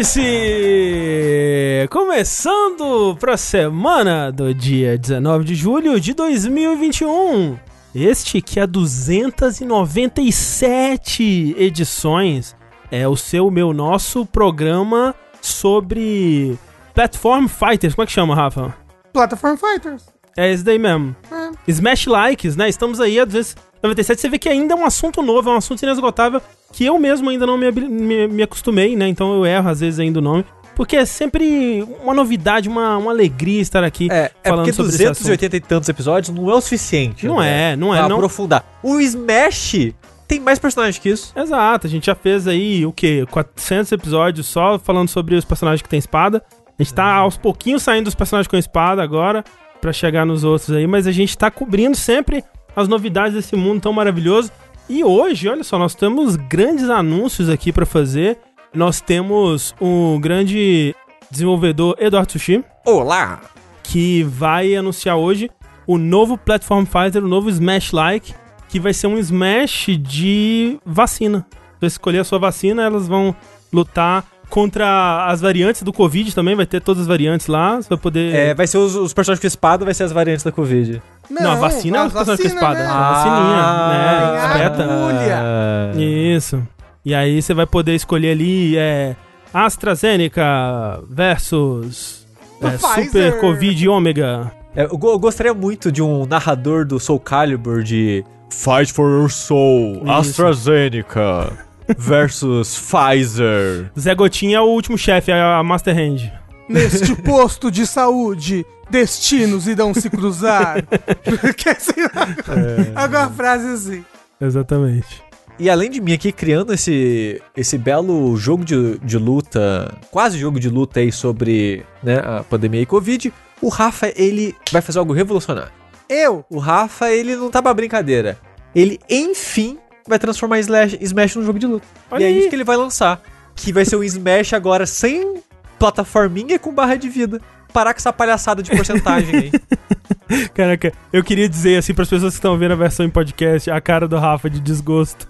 Vórtice! Começando para a semana do dia 19 de julho de 2021. Este que é há 297 edições é o seu, meu, nosso programa sobre Platform Fighters. Como é que chama, Rafa? Platform Fighters. É esse daí mesmo. É. Smash Likes, né? Estamos aí há 200... 97, você vê que ainda é um assunto novo, é um assunto inesgotável, que eu mesmo ainda não me, me, me acostumei, né? Então eu erro às vezes ainda o nome. Porque é sempre uma novidade, uma, uma alegria estar aqui é, é falando é porque sobre 280 e tantos episódios não é o suficiente. Não né? é, não é. Pra não... aprofundar. O Smash tem mais personagens que isso. Exato, a gente já fez aí o quê? 400 episódios só falando sobre os personagens que tem espada. A gente tá aos pouquinhos saindo dos personagens com espada agora para chegar nos outros aí, mas a gente tá cobrindo sempre as novidades desse mundo tão maravilhoso. E hoje, olha só, nós temos grandes anúncios aqui pra fazer. Nós temos o grande desenvolvedor Eduardo Sushi, Olá! que vai anunciar hoje o novo Platform Fighter, o novo Smash Like, que vai ser um Smash de vacina. Você escolher a sua vacina, elas vão lutar contra as variantes do Covid também, vai ter todas as variantes lá, você vai poder... É, vai ser os, os personagens com espada, vai ser as variantes da Covid. Não, a vacina é os personagens com espada. Né? Ah, vacininha, né? Tem a Beta. agulha. Isso. E aí você vai poder escolher ali é, AstraZeneca versus é. Super Covid Ômega. É, eu gostaria muito de um narrador do Soul Calibur de Fight for Your Soul, Isso. AstraZeneca versus Pfizer. Zé Gotinha é o último chefe, a a Master Hand. Neste posto de saúde, destinos irão se cruzar. Quer sei lá. Alguma frase assim. Exatamente. E além de mim aqui criando esse, esse belo jogo de, de luta, quase jogo de luta aí sobre né, a pandemia e Covid, o Rafa, ele vai fazer algo revolucionário. Eu, O Rafa, ele não tá pra brincadeira. Ele, enfim, vai transformar Slash, Smash num jogo de luta. Olha e é aí. isso que ele vai lançar. Que vai ser um Smash agora sem plataforminha e com barra de vida. Parar com essa palhaçada de porcentagem aí. Caraca, eu queria dizer assim para as pessoas que estão vendo a versão em podcast, a cara do Rafa de desgosto.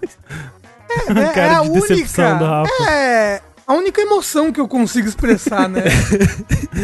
é, cara é a de decepção do Rafa. É a única emoção que eu consigo expressar, né?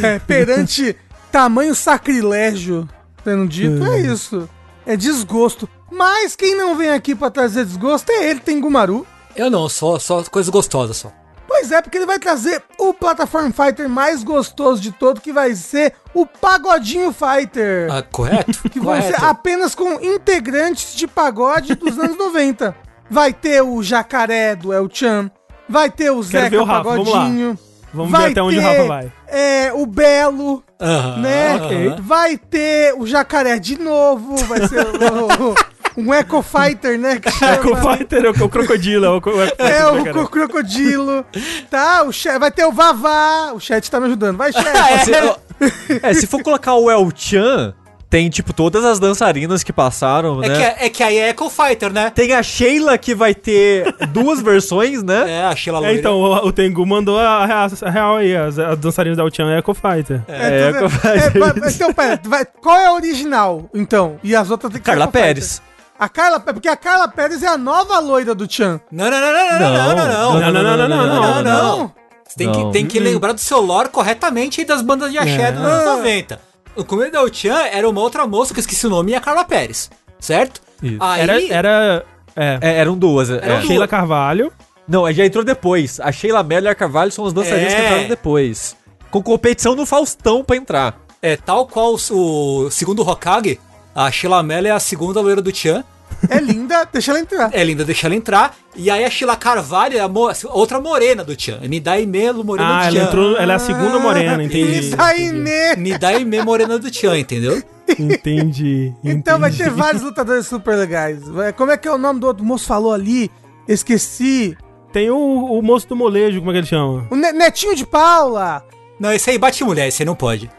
É, perante tamanho sacrilégio sendo dito, é isso. É desgosto. Mas quem não vem aqui pra trazer desgosto é ele, tem Gumaru. Eu não, só, só coisa gostosa só. Pois é, porque ele vai trazer o Platform Fighter mais gostoso de todo, que vai ser o Pagodinho Fighter. Ah, correto? que vão ser apenas com integrantes de pagode dos anos 90. Vai ter o Jacaré do El Chan, vai ter o Zeca ver o Rafa, vamos. Pagodinho. Vamos vai ver até onde o Rafa vai. É, o Belo, Aham, né? aham. Vai ter o Jacaré de novo, vai ser o- um Eco Fighter, né? Eco Fighter é o, o crocodilo, é o, o Eco Fighter É, o co- crocodilo. Tá, o chat, vai ter o Vavá. O chat tá me ajudando. Vai, chat. se, é, se for colocar o El Chan, tem tipo todas as dançarinas que passaram, É, né? que, é que aí é Echo Fighter, né? Tem a Sheila que vai ter duas versões, né? É, a Sheila É, Loira. então, o, o Tengu mandou a, real- a real aí, as, as dançarinas da Uchan é Eco Fighter. É, tudo- é, vai- então, pera, vai- qual é a original, então? E as outras tem que ser Carla Eco Fighter. A Carla, porque a Carla Pérez é a nova loira do Chan. Não, não, não, não, não, não, não, não. Não, não, não, não, não, Não, não. não. Você tem que, Não. tem que lembrar do seu lore corretamente e das bandas de axé dos anos 90. O Comida da Chan era uma outra moça que eu esqueci o nome e a Carla Pérez, certo? Isso. Aí, Era, era, é, É, eram duas. é. Eram Sheila Carvalho. Não, já entrou depois. A Sheila Mello e a Carvalho são as dançarinas É. que entraram depois. Com competição no Faustão pra entrar. é tal qual o segundo Hokage, a Sheila Mello é a segunda loira do Chan. É linda, deixa ela entrar. É linda, deixa ela entrar. E aí a Sheila Carvalho é a mo- outra morena do Chan. Nidai Melo, morena Ah, do ela Chan. entrou, ela é a segunda morena, entendi. Isso aí, né? Nidai Me morena do Chan, entendeu? Entendi. Então vai entendi. ter vários lutadores super legais. Como é que é o nome do outro moço falou ali? Esqueci. Tem o, o moço do molejo, como é que ele chama? O Ne- Netinho de Paula. Não, esse aí bate mulher, esse aí não pode.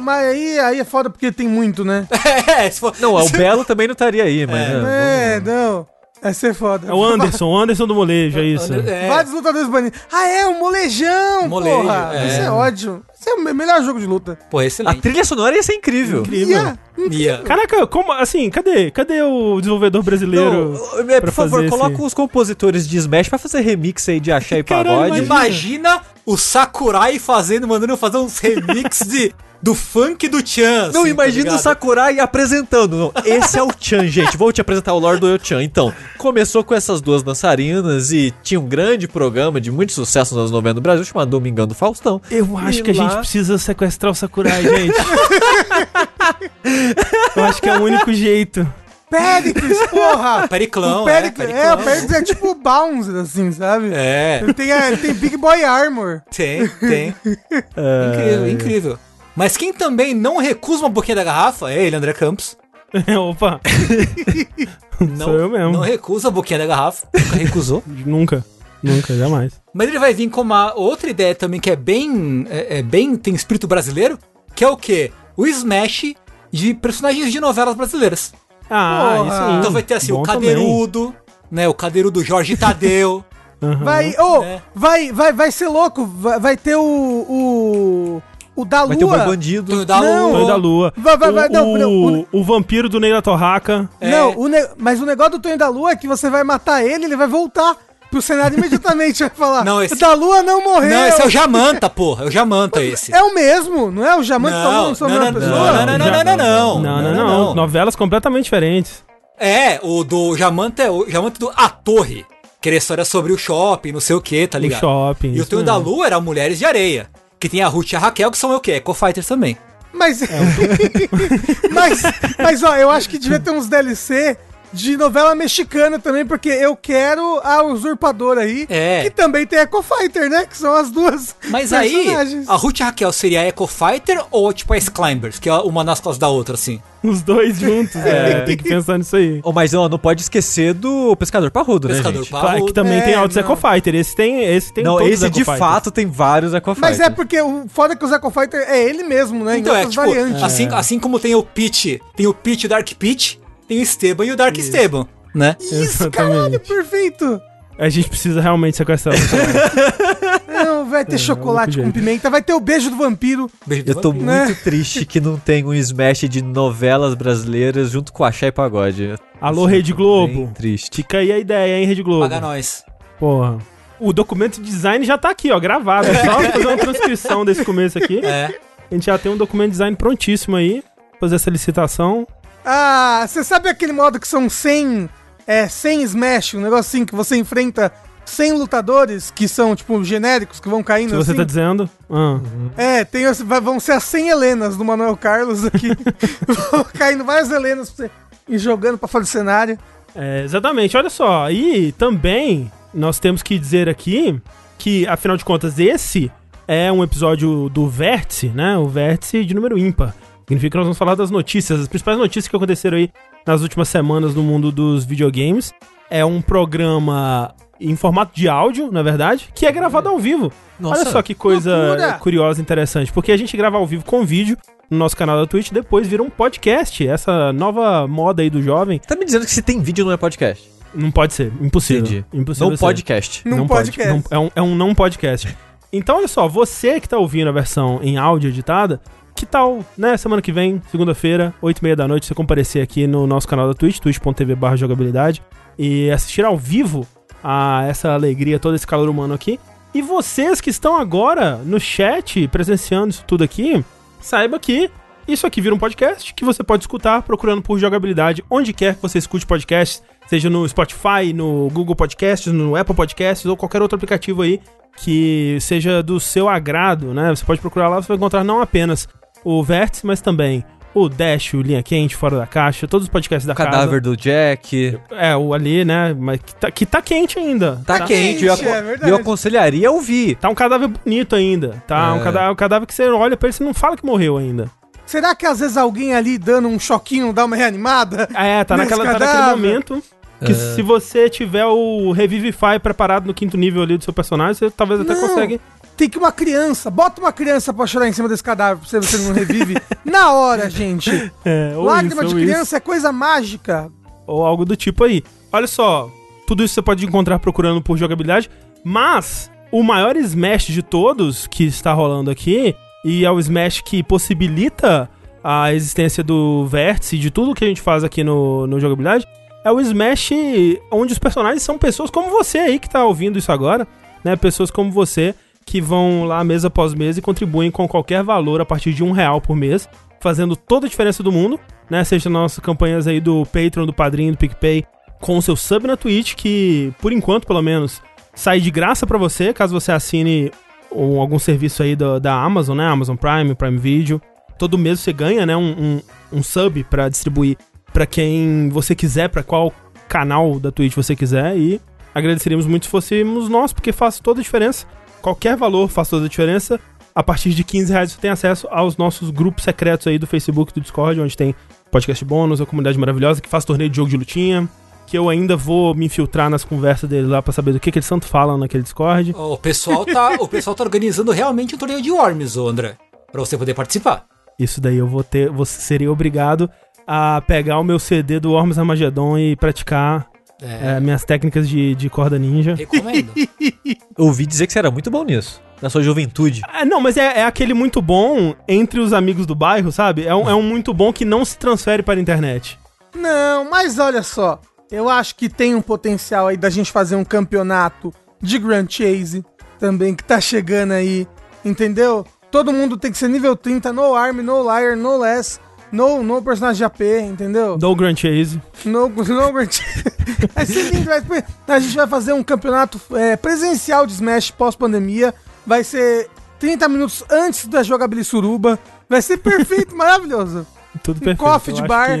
Mas aí, aí é foda porque tem muito, né? É, se for... Não, o Belo também não estaria aí, mas. né, É, não. É ser foda. É o Anderson, o Anderson do molejo, é isso. É, Vários lutadores banidos. Ah, é, o molejão, Molejo, porra. é. Isso é ódio. Isso é o me- melhor jogo de luta. pô, A excelente. trilha sonora ia ser incrível. Incrível. Ia. Ia. Caraca, como assim? Cadê? Cadê o desenvolvedor brasileiro? Não, é, pra por favor, coloca esse- os compositores de Smash pra fazer remix aí de axé e Caralho, pagode. Imagina o Sakurai fazendo, mandando fazer uns remix de, do funk do Chan. Não, assim, tá imagina o ligado? Sakurai apresentando. Não, esse é o Chan, gente. Vou te apresentar o Lord do Chan. Então, começou com essas duas dançarinas e tinha um grande programa de muito sucesso nos anos 90 no Brasil chamado Domingão do Faustão. Eu acho E que a gente lá- precisa sequestrar o Sakurai, gente. Eu acho que é o único jeito. Péricles, porra! Periclão, o Péricles, é, é, o Periclão. Péricles é tipo Bounce, assim, sabe? É, Ele tem, ele tem Big Boy Armor. tem, tem. Incrível, incrível. Mas quem também não recusa uma boquinha da garrafa é ele, André Campos. Opa, Não, Sou eu mesmo. Não recusa a boquinha da garrafa. Nunca recusou. nunca. Nunca, jamais. Mas ele vai vir com uma outra ideia também que é bem. É, é bem. tem espírito brasileiro. Que é o quê? O Smash de personagens de novelas brasileiras. Ah, Porra. isso aí. Então vai ter assim Bom o também. Cadeirudo, né? O Cadeirudo Jorge Tadeu. Aham. Vai, ô, É. vai, vai, vai ser louco. Vai, vai ter o. O. O da Lua. Vai ter o Boi Bandido. Tonho da Não, Tonho da Lua. Vai, vai, vai, o, não, não, o, o vampiro do Ney da Torraca. É. Não, o ne- mas o negócio do Tonho da Lua é que você vai matar ele, ele vai voltar pro cenário imediatamente. Vai falar: Não, esse- O da Lua não morreu. Não, esse é o Jamanta, porra. É o Jamanta esse. É o mesmo, não é? O Jamanta tá Não, falando sobre não, uma não, pessoa? não, não, não, não, não, não. Não, não, não. Novelas completamente diferentes. É, o do Jamanta é o Jamanta do A Torre. Que era a história sobre o shopping, não sei o que, tá O ligado? shopping. E o Tonho da. Lua era Mulheres de Areia. Que tem a Ruth e a Raquel, que são o quê? Eco-Fighters também. Mas, mas, mas, ó, eu acho que devia ter uns DLC de novela mexicana também, porque eu quero a usurpadora aí, É. que também tem Echo Fighter, né? Que são as duas Mas aí, a Ruth e a Raquel seria a Eco-Fighter ou tipo a Climbers, que é uma nas costas da outra, assim? Os dois juntos, é. Tem que pensar nisso aí. Oh, mas ó, não pode esquecer do Pescador Parrudo, Pescador né, gente? Parrudo. Que também É, tem Autos não. Eco Fighter. Esse tem, esse tem Não, esse de fato tem vários Eco Mas é porque o foda é que o Echo Fighter é ele mesmo, né? Então em é, tipo, variantes. assim, assim como tem o Peach, tem o Peach e o Dark Peach, tem o Esteban e o Dark Esteban, né? Isso, caralho, Exatamente. perfeito! A gente precisa realmente sequestrar. Não, vai ter É, chocolate é com pimenta, vai ter o beijo do vampiro. Beijo do Eu tô vampiro. Né? muito triste que não tem um Smash de novelas brasileiras junto com Axé e Pagode. Alô, Rede Bem Globo. triste. Fica aí a ideia, hein, Rede Globo. Paga nós. Porra. O documento de design já tá aqui, ó, gravado. É só fazer uma transcrição desse começo aqui. É. A gente já tem um documento de design prontíssimo aí. Fazer essa licitação. Ah, você sabe aquele modo que são 100, é, 100 Smash, um negócio assim que você enfrenta 100 lutadores que são, tipo, genéricos, que vão caindo Se você assim? tá dizendo. Ah. É, tem, vão ser as 100 Helenas do Manuel Carlos aqui. vão caindo várias Helenas pra você ir jogando pra fora do cenário. É, exatamente, olha só. E também nós temos que dizer aqui que, afinal de contas, esse é um episódio do Vértice, né? O Vértice de número ímpar. Significa que nós vamos falar das notícias, as principais notícias que aconteceram aí nas últimas semanas no mundo dos videogames. É um programa em formato de áudio, na verdade, que é gravado ao vivo. Nossa, Olha só que coisa loucura! curiosa e interessante, porque a gente grava ao vivo com vídeo no nosso canal da Twitch, depois vira um podcast, essa nova moda aí do jovem. Tá me dizendo que se tem vídeo não é podcast? Não pode ser, impossível. Entendi. Impossível Não ser. podcast. Num pode, podcast. não- é, um, é um não podcast. Então, olha só, você que tá ouvindo a versão em áudio editada, que tal, né, semana que vem, segunda-feira, 8 e meia da noite, você comparecer aqui no nosso canal da Twitch, twitch.tv jogabilidade, e assistir ao vivo a essa alegria, todo esse calor humano aqui. E vocês que estão agora no chat, presenciando isso tudo aqui, saiba que isso aqui vira um podcast que você pode escutar procurando por jogabilidade onde quer que você escute podcasts, seja no Spotify, no Google Podcasts, no Apple Podcasts ou qualquer outro aplicativo aí que seja do seu agrado, né? Você pode procurar lá, você vai encontrar não apenas o Vértice, mas também o Dash, o Linha Quente, Fora da Caixa, todos os podcasts da O cadáver do Jack. casa. É, o ali, né? Mas que tá, que tá quente ainda. Tá, quente. Eu, é verdade. eu aconselharia ouvir. Tá um cadáver bonito ainda, tá? É. Um, cadáver, um cadáver que você olha pra ele e não fala que morreu ainda. Será que às vezes alguém ali dando um choquinho dá uma reanimada? É, tá, naquela, tá naquele momento que se você tiver o Revivify preparado no quinto nível ali do seu personagem, você talvez até Não. consegue. Tem que uma criança, bota uma criança pra chorar em cima desse cadáver pra você não revive. Na hora, gente. É, Lágrima isso, de ou isso. criança é coisa mágica. ou algo do tipo aí. olha só, tudo isso você pode encontrar procurando por jogabilidade, mas o maior Smash de todos que está rolando aqui, e é o Smash que possibilita a existência do vértice e de tudo que a gente faz aqui no, no jogabilidade, é o Smash onde os personagens são pessoas como você aí que tá ouvindo isso agora, né? Pessoas como você que vão lá mês após mês e contribuem com qualquer valor a partir de um real por mês, fazendo toda a diferença do mundo, né? Seja nossas campanhas aí do Patreon, do Padrinho, do PicPay, com o seu sub na Twitch, que por enquanto, pelo menos, sai de graça para você, caso você assine um, algum serviço aí do, da Amazon, né? Amazon Prime, Prime Video. Todo mês você ganha, né? Um, um, um sub para distribuir para quem você quiser, para qual canal da Twitch você quiser. E agradeceríamos muito se fôssemos nós, porque faz toda a diferença. Qualquer valor faz toda a diferença. A partir de 15 reais você tem acesso aos nossos grupos secretos aí do Facebook do Discord, onde tem podcast bônus, a comunidade maravilhosa que faz torneio de jogo de lutinha. Que eu ainda vou me infiltrar nas conversas dele lá pra saber do que, que eles tanto falam naquele Discord. O pessoal tá, o pessoal tá organizando realmente um torneio de Worms, André. Pra você poder participar. Isso daí eu vou ter. Você seria obrigado a pegar o meu CD do Worms Armageddon e praticar É, é, minhas técnicas de, de corda ninja. recomendo. Eu ouvi dizer que você era muito bom nisso. Na sua juventude. É, não, mas é, é aquele muito bom entre os amigos do bairro, sabe? É um, é um muito bom que não se transfere para a internet. Não, mas olha só. Eu acho que tem um potencial aí da gente fazer um campeonato de Grand Chase também, que tá chegando aí. Entendeu? Todo mundo tem que ser nível 30, no arm, no liar, no less, no, no personagem de AP, entendeu? Do Grand Chase. No, no Grand Chase. Ser lindo, vai- A gente vai fazer um campeonato é, presencial de Smash pós-pandemia. Vai ser 30 minutos antes da jogabilidade suruba. Vai ser perfeito, maravilhoso. Tudo perfeito. coffee Eu de bar.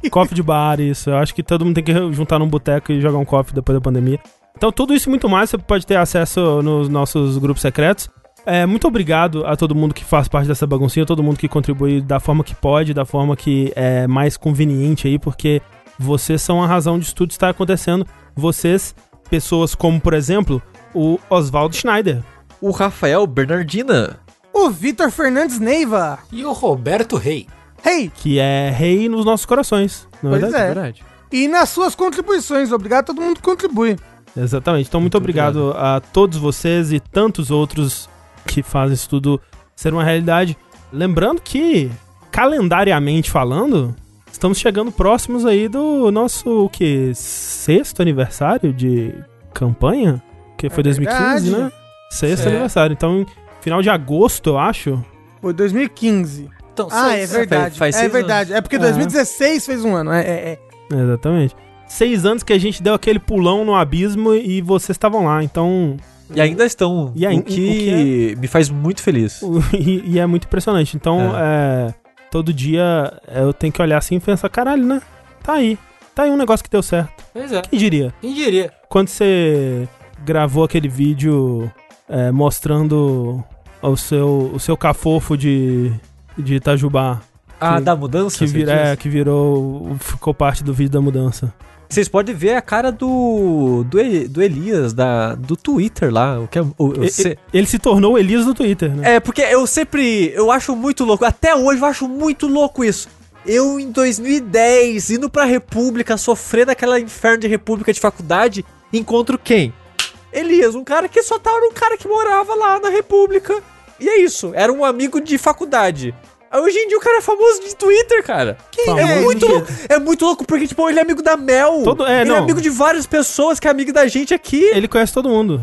que- coffee de bar, isso. Eu acho que todo mundo tem que juntar num boteco e jogar um coffee depois da pandemia. Então, tudo isso e muito mais você pode ter acesso nos nossos grupos secretos. É, muito obrigado a todo mundo que faz parte dessa baguncinha, todo mundo que contribui da forma que pode, da forma que é mais conveniente aí, porque vocês são a razão disso tudo estar acontecendo. Vocês, pessoas como, por exemplo, o Oswaldo Schneider. O Rafael Bernardina. O Vitor Fernandes Neiva. E o Roberto Rei. Hey, que é rei nos nossos corações. Não é Pois verdade? É. verdade. e nas suas contribuições. Obrigado a todo mundo que contribui. Exatamente. Então, muito, obrigado, a todos vocês e tantos outros que fazem isso tudo ser uma realidade. Lembrando que, calendariamente falando, estamos chegando próximos aí do nosso, o que? Sexto aniversário de campanha? Que foi É 2015, verdade. né? Sexto É. aniversário. Então, final de agosto, eu acho. Foi 2015. Então, Ah, é seis- verdade. faz é seis verdade. É porque É. 2016 fez um ano. É, é, é. Exatamente. Seis anos que a gente deu aquele pulão no abismo e vocês estavam lá. Então, E ainda estão. E aí, o o que, que me faz muito feliz. E, e é muito impressionante. Então, é, todo dia eu tenho que olhar assim e pensar, caralho, né? Tá aí. Tá aí um negócio que deu certo. Pois é. Quem diria? Quem diria? Quando você gravou aquele vídeo é, mostrando o seu, o seu cafofo de, de Itajubá, Ah, Que- da mudança? que, vira, é, que virou. ficou parte do vídeo da mudança. Vocês podem ver a cara do, do, do Elias, da, do Twitter lá. O que é, o, E- se- Ele se tornou o Elias do Twitter, né? é, porque eu sempre. Eu acho muito louco. Até hoje eu acho muito louco isso. Eu, em 2010, indo pra República, sofrendo aquela inferno de República de faculdade, encontro quem? Elias, um cara que só tava um cara que morava lá na República. E é isso, era um amigo de faculdade. Hoje em dia o cara é famoso de Twitter, cara. Famoso é muito louco. É muito louco porque, tipo, ele é amigo da Mel. Todo- é, ele é não. amigo de várias pessoas que é amigo da gente aqui. Ele conhece todo mundo.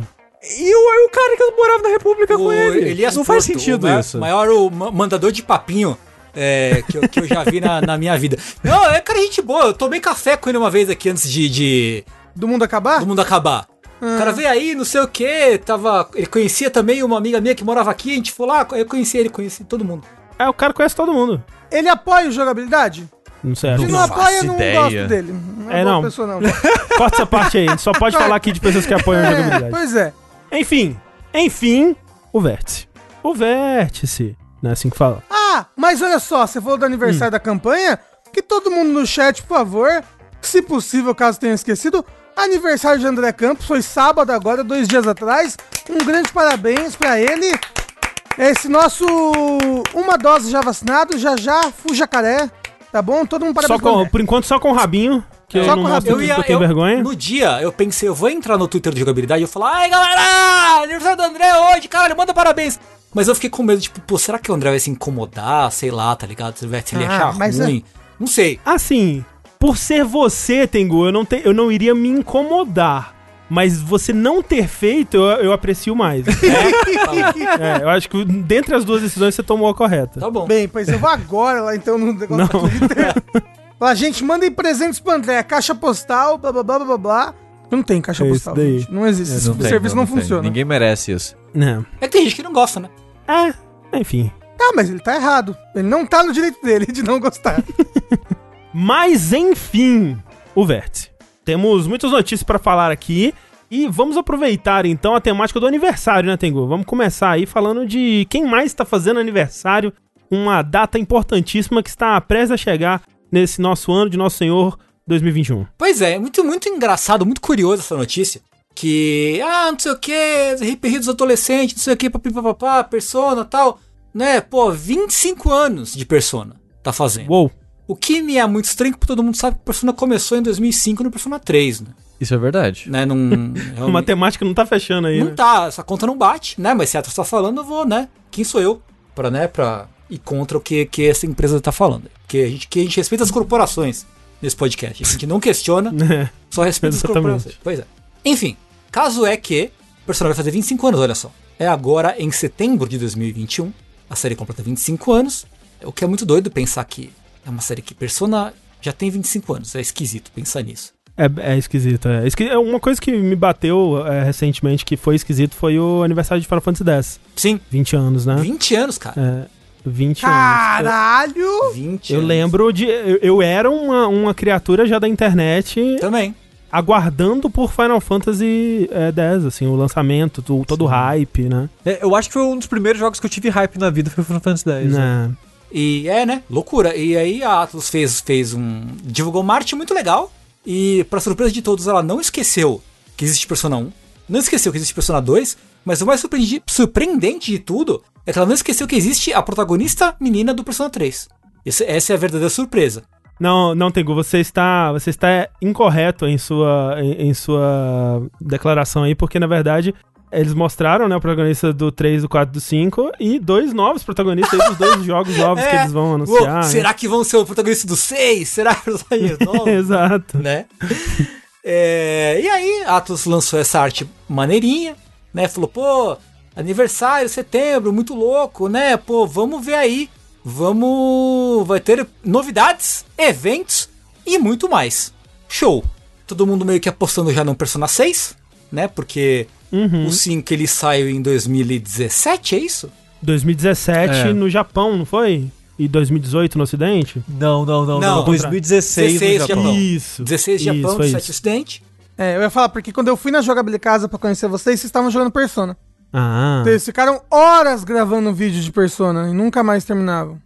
E o, o cara que morava na República com O ele. Elias Não faz sentido o maior, isso. maior o ma- mandador de papinho é, que, eu, que eu já vi na, na minha vida. Não, é cara gente boa. Eu tomei café com ele uma vez aqui antes de, de Do mundo acabar? do mundo acabar. O cara veio aí, não sei o que, tava. Ele conhecia também uma amiga minha que morava aqui, a gente foi lá, eu conheci ele, conheci todo mundo. É, o cara conhece todo mundo. Ele apoia o jogabilidade? Não sei. Se não, não. apoia, faço não ideia. gosto dele. Não É, é, boa não. pessoa, não. Corta essa parte aí. A gente só pode falar aqui de pessoas que apoiam a É, jogabilidade. pois é. Enfim, enfim, o vértice. O vértice, não é assim que fala? Ah, mas olha só, você falou do aniversário da campanha, que todo mundo no chat, por favor, se possível, caso tenha esquecido, aniversário de André Campos, foi sábado agora, dois dias atrás. Um grande parabéns pra ele. Esse nosso uma dose já vacinado, já já, Fujacaré, tá bom? Todo mundo Só parabéns pro com, por enquanto, só com o rabinho. Que eu Só não com rabinho. porque eu tenho vergonha. No dia, eu pensei, eu vou entrar no Twitter de jogabilidade e eu falar, ai galera, aniversário do André hoje, cara, manda parabéns. Mas eu fiquei com medo, tipo, pô, será que o André vai se incomodar? Sei lá, tá ligado? Se ele Ah, achar mas ruim. Não sei. Assim, por ser você, Tengu, eu não, te, eu não iria me incomodar. Mas você não ter feito, eu, eu aprecio mais. É, eu acho que dentre as duas decisões você tomou a correta. Tá bom. Bem, pois eu vou agora lá então no negócio Não. do Twitter. Fala, gente, mandem presentes pro André, caixa postal, blá blá blá blá blá blá. Não tem caixa É postal, daí. gente. Não existe. Esse tem, serviço não, tem. funciona. Ninguém merece isso. É. É que tem gente que não gosta, né? É, enfim. Ah, mas ele tá errado. Ele não tá no direito dele de não gostar. Mas enfim, o vértice. Temos muitas notícias pra falar aqui e vamos aproveitar então a temática do aniversário, né, Tengu? Vamos começar aí falando de quem mais está fazendo aniversário, uma data importantíssima que está prestes a chegar nesse nosso ano de Nosso Senhor 2021. Pois é, muito, muito engraçado, muito curioso essa notícia. Que, ah, não sei o que, RPG dos adolescentes, não sei o que, papapá, persona tal. Né, pô, 25 anos de persona tá fazendo. Uou! O que me é muito estranho, porque todo mundo sabe que Persona começou em 2005 no Persona 3, né? Isso é verdade. né não, A realmente- matemática não tá fechando aí, não né? tá, essa conta não bate, né? Mas se a tá falando, eu vou, né? Quem sou eu pra, né, pra ir contra o que, que essa empresa tá falando? Porque a gente, que a gente respeita as corporações nesse podcast. A gente não questiona, É. só respeita as Exatamente. corporações. Pois é. Enfim, caso é que o personagem vai fazer 25 anos, olha só. É agora em setembro de 2021. A série completa 25 anos. O que é muito doido pensar que é uma série que Persona já tem 25 anos. É esquisito pensar nisso. É, é esquisito. É. Esqui- é Uma coisa que me bateu é, recentemente que foi esquisito foi o aniversário de Final Fantasy X. Sim, 20 anos, né? 20 anos, cara. É, 20 anos. Caralho! 20 Eu anos. lembro de. Eu, eu era uma, uma criatura já da internet Também. aguardando por Final Fantasy é, X, assim, o lançamento, do- todo o hype, né? É, eu acho que foi um dos primeiros jogos que eu tive hype na vida, foi o Final Fantasy X. né? Né? E é, né? Loucura. E aí a Atlus fez, fez um. divulgou uma arte muito legal. E, pra surpresa de todos, ela não esqueceu que existe Persona 1. Não esqueceu que existe Persona 2. Mas o mais surpreendente de tudo é que ela não esqueceu que existe a protagonista menina do Persona 3. Esse- essa é a verdadeira surpresa. Não, não, Tengu, você está, você está incorreto em sua, em, em sua declaração aí, porque na verdade eles mostraram, né, o protagonista do 3, do 4 do 5 e dois novos protagonistas aí dos dois jogos novos que É. eles vão Uou, anunciar. né? será que vão ser o protagonista do 6? Será que os personagens novos? Exato. né? É, e aí, a Atlus lançou essa arte maneirinha, né? Falou, pô, aniversário, setembro, muito louco, né? Pô, vamos ver aí. Vamos. Vai ter novidades, eventos e muito mais. Show. Todo mundo meio que apostando já no Persona 6, né? Porque Uhum. o 5 ele saiu em 2017, é isso? 2017 É. no Japão, não foi? E 2018 no Ocidente? Não, não, não, Não, não. 2016 no 16 Japão. Japão. Isso. 16 de Isso, Japão, foi 17 isso. Ocidente. É, eu ia falar, porque quando eu fui na Jogabilidade Casa pra conhecer vocês, vocês estavam jogando Persona. Ah. Eles ficaram horas gravando vídeo de Persona e nunca mais terminavam.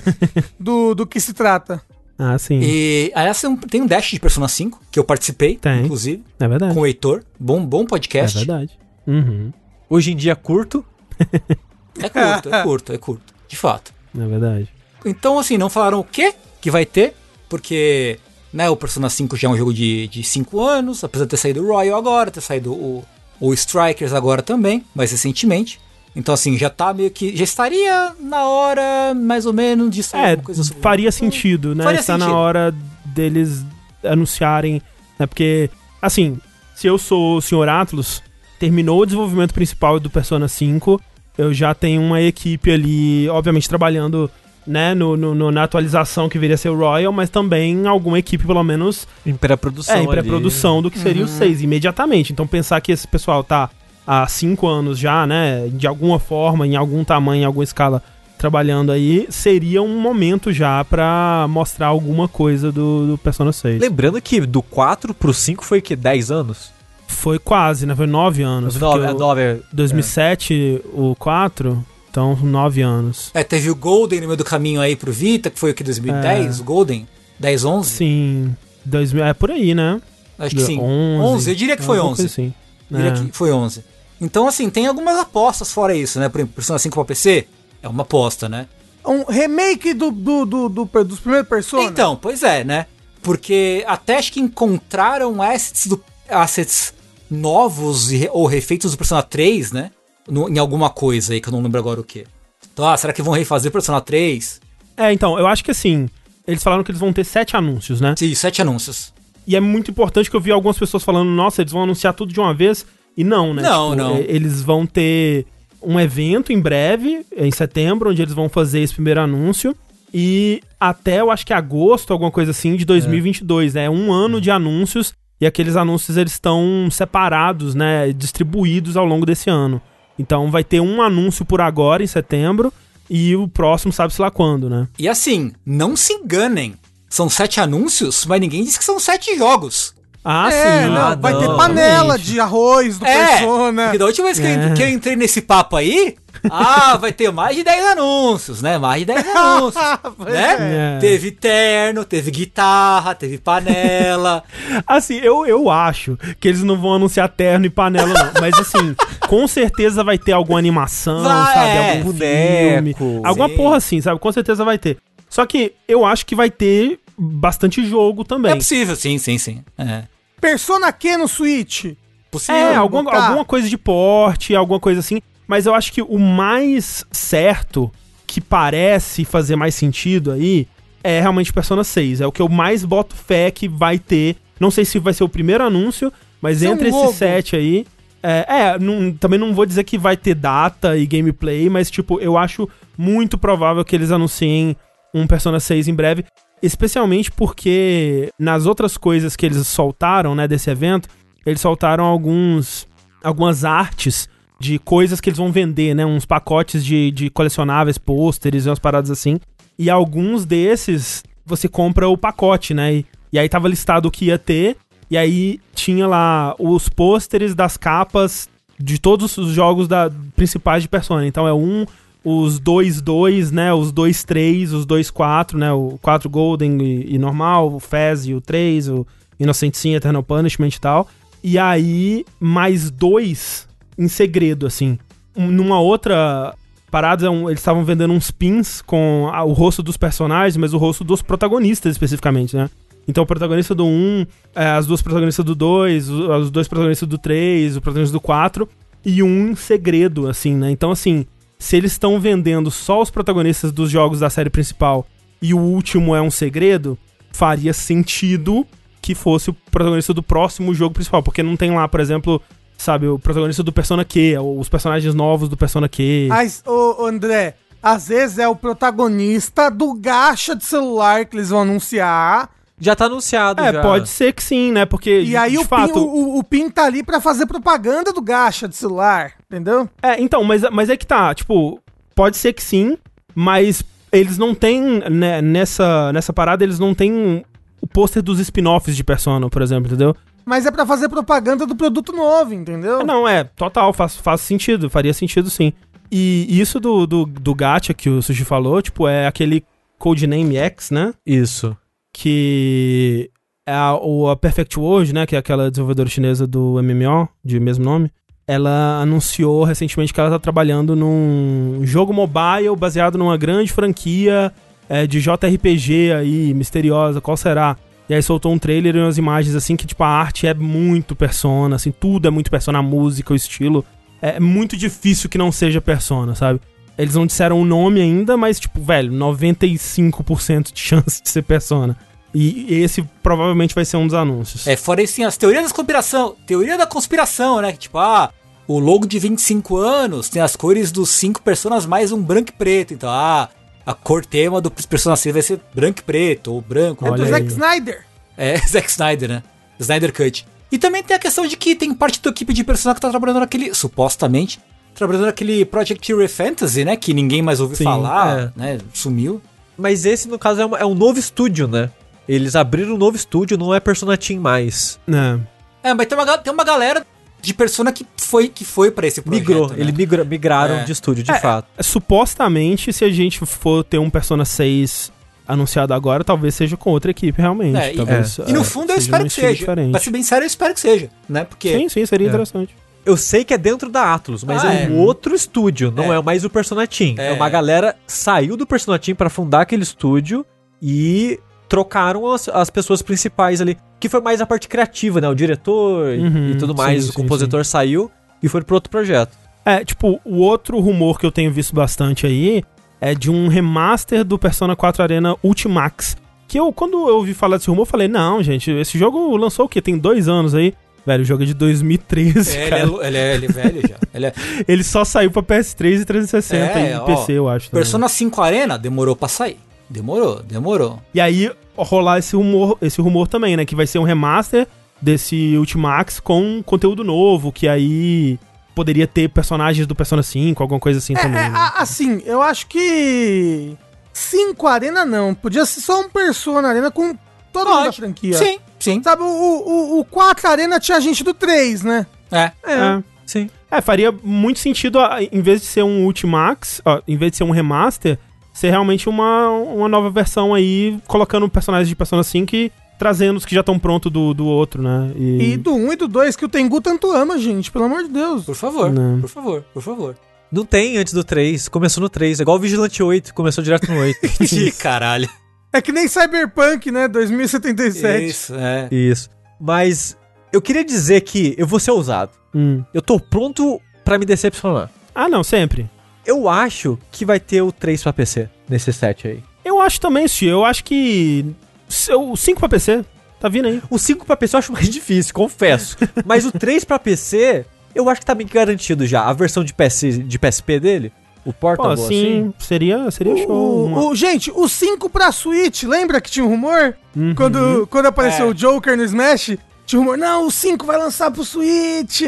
do, do que se trata. Ah, sim. E aliás, tem um- tem um Dash de Persona 5, que eu participei, Tem. inclusive, É verdade. com o Heitor. Bom, bom É podcast. verdade. Uhum. Hoje em dia curto. É curto, é curto, é curto. De fato. É verdade. Então, assim, não falaram o que que vai ter, porque né, o Persona 5 já é um jogo de 5 anos, apesar de ter saído o Royal agora, ter saído o, o Strikers agora também, mais recentemente. Então, assim, já tá meio que. Já estaria na hora, mais ou menos, de sair É, alguma coisa sobre faria sentido, né? Faria Está na sentido. hora deles anunciarem, né? Porque, assim, se eu sou o Sr. Atlas, terminou o desenvolvimento principal do Persona 5, eu já tenho uma equipe ali, obviamente, trabalhando, né, no, no- no- na atualização que viria a ser o Royal, mas também alguma equipe, pelo menos, Em pré-produção. é, em ali. pré-produção do que seria o 6, imediatamente. Então pensar que esse pessoal tá há 5 anos já, né, de alguma forma, em algum tamanho, em alguma escala, trabalhando aí, seria um momento já pra mostrar alguma coisa do, do Persona 6. Lembrando que do 4 pro 5 foi que 10 anos? Foi quase, né, foi 9 anos. Nove, porque é, o- nove, é. 2007, o 4, então 9 anos. É, teve o Golden no meio do caminho aí pro Vita, que foi o que, 2010? O Golden? 10, 11? Sim, 2000, é por aí, né? Acho que sim. 11, 11, eu diria que foi alguma 11. coisa Assim. Diria É. que foi 11. Então, assim, tem algumas apostas fora isso, né? Por exemplo, Persona 5 pra PC é uma aposta, né? Um remake do, do, do, do- dos primeiros Persona. Então, pois é, né? Porque até acho que encontraram assets, do, assets novos e ou refeitos do Persona 3, né? No- em alguma coisa aí que eu não lembro agora o que. Então, ah, será que vão refazer Persona 3? É, então, eu acho que assim, eles falaram que eles vão ter sete anúncios, né? Sim, sete anúncios. E é muito importante que eu vi algumas pessoas falando, nossa, eles vão anunciar tudo de uma vez. E não, né? Não, não. e- Eles vão ter um evento em breve, em setembro, onde eles vão fazer esse primeiro anúncio. E até, eu acho que agosto, alguma coisa assim, de 2022, né? É um ano de anúncios. E aqueles anúncios, eles estão separados, né? Distribuídos ao longo desse ano. Então vai ter um anúncio por agora, em setembro. E o próximo sabe-se lá quando, né? E assim, não se enganem. São sete anúncios, mas ninguém disse que são sete jogos. Ah, é, sim. não, Ah, vai não, ter panela realmente. de arroz do É, Persona. porque da última vez que, eu, É. que eu entrei nesse papo aí, ah, vai ter mais de 10 anúncios, né? Mais de 10 anúncios, né? É. Teve terno, teve guitarra, teve panela. Assim, eu, eu acho que eles não vão anunciar terno e panela, não. Mas assim, com certeza vai ter alguma animação, Vai, sabe? é, Algum filme. Alguma Sim. porra assim, sabe? Com certeza vai ter. Só que eu acho que vai ter bastante jogo também. É possível, sim, sim, sim. É Persona Q no Switch. possível. É, alguma, botar. alguma coisa de porte, alguma coisa assim. Mas eu acho que o mais certo, que parece fazer mais sentido aí, é realmente Persona 6. É o que eu mais boto fé que vai ter. Não sei se vai ser o primeiro anúncio, mas um entre logo. esses sete aí. É, é, não- também não vou dizer que vai ter data e gameplay, mas tipo, eu acho muito provável que eles anunciem um Persona 6 em breve. Especialmente porque nas outras coisas que eles soltaram, né, desse evento, eles soltaram alguns algumas artes de coisas que eles vão vender, né? Uns pacotes de, de colecionáveis, pôsteres e umas paradas assim. E alguns desses você compra o pacote, né? E, e aí tava listado o que ia ter. E aí tinha lá os pôsteres das capas de todos os jogos da, principais de Persona. Então é um, os 2-2, né? Os 2-3, os 2-4, né? O 4 Golden e, e normal, o Fez e o 3, o Innocent Sim, Eternal Punishment e tal. E aí, mais dois em segredo, assim. Um- numa outra parada, um- eles estavam vendendo uns pins com o rosto dos personagens, mas o rosto dos protagonistas especificamente, né? Então o protagonista do 1, é, as duas protagonistas do 2, o- os dois protagonistas do 3, o protagonista do 4, e um em segredo, assim, né? Então, assim, se eles estão vendendo só os protagonistas dos jogos da série principal e o último é um segredo, faria sentido que fosse o protagonista do próximo jogo principal, porque não tem lá, por exemplo, sabe, o protagonista do Persona Q, os personagens novos do Persona Q. Mas, ô, André, às vezes é o protagonista do gacha de celular que eles vão anunciar. Já tá anunciado, é, já. pode ser que sim, né? Porque E aí de o, fato, pin, o, o- PIN tá ali pra fazer propaganda do gacha de celular, entendeu? É, então, mas, mas é que tá, tipo, pode ser que sim, mas eles não têm, né, nessa, nessa parada, eles não têm o pôster dos spin-offs de Persona, por exemplo, entendeu? Mas é pra fazer propaganda do produto novo, entendeu? Ah, Não, é, total, faz, faz sentido, faria sentido sim. E isso do, do, do gacha que o Sushi falou, tipo, é aquele Codename X, né? Isso. Que é a, a Perfect World, né? Que é aquela desenvolvedora chinesa do MMO, de mesmo nome. Ela anunciou recentemente que ela tá trabalhando num jogo mobile baseado numa grande franquia é, de JRPG aí, misteriosa, qual será? E aí soltou um trailer e umas imagens assim que, tipo, a arte é muito persona, assim, tudo é muito persona, a música, o estilo. É muito difícil que não seja persona, sabe? Eles não disseram o nome ainda, mas, tipo, velho, 95% de chance de ser persona. E esse provavelmente vai ser um dos anúncios. É, fora isso, tem as teorias da conspiração. Teoria da conspiração, né? Que tipo, ah, o logo de 25 anos tem as cores dos cinco personas mais um branco e preto. Então, ah, a cor tema do Persona 6 vai ser branco e preto, ou branco. É Olha do aí. Zack Snyder. É, Zack Snyder, né? Snyder Cut. E também tem a questão de que tem parte da equipe de Persona que tá trabalhando naquele, supostamente, trabalhando naquele Project Hero Fantasy, né? Que ninguém mais ouviu Sim, falar, né? Sumiu. Mas esse, no caso, é, uma- é um novo estúdio, né? Eles abriram um novo estúdio, não é Persona Team mais. É. É, mas tem uma, tem uma galera de Persona que foi, que foi pra esse projeto, Migrou, né? eles migra- migraram É. de estúdio, de É, fato. Supostamente, se a gente for ter um Persona 6 anunciado agora, talvez seja com outra equipe, realmente. É, e- talvez, E no é, fundo eu espero num que seja. diferente. Pra ser bem sério, eu espero que seja, né? Porque Sim, sim, seria É. interessante. Eu sei que é dentro da Atlus, mas Ah, é um é. outro estúdio, não é, É. mais o Persona Team. É. É. uma galera saiu do Persona Team pra fundar aquele estúdio e trocaram as, as pessoas principais ali, que foi mais a parte criativa, né? O diretor e- Uhum, e tudo mais, sim, o sim, compositor saiu e foi pro outro projeto. É, tipo, o outro rumor que eu tenho visto bastante aí é de um remaster do Persona 4 Arena Ultimax. Que eu, quando eu ouvi falar desse rumor, falei, não, gente, esse jogo lançou o quê? Tem dois anos aí. Velho, o jogo é de 2013, É, ele, é, ele, é, ele é velho já. Ele é, Ele só saiu pra PS3 e 360 É, e ó, PC, eu acho. também. Persona 5 Arena demorou pra sair. Demorou, demorou. E aí rolar esse rumor, esse rumor também, né? Que vai ser um remaster desse Ultimax com conteúdo novo, que aí poderia ter personagens do Persona 5, alguma coisa assim É, também. é, né? a- assim, eu acho que. 5 Arena não. Podia ser só um Persona Arena com todo mundo da Pode. franquia. Sim, sim. Sabe, o, o, o 4 Arena tinha gente do 3, né? É. É. Sim. É, faria muito sentido, a- em vez de ser um Ultimax, ó, em vez de ser um remaster, ser realmente uma, uma nova versão aí, colocando personagens de Persona 5 e trazendo os que já estão prontos do, do outro, né? E do 1 e do 2 que o Tengu tanto ama, gente, pelo amor de Deus. Por favor, Não. por favor, por favor. Não tem antes do 3, começou no 3, é igual o Vigilante 8, começou direto no 8. Ih, caralho. É que nem Cyberpunk, né? 2077. Isso, é. Isso. Mas eu queria dizer que eu vou ser ousado. Hum. Eu tô pronto pra me decepcionar. Ah, não, sempre. Eu acho que vai ter o 3 pra PC nesse set aí. Eu acho também, Steve, eu acho que se- o 5 pra PC tá vindo aí. O 5 pra PC eu acho mais difícil, confesso. Mas o 3 pra PC, eu acho que tá bem garantido já. A versão de, PS, de PSP dele, o Pô, Portable, assim, assim. seria, seria show. O, o- gente, o 5 pra Switch, lembra que tinha um rumor? Uhum. Quando, quando apareceu É. o Joker no Smash, tinha um rumor, não, o 5 vai lançar pro Switch.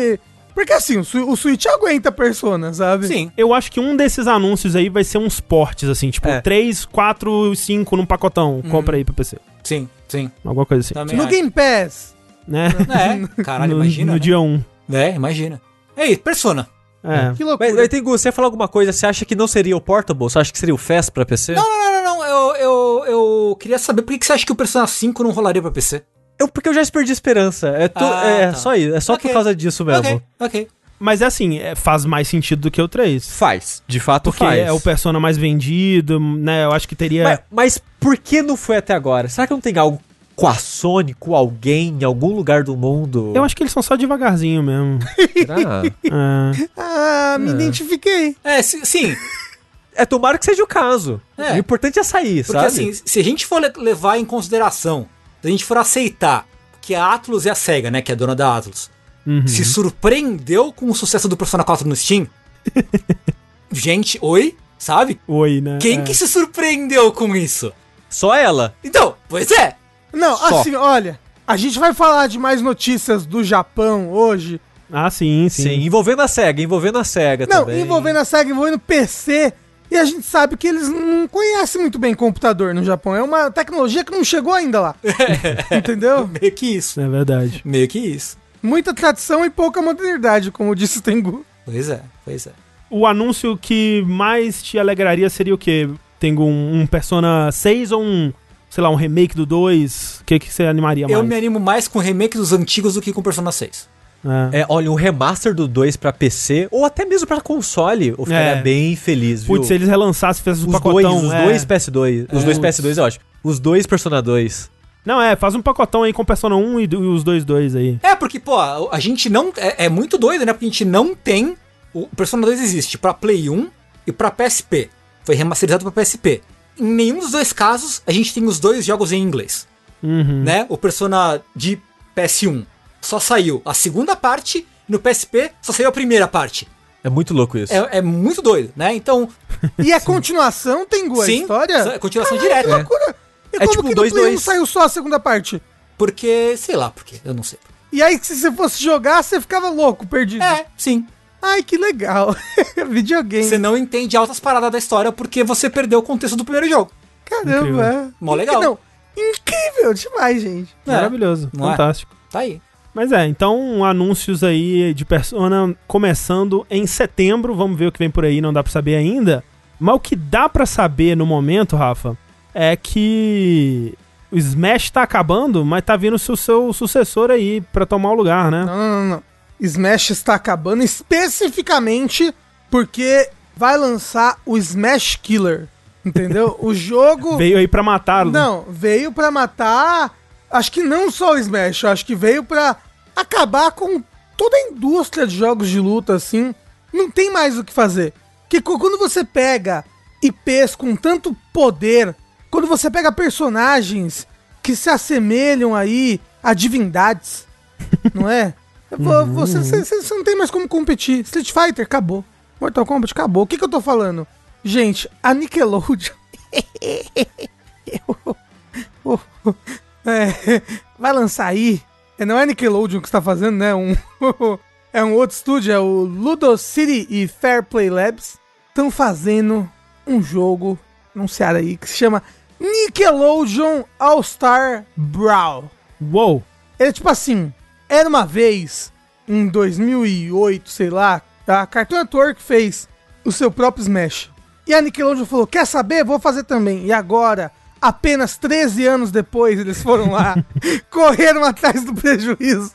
Porque assim, o, Switch aguenta Persona, sabe? Sim. Eu acho que um desses anúncios aí vai ser uns portes, assim, tipo, É. 3, 4, 5 num pacotão. Compra aí pra PC. Sim, sim. Alguma coisa assim. Também No acho. Game Pass. Né? É, caralho, no, imagina. no né? dia 1. É, imagina. Ei, Persona. É. Que loucura. Mas, tem você falar alguma coisa, você acha que não seria o Portable? Você acha que seria o Fast pra PC? Não, não, não, não, não. Eu, eu, eu queria saber por que que você acha que o Persona 5 não rolaria pra PC? Eu, porque eu já perdi esperança. É, tu- Ah, é tá. só isso, é só Ok. por causa disso mesmo. Ok, ok. Mas é assim, é, faz mais sentido do que o 3. Faz, de fato Porque faz. é o Persona mais vendido, né? Eu acho que teria. Mas, mas por que não foi até agora? Será que não tem algo com a Sony, com alguém, em algum lugar do mundo? Eu acho que eles são só devagarzinho mesmo. Será? É. Ah, me É. identifiquei. É, si- sim. é tomara que seja o caso. É. O importante é sair, Porque sabe? assim, se a gente for le- levar em consideração, a gente for aceitar que a Atlus é a SEGA, né, que é a dona da Atlus, Uhum. se surpreendeu com o sucesso do Persona 4 no Steam, gente, oi, sabe? Oi, né? Quem É. que se surpreendeu com isso? Só ela. Então, pois é. Não, Só. assim, olha, a gente vai falar de mais notícias do Japão hoje. Ah, sim, sim. Sim, envolvendo a SEGA, envolvendo a SEGA Não, também. envolvendo a SEGA, envolvendo PC. E a gente sabe que eles não conhecem muito bem computador no Japão. É uma tecnologia que não chegou ainda lá. Entendeu? Meio que isso. É verdade. Meio que isso. Muita tradição e pouca modernidade, como disse o Tengu. Pois é, pois é. O anúncio que mais te alegraria seria o quê? Tem um, um Persona 6 ou um, sei lá, um remake do 2? O que, que você animaria mais? Eu me animo mais com o remake dos antigos do que com Persona 6. É. É, olha, um remaster do 2 pra PC, ou até mesmo pra console, eu ficaria É. bem feliz, viu? Putz, se eles relançassem, fizessem um os pacotão. dois, os é. dois PS2. Os É. dois PS2 é ótimo. Os dois Persona 2. Não, é, faz um pacotão aí com Persona 1 e, e os dois dois aí. É, porque, pô, a, a gente não. É, é muito doido, né? Porque a gente não tem. O Persona 2 existe pra Play 1 e pra PSP. Foi remasterizado pra PSP. Em nenhum dos dois casos a gente tem os dois jogos em inglês. Uhum. Né? O Persona de PS1 só saiu a segunda parte, no PSP só saiu a primeira parte. É muito louco isso. É, é muito doido, né? Então, E a continuação, Tengu, a sim, história? é continuação direta. loucura. E É como tipo que no dois, Play 1 dois. saiu só a segunda parte? Porque, sei lá, porque eu não sei. E aí, se você fosse jogar, você ficava louco, perdido. É, sim. Ai, que legal. Videogame. Você não entende altas paradas da história porque você perdeu o contexto do primeiro jogo. Caramba. Incrível. é. Mó legal. Não, incrível demais, gente. É, Maravilhoso, não é? fantástico. Tá aí. Mas é, então anúncios aí de Persona começando em setembro, vamos ver o que vem por aí, não dá pra saber ainda. Mas o que dá pra saber no momento, Rafa, é que o Smash tá acabando, mas tá vindo o seu, seu sucessor aí pra tomar o lugar, né? Não, não, não, não. Smash está acabando especificamente porque vai lançar o Smash Killer. Entendeu? O jogo. Veio aí pra matá-lo. Não, veio pra matar. Acho que não só o Smash, acho que veio pra acabar com toda a indústria de jogos de luta, assim. Não tem mais o que fazer. Que quando você pega IPs com tanto poder, quando você pega personagens que se assemelham aí a divindades, não é? Vo- Você, você, você não tem mais como competir. Street Fighter, acabou. Mortal Kombat, acabou. O que, que eu tô falando? Gente, a Nickelodeon. É, vai lançar aí. É, Não é Nickelodeon que está fazendo, né? Um, é um outro estúdio, é o Ludocity e Fair Play Labs. Estão fazendo um jogo anunciado aí que se chama Nickelodeon All Star Brawl. Uou. Ele é tipo assim, era uma vez, em 2008, sei lá, a Cartoon Network fez o seu próprio Smash. E a Nickelodeon falou, quer saber? Vou fazer também. E agora, apenas 13 anos depois, eles foram lá, correram atrás do prejuízo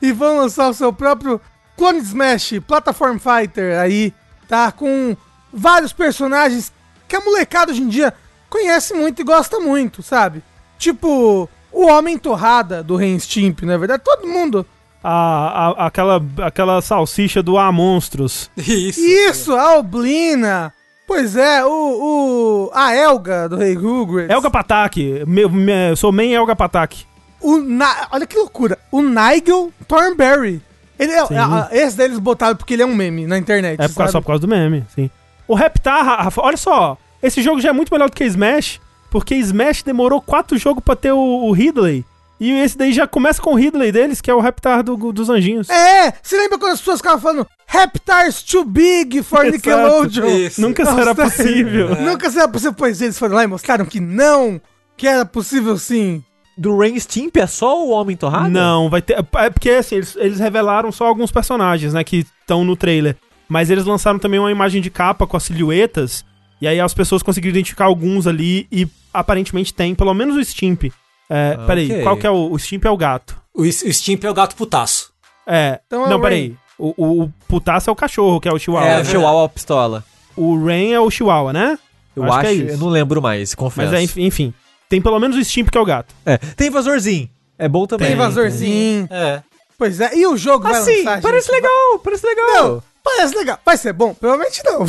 e vão lançar o seu próprio Clone Smash Platform Fighter aí, tá? Com vários personagens que a molecada hoje em dia conhece muito e gosta muito, sabe? Tipo, o Homem Torrada do Ren Stimp, não é verdade? Todo mundo. A, a- aquela, aquela salsicha do A Monstros. Isso. Isso, a Oblina. Pois é, o, o a Elga do Rei Rugrats. Elga Patak. Meu, me- eu sou main Elga Patak. O Na- Olha que loucura. O Nigel Thornberry. Ele é, a- esse deles botaram porque ele é um meme na internet. É por causa, só por causa do meme, sim. O Reptar, Rafa, olha só. Esse jogo já é muito melhor do que Smash, porque Smash demorou quatro jogos pra ter o, o Ridley. E esse daí já começa com o Ridley deles, que é o Reptar do- dos anjinhos. É, você lembra quando as pessoas ficavam falando Reptar's too big for Exato. Nickelodeon? Isso. Nunca Nossa, será possível. Nunca será possível, pois eles foram lá e mostraram que não, que era possível sim. Do Rain Stimp é só o Homem Torrado? Não, vai ter. É porque assim, eles, eles revelaram só alguns personagens, né, que estão no trailer. Mas eles lançaram também uma imagem de capa com as silhuetas. E aí as pessoas conseguiram identificar alguns ali. E aparentemente tem, pelo menos o Stimp. É, Ah, peraí, ok. qual que é o. O Stimp é o gato. O, o Stimp é o gato putaço. É. Então é não, o peraí. O, o, o putaço é o cachorro, que é o Chihuahua. É, né? o Chihuahua Pistola. O Rain é o Chihuahua, né? Eu Acho acho, que é isso. eu não lembro mais, confesso. Mas é, enf- enfim. Tem pelo menos o Stimp, que é o gato. É, tem invasorzinho. É bom também. Tem invasorzinho. É. Pois é, e o jogo vai Assim, lançar, parece gente? legal, parece legal. Não, parece legal. Vai ser bom? Provavelmente não.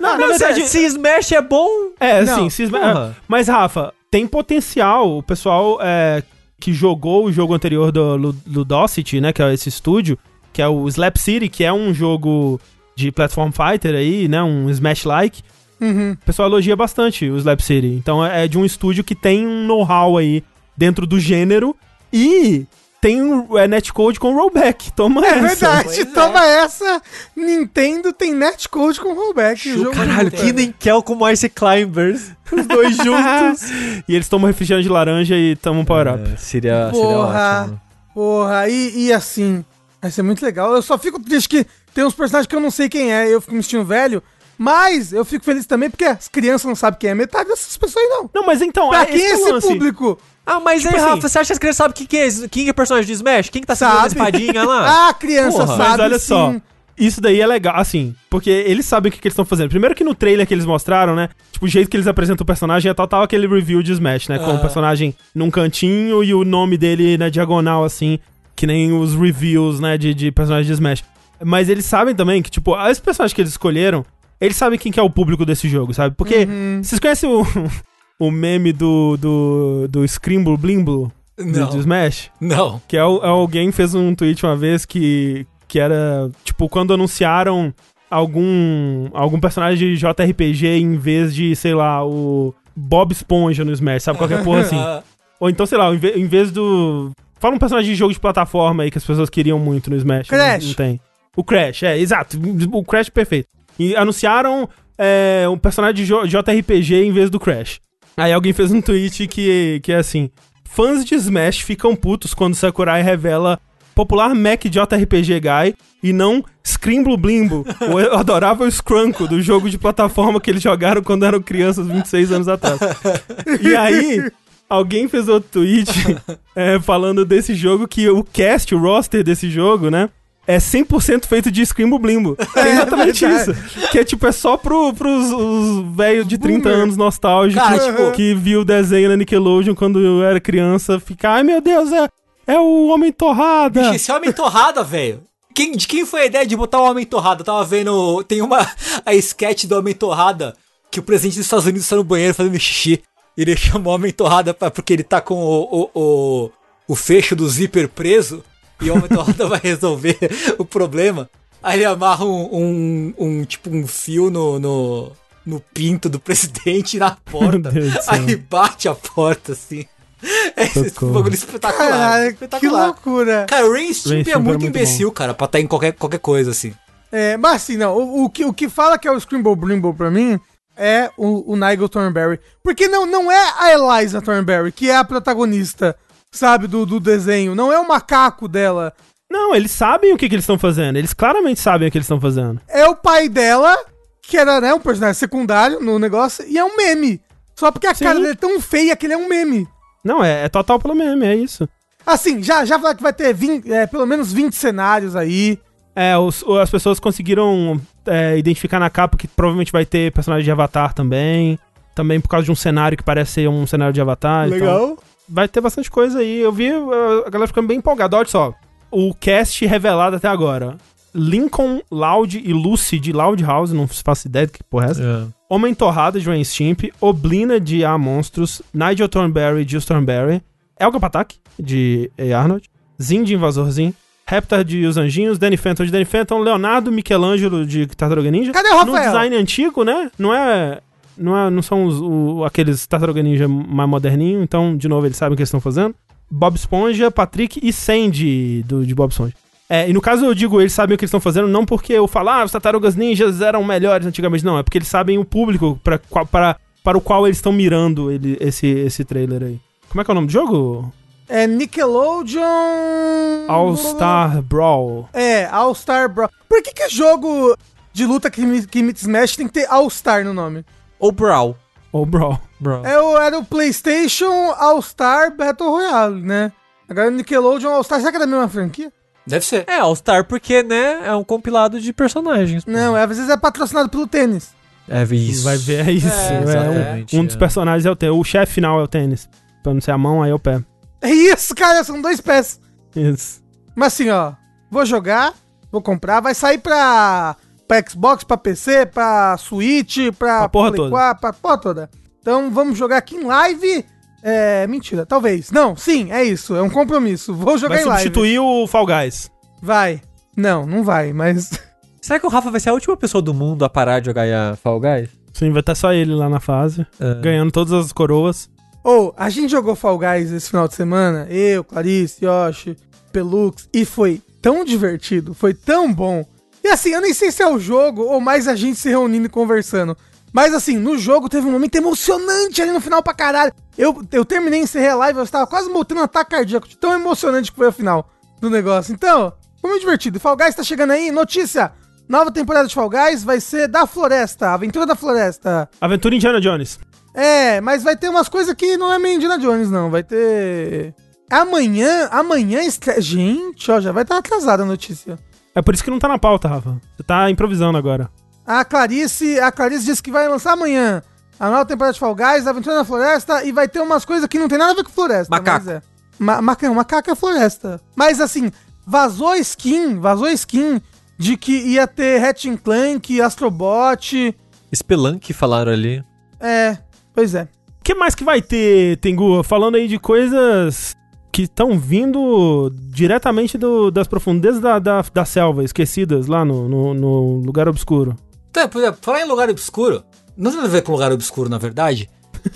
Não, Não, se- se Smash é bom, É, Não, sim. se- porra. mas, Rafa, tem potencial. O pessoal é, que jogou o jogo anterior do Lu- Ludocity, né? Que é esse estúdio, que é o Slap City, que é um jogo de platform fighter aí, né? Um Smash-like. Uhum. O pessoal elogia bastante o Slap City. Então é é de um estúdio que tem um know-how aí dentro do gênero e tem um é, netcode com rollback. Toma É essa. verdade, é. toma essa. Nintendo tem netcode com rollback. o jogo caralho, que nem Kel com Ice Climbers. Os dois juntos. E eles tomam refrigerante de laranja e tomam power-up. É, seria, seria Porra. ótimo. Porra, e, e assim, vai ser muito legal. Eu só fico triste que tem uns personagens que eu não sei quem é, eu fico me sentindo velho. Mas eu fico feliz também porque as crianças não sabem quem é metade dessas pessoas aí, não. Não, mas então, Pra é quem é esse esse público? Ah, mas Tipo aí, assim- Rafa, você acha que as crianças sabem quem que é, quem que é personagem de Smash? Quem que tá segurando a espadinha lá? Ah, criança Porra. sabe. Mas olha só, sim. isso daí é legal, assim, porque eles sabem o que, que eles estão fazendo. Primeiro que no trailer que eles mostraram, né, tipo, o jeito que eles apresentam o personagem é total aquele review de Smash, né, com o Ah. personagem num cantinho e o nome dele na diagonal, assim, que nem os reviews, né, de, de personagens de Smash. Mas eles sabem também que, tipo, esse personagem que eles escolheram, eles sabem quem que é o público desse jogo, sabe? Porque, Uhum. vocês conhecem o, o meme do, do, do Scrimble Blimblo? Do, Não. do Smash? Não. Que é, é alguém fez um tweet uma vez que, que era, tipo, quando anunciaram algum, algum personagem de JRPG em vez de, sei lá, o Bob Esponja no Smash, sabe? Qualquer porra assim. Ou então, sei lá, em ve- em vez do... Fala um personagem de jogo de plataforma aí que as pessoas queriam muito no Smash. Crash. Não, não tem. O Crash, é, exato. O Crash perfeito. E anunciaram é, um personagem de JRPG em vez do Crash. Aí alguém fez um tweet que, que é assim: fãs de Smash ficam putos quando Sakurai revela popular Mac JRPG Guy e não Scrimble Blimbo, o adorável Scrunko do jogo de plataforma que eles jogaram quando eram crianças 26 anos atrás. E aí, alguém fez outro tweet é, falando desse jogo que o cast, o roster desse jogo, né? É 100% feito de Screamo Blimbo. É exatamente verdade. isso. Que é tipo, é só pro, pros os velhos de 30 Boomer. anos nostálgicos Cara, tipo- que viu o desenho na Nickelodeon quando eu era criança, ficar, ai meu Deus, é, é o Homem Torrada. Bicho, esse homem torrada, velho. Quem, de quem foi a ideia de botar o homem torrada? Eu tava vendo. Tem uma. A sketch do homem torrada. Que o presidente dos Estados Unidos tá no banheiro fazendo xixi. E ele chama o homem torrada pra- porque ele tá com o, o, o, o fecho do zíper preso. E o homem torrada vai resolver o problema. Aí ele amarra um, um, um, tipo um fio no, no, no pinto do presidente na porta. Aí bate a porta assim. É esse bagulho espetacular. Caralho, que espetacular. loucura. Cara, o Rain é era muito muito imbecil, cara, pra estar em qualquer, qualquer coisa, assim. É, mas assim, não, o, o que, o que fala que é o Scrimble Brimble pra mim é o, o Nigel Thornberry. Porque não, não é a Eliza Thornberry, que é a protagonista, sabe, do, do desenho. Não é o macaco dela. Não, eles sabem o que, que eles estão fazendo. Eles claramente sabem o que eles estão fazendo. É o pai dela, que era, né, um personagem secundário no negócio, e é um meme. Só porque a Sim. cara dele é tão feia que ele é um meme. Não, é, é total pelo meme, é isso. Assim, já, já falaram que vai ter 20, é, pelo menos 20 cenários aí. É, os- as pessoas conseguiram é, identificar na capa que provavelmente vai ter personagem de Avatar também. Também por causa de um cenário que parece ser um cenário de Avatar. Então vai ter bastante coisa aí. Eu vi uh, a galera ficando bem empolgada. Olha só, o cast revelado até agora. Lincoln, Loud e Lucy de Loud House, não faço ideia do que porra é essa. Homem Torrada de Rain Stimp, Oblina de A Monstros, Nigel Thornberry de Thornberry, Elga Patak de A. Arnold, Zin de Invasor Zin, Raptor de Os Anjinhos, Danny Phantom de Danny Phantom, Leonardo Michelangelo de Tartaruga Ninja. Cadê o No Rafael? design antigo, né? Não é. Não, é, não são os, o- aqueles Tartaruga Ninja mais moderninho, então, de novo, eles sabem o que eles estão fazendo. Bob Esponja, Patrick e Sandy do, de Bob Esponja. É, e no caso eu digo, eles sabem o que eles estão fazendo, não porque eu falo, ah, os Tartarugas Ninjas eram melhores antigamente, não, é porque eles sabem o público pra, qual- para, o qual eles estão mirando ele, esse, esse trailer aí. Como é que é o nome do jogo? É Nickelodeon... All Star Brawl. É, All Star Brawl. Por que que jogo de luta que, que Smash tem que ter All Star no nome? Ou Brawl. Ou Brawl. Brawl. É o, era o PlayStation All Star Battle Royale, né? Agora o Nickelodeon All Star, será que é da mesma franquia? Deve ser. É, All Star porque, né, é um compilado de personagens. pô. Não, é, às vezes é patrocinado pelo tênis. É isso. Vai ver, é isso. É, É, exatamente, um, um dos é. personagens é o tênis. O chefe final é o tênis. Pra não ser a mão, aí é o pé. É isso, cara, são dois pés. Isso. Mas assim, ó, vou jogar, vou comprar, vai sair pra, pra Xbox, pra PC, pra Switch, pra, Pra porra Play toda. 4, pra porra toda. Então vamos jogar aqui em live. É, mentira, talvez. Não, sim, é isso, é um compromisso. Vou jogar Vai em live. substituir o Fall Guys. Vai. Não, não vai, mas. Será que o Rafa vai ser a última pessoa do mundo a parar de jogar a Fall Guys? Sim, vai estar só ele lá na fase, É. ganhando todas as coroas. Ou, a gente jogou Fall Guys esse final de semana, eu, Clarice, Yoshi, Pelux, e foi tão divertido, foi tão bom. E assim, eu nem sei se é o jogo ou mais a gente se reunindo e conversando. Mas assim, no jogo teve um momento emocionante ali no final pra caralho. Eu, eu terminei, encerrei a live, eu estava quase botando um ataque cardíaco, tão emocionante que foi o final do negócio. Então, foi muito divertido. Fall Guys tá chegando aí, notícia! Nova temporada de Fall Guys vai ser da Floresta, Aventura da Floresta. Aventura Indiana Jones. É, mas vai ter umas coisas que não é meio Indiana Jones, não. Vai ter. Amanhã, amanhã estre... Gente, ó, já vai estar atrasada a notícia. É por isso que não tá na pauta, Rafa. Você tá improvisando agora. A Clarice, a Clarice disse que vai lançar amanhã a nova temporada de Fall Guys, Aventura na Floresta, e vai ter umas coisas que não tem nada a ver com floresta. Macaco. Mas é. Ma maca- macaco é floresta. Mas assim, vazou skin, vazou skin de que ia ter Hatching Clank, Astrobot. Spelunk falaram ali. É, pois é. O que mais que vai ter, Tengu? Falando aí de coisas que estão vindo diretamente do- das profundezas da, da, da selva, esquecidas lá no, no, no lugar obscuro. Então, por exemplo, falar em lugar obscuro, não tem nada a ver com lugar obscuro, na verdade,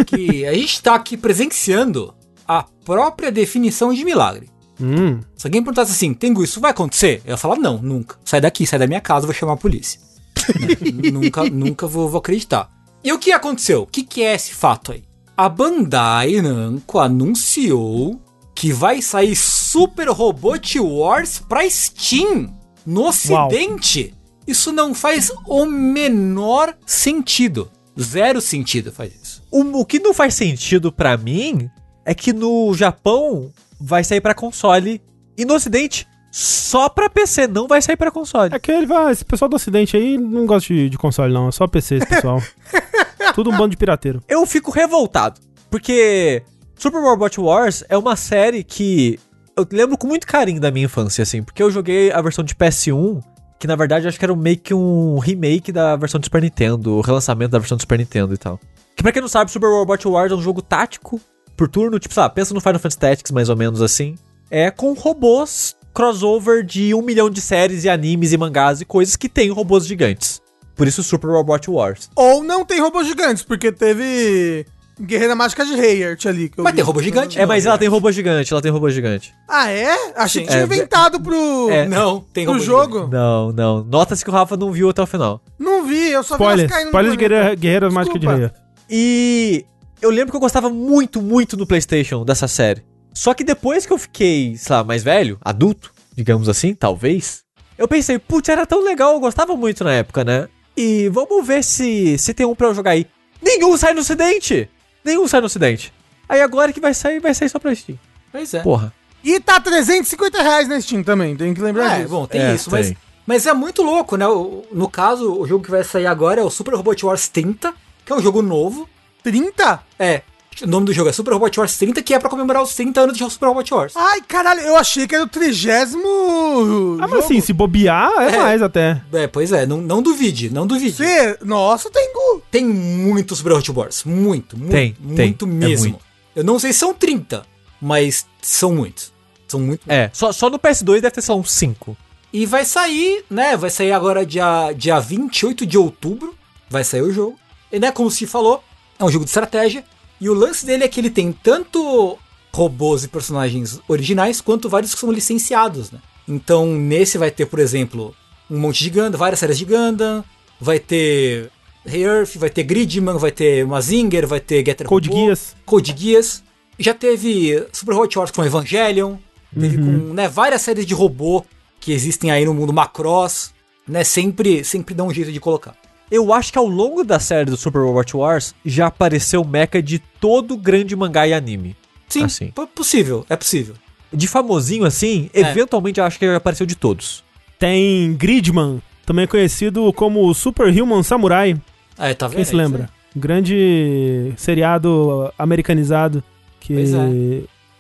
que a gente tá aqui presenciando a própria definição de milagre. Hum. Se alguém perguntasse assim, Tengu, isso vai acontecer? Eu ia falar, não, nunca. Sai daqui, sai da minha casa, vou chamar a polícia. Né? nunca, nunca vou, vou acreditar. E o que aconteceu? O que, que é esse fato aí? A Bandai Namco anunciou que vai sair Super Robot Wars pra Steam no ocidente. Isso não faz o menor sentido. Zero sentido faz isso. O, o que não faz sentido pra mim é que no Japão vai sair pra console e no ocidente só pra PC, não vai sair pra console. É que ele vai. Esse pessoal do ocidente aí não gosta de, de console, não. É só PC esse pessoal. Tudo um bando de pirateiro. Eu fico revoltado, porque Super Robot Wars é uma série que eu lembro com muito carinho da minha infância, assim, porque eu joguei a versão de PS1, que na verdade acho que era meio que um remake da versão do Super Nintendo, o relançamento da versão do Super Nintendo e tal. Que pra quem não sabe, Super Robot Wars é um jogo tático, por turno, tipo, sabe, pensa no Final Fantasy Tactics mais ou menos assim. É com robôs crossover de um milhão de séries e animes e mangás e coisas que tem robôs gigantes. Por isso Super Robot Wars. Ou não tem robôs gigantes, porque teve Guerreira Mágica de Hayert ali. que eu Mas vi. tem robô gigante? É, mas ela tem robô gigante, ela tem robô gigante. Ah, é? Achei Sim. que tinha É, inventado pro, é. Não, tem pro robô jogo. gigante. Não, não. Nota-se que o Rafa não viu até o final. Não vi, eu só vi Spoiler. elas caindo no Spoiler de. Guerreira, Guerreiras Mágicas de. Rei. E eu lembro que eu gostava muito, muito no PlayStation dessa série. Só que depois que eu fiquei, sei lá, mais velho, adulto, digamos assim, talvez, eu pensei, putz, era tão legal, eu gostava muito na época, né? E vamos ver se, se tem um pra eu jogar aí. Nenhum sai no ocidente! Nenhum sai no ocidente. Aí agora que vai sair, vai sair só pra Steam. Pois é. Porra. E tá 350 reais na Steam também, tem que lembrar É, disso. bom, tem É, isso, tem. mas, mas é muito louco, né? No caso, o jogo que vai sair agora é o Super Robot Wars 30, que é um jogo novo. 30? É, o nome do jogo é Super Robot Wars 30, que é pra comemorar os 30 anos de Super Robot Wars. Ai, caralho, eu achei que era o trigésimo. Ah, mas assim, se bobear, é, É. mais até. É, pois é, não, não duvide, não duvide. Cê... Nossa, tem gu. Tem muito Super Robot Wars, muito, muito, Tem, tem, muito é mesmo. muito. Eu não sei se são 30, mas são muitos. São muito. É, só, só no PS2 deve ter só uns 5. E vai sair, né? Vai sair agora dia, dia 28 de outubro. Vai sair o jogo. E, né, como se falou, é um jogo de estratégia. E o lance dele é que ele tem tanto robôs e personagens originais, quanto vários que são licenciados, né? Então, nesse vai ter, por exemplo, um monte de Gundam, várias séries de Gundam. Vai ter Hey Earth, vai ter Gridman, vai ter Mazinger, vai ter Getter Code Robô, Geass. Code Geass. Já teve Super Hot Wars com Evangelion. Teve com né, várias séries de robô que existem aí no mundo Macross. Né, sempre, sempre dá um jeito de colocar. Eu acho que ao longo da série do Super Robot Wars já apareceu mecha de todo grande mangá e anime. Sim, Assim. po- possível, é possível. De famosinho assim, É. eventualmente eu acho que já apareceu de todos. Tem Gridman, também conhecido como Super Human Samurai. É, tá vendo? Quem se É lembra? Um grande seriado americanizado que Pois é.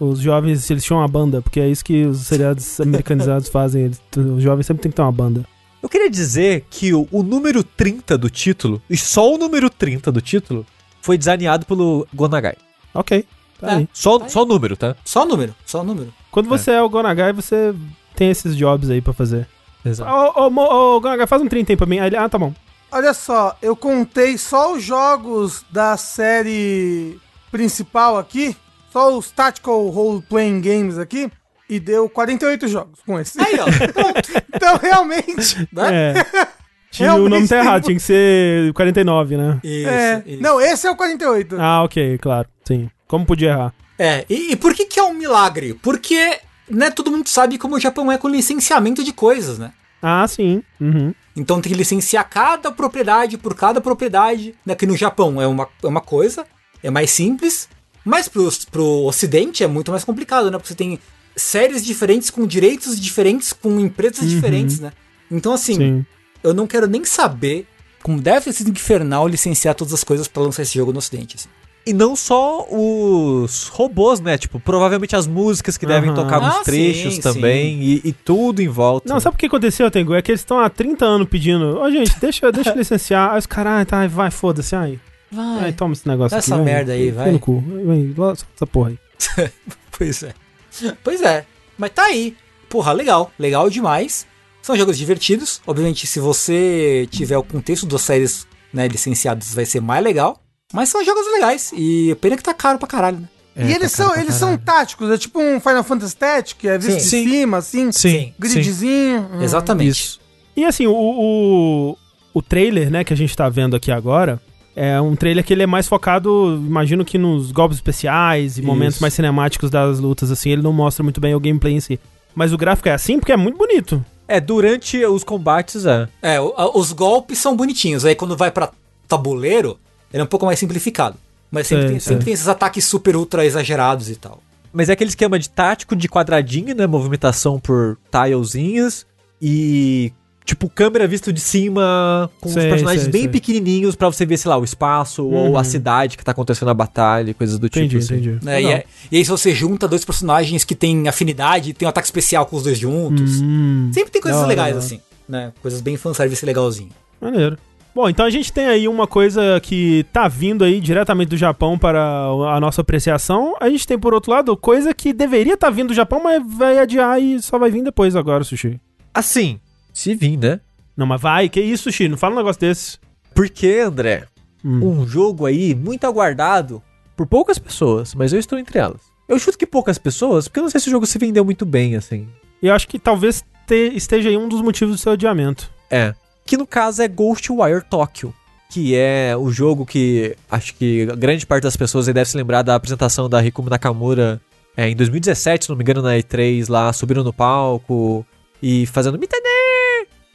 os jovens eles tinham uma banda, porque é isso que os seriados americanizados fazem. Eles, os jovens sempre tem que ter uma banda. Eu queria dizer que o, o número 30 do título, e só o número 30 do título, foi desaneado pelo Gonagai. Ok, tá É. aí. Só, só o número, tá? Só o número, só o número. Quando você é, o Gonagai, você tem esses jobs aí pra fazer. Exato. Ô, ô, ô, Gonagai, faz um 30 aí pra mim. Aí ah, tá bom. Olha só, eu contei só os jogos da série principal aqui, só os Tactical Role Playing Games aqui, e deu 48 jogos com esse. Aí, ó. então, realmente. né? É. Tinha, o nome tá errado, tinha que ser 49, né? Isso, é. isso. Não, esse é o 48. Ah, ok, claro. Sim. Como podia errar? É, e, e por que que é um milagre? Porque, né, todo mundo sabe como o Japão é com licenciamento de coisas, né? Ah, sim. Uhum. Então tem que licenciar cada propriedade por cada propriedade, né? Que no Japão é uma, é uma coisa, é mais simples, mas pro, pro ocidente é muito mais complicado, né? Porque você tem séries diferentes com direitos diferentes, com empresas diferentes, né? Então assim, Sim. eu não quero nem saber como deve ter sido infernal licenciar todas as coisas pra lançar esse jogo no ocidente, assim. E não só os robôs, né? Tipo, provavelmente as músicas que devem Aham. tocar nos Ah, trechos sim, também e, e tudo em volta. Não, sabe o que aconteceu, Tengu? É que eles estão há 30 anos pedindo. Ô, gente, deixa, deixa eu licenciar. Aí os caras, ah, tá, vai, foda-se, ai. Ai, toma esse negócio Essa aqui. merda aí, Enfia vai. no cu. Vem, lá, essa porra aí. Pois é. Pois é. Mas tá aí. Porra, legal. Legal demais. São jogos divertidos. Obviamente, se você tiver o contexto das séries né, licenciadas, vai ser mais legal. Mas são jogos legais. E pena que tá caro pra caralho, né? É, e tá eles, caro são, eles são táticos, é tipo um Final Fantasy Tactic, é visto Sim. de cima, assim, Sim, sim. gridzinho. hum. Exatamente. Isso. E assim, o, o, o trailer, né, que a gente tá vendo aqui agora, é um trailer que ele é mais focado, imagino que nos golpes especiais e momentos Isso. mais cinemáticos das lutas, assim, ele não mostra muito bem o gameplay em si. Mas o gráfico é assim porque é muito bonito. É, durante os combates, é. É, os golpes são bonitinhos. Aí quando vai pra tabuleiro, ele é um pouco mais simplificado. Mas sempre, Sei, tem, sempre sei. tem esses ataques super ultra exagerados e tal. Mas é aquele esquema de tático de quadradinho, né? Movimentação por tilezinhos e tipo câmera vista de cima com Sei, os personagens sei, bem sei. pequenininhos pra você ver, sei lá, o espaço ou Uhum. a cidade que tá acontecendo a batalha e coisas do Entendi, tipo. assim. entendi. Né? E, é- e aí, se você junta dois personagens que têm afinidade, tem um ataque especial com os dois juntos. Hum, Sempre tem coisas hora, legais hora. assim, né? Coisas bem fanservice legalzinho. maneiro. Bom, então a gente tem aí uma coisa que tá vindo aí diretamente do Japão para a nossa apreciação. A gente tem, por outro lado, coisa que deveria estar vindo do Japão, mas vai adiar e só vai vir depois agora, Sushi. Assim, se vir, né? Não, mas vai, que isso, Sushi? Não fala um negócio desse. Porque, André, Hum. um jogo aí muito aguardado por poucas pessoas, mas eu estou entre elas. Eu chuto que poucas pessoas, porque eu não sei se o jogo se vendeu muito bem, assim. E eu acho que talvez te- esteja aí um dos motivos do seu adiamento. É. Que no caso é Ghostwire Tokyo. Que é o jogo que acho que a grande parte das pessoas aí deve se lembrar da apresentação da Hikumi Nakamura é, em 2017, se não me engano, na E3, lá subindo no palco e fazendo Mitane!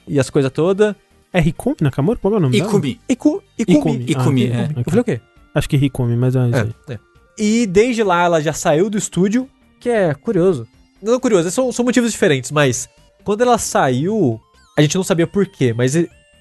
E as coisas todas. É Hikumi Nakamura? Qual é o nome dela? Ikumi. Iku, Ikumi. Ikumi. Ikumi, Ah, é. Eu falei o quê? Acho que Hikumi, mas é isso aí. É, é. E desde lá ela já saiu do estúdio, que é curioso. Não curioso, são, são motivos diferentes, mas quando ela saiu, a gente não sabia por quê, mas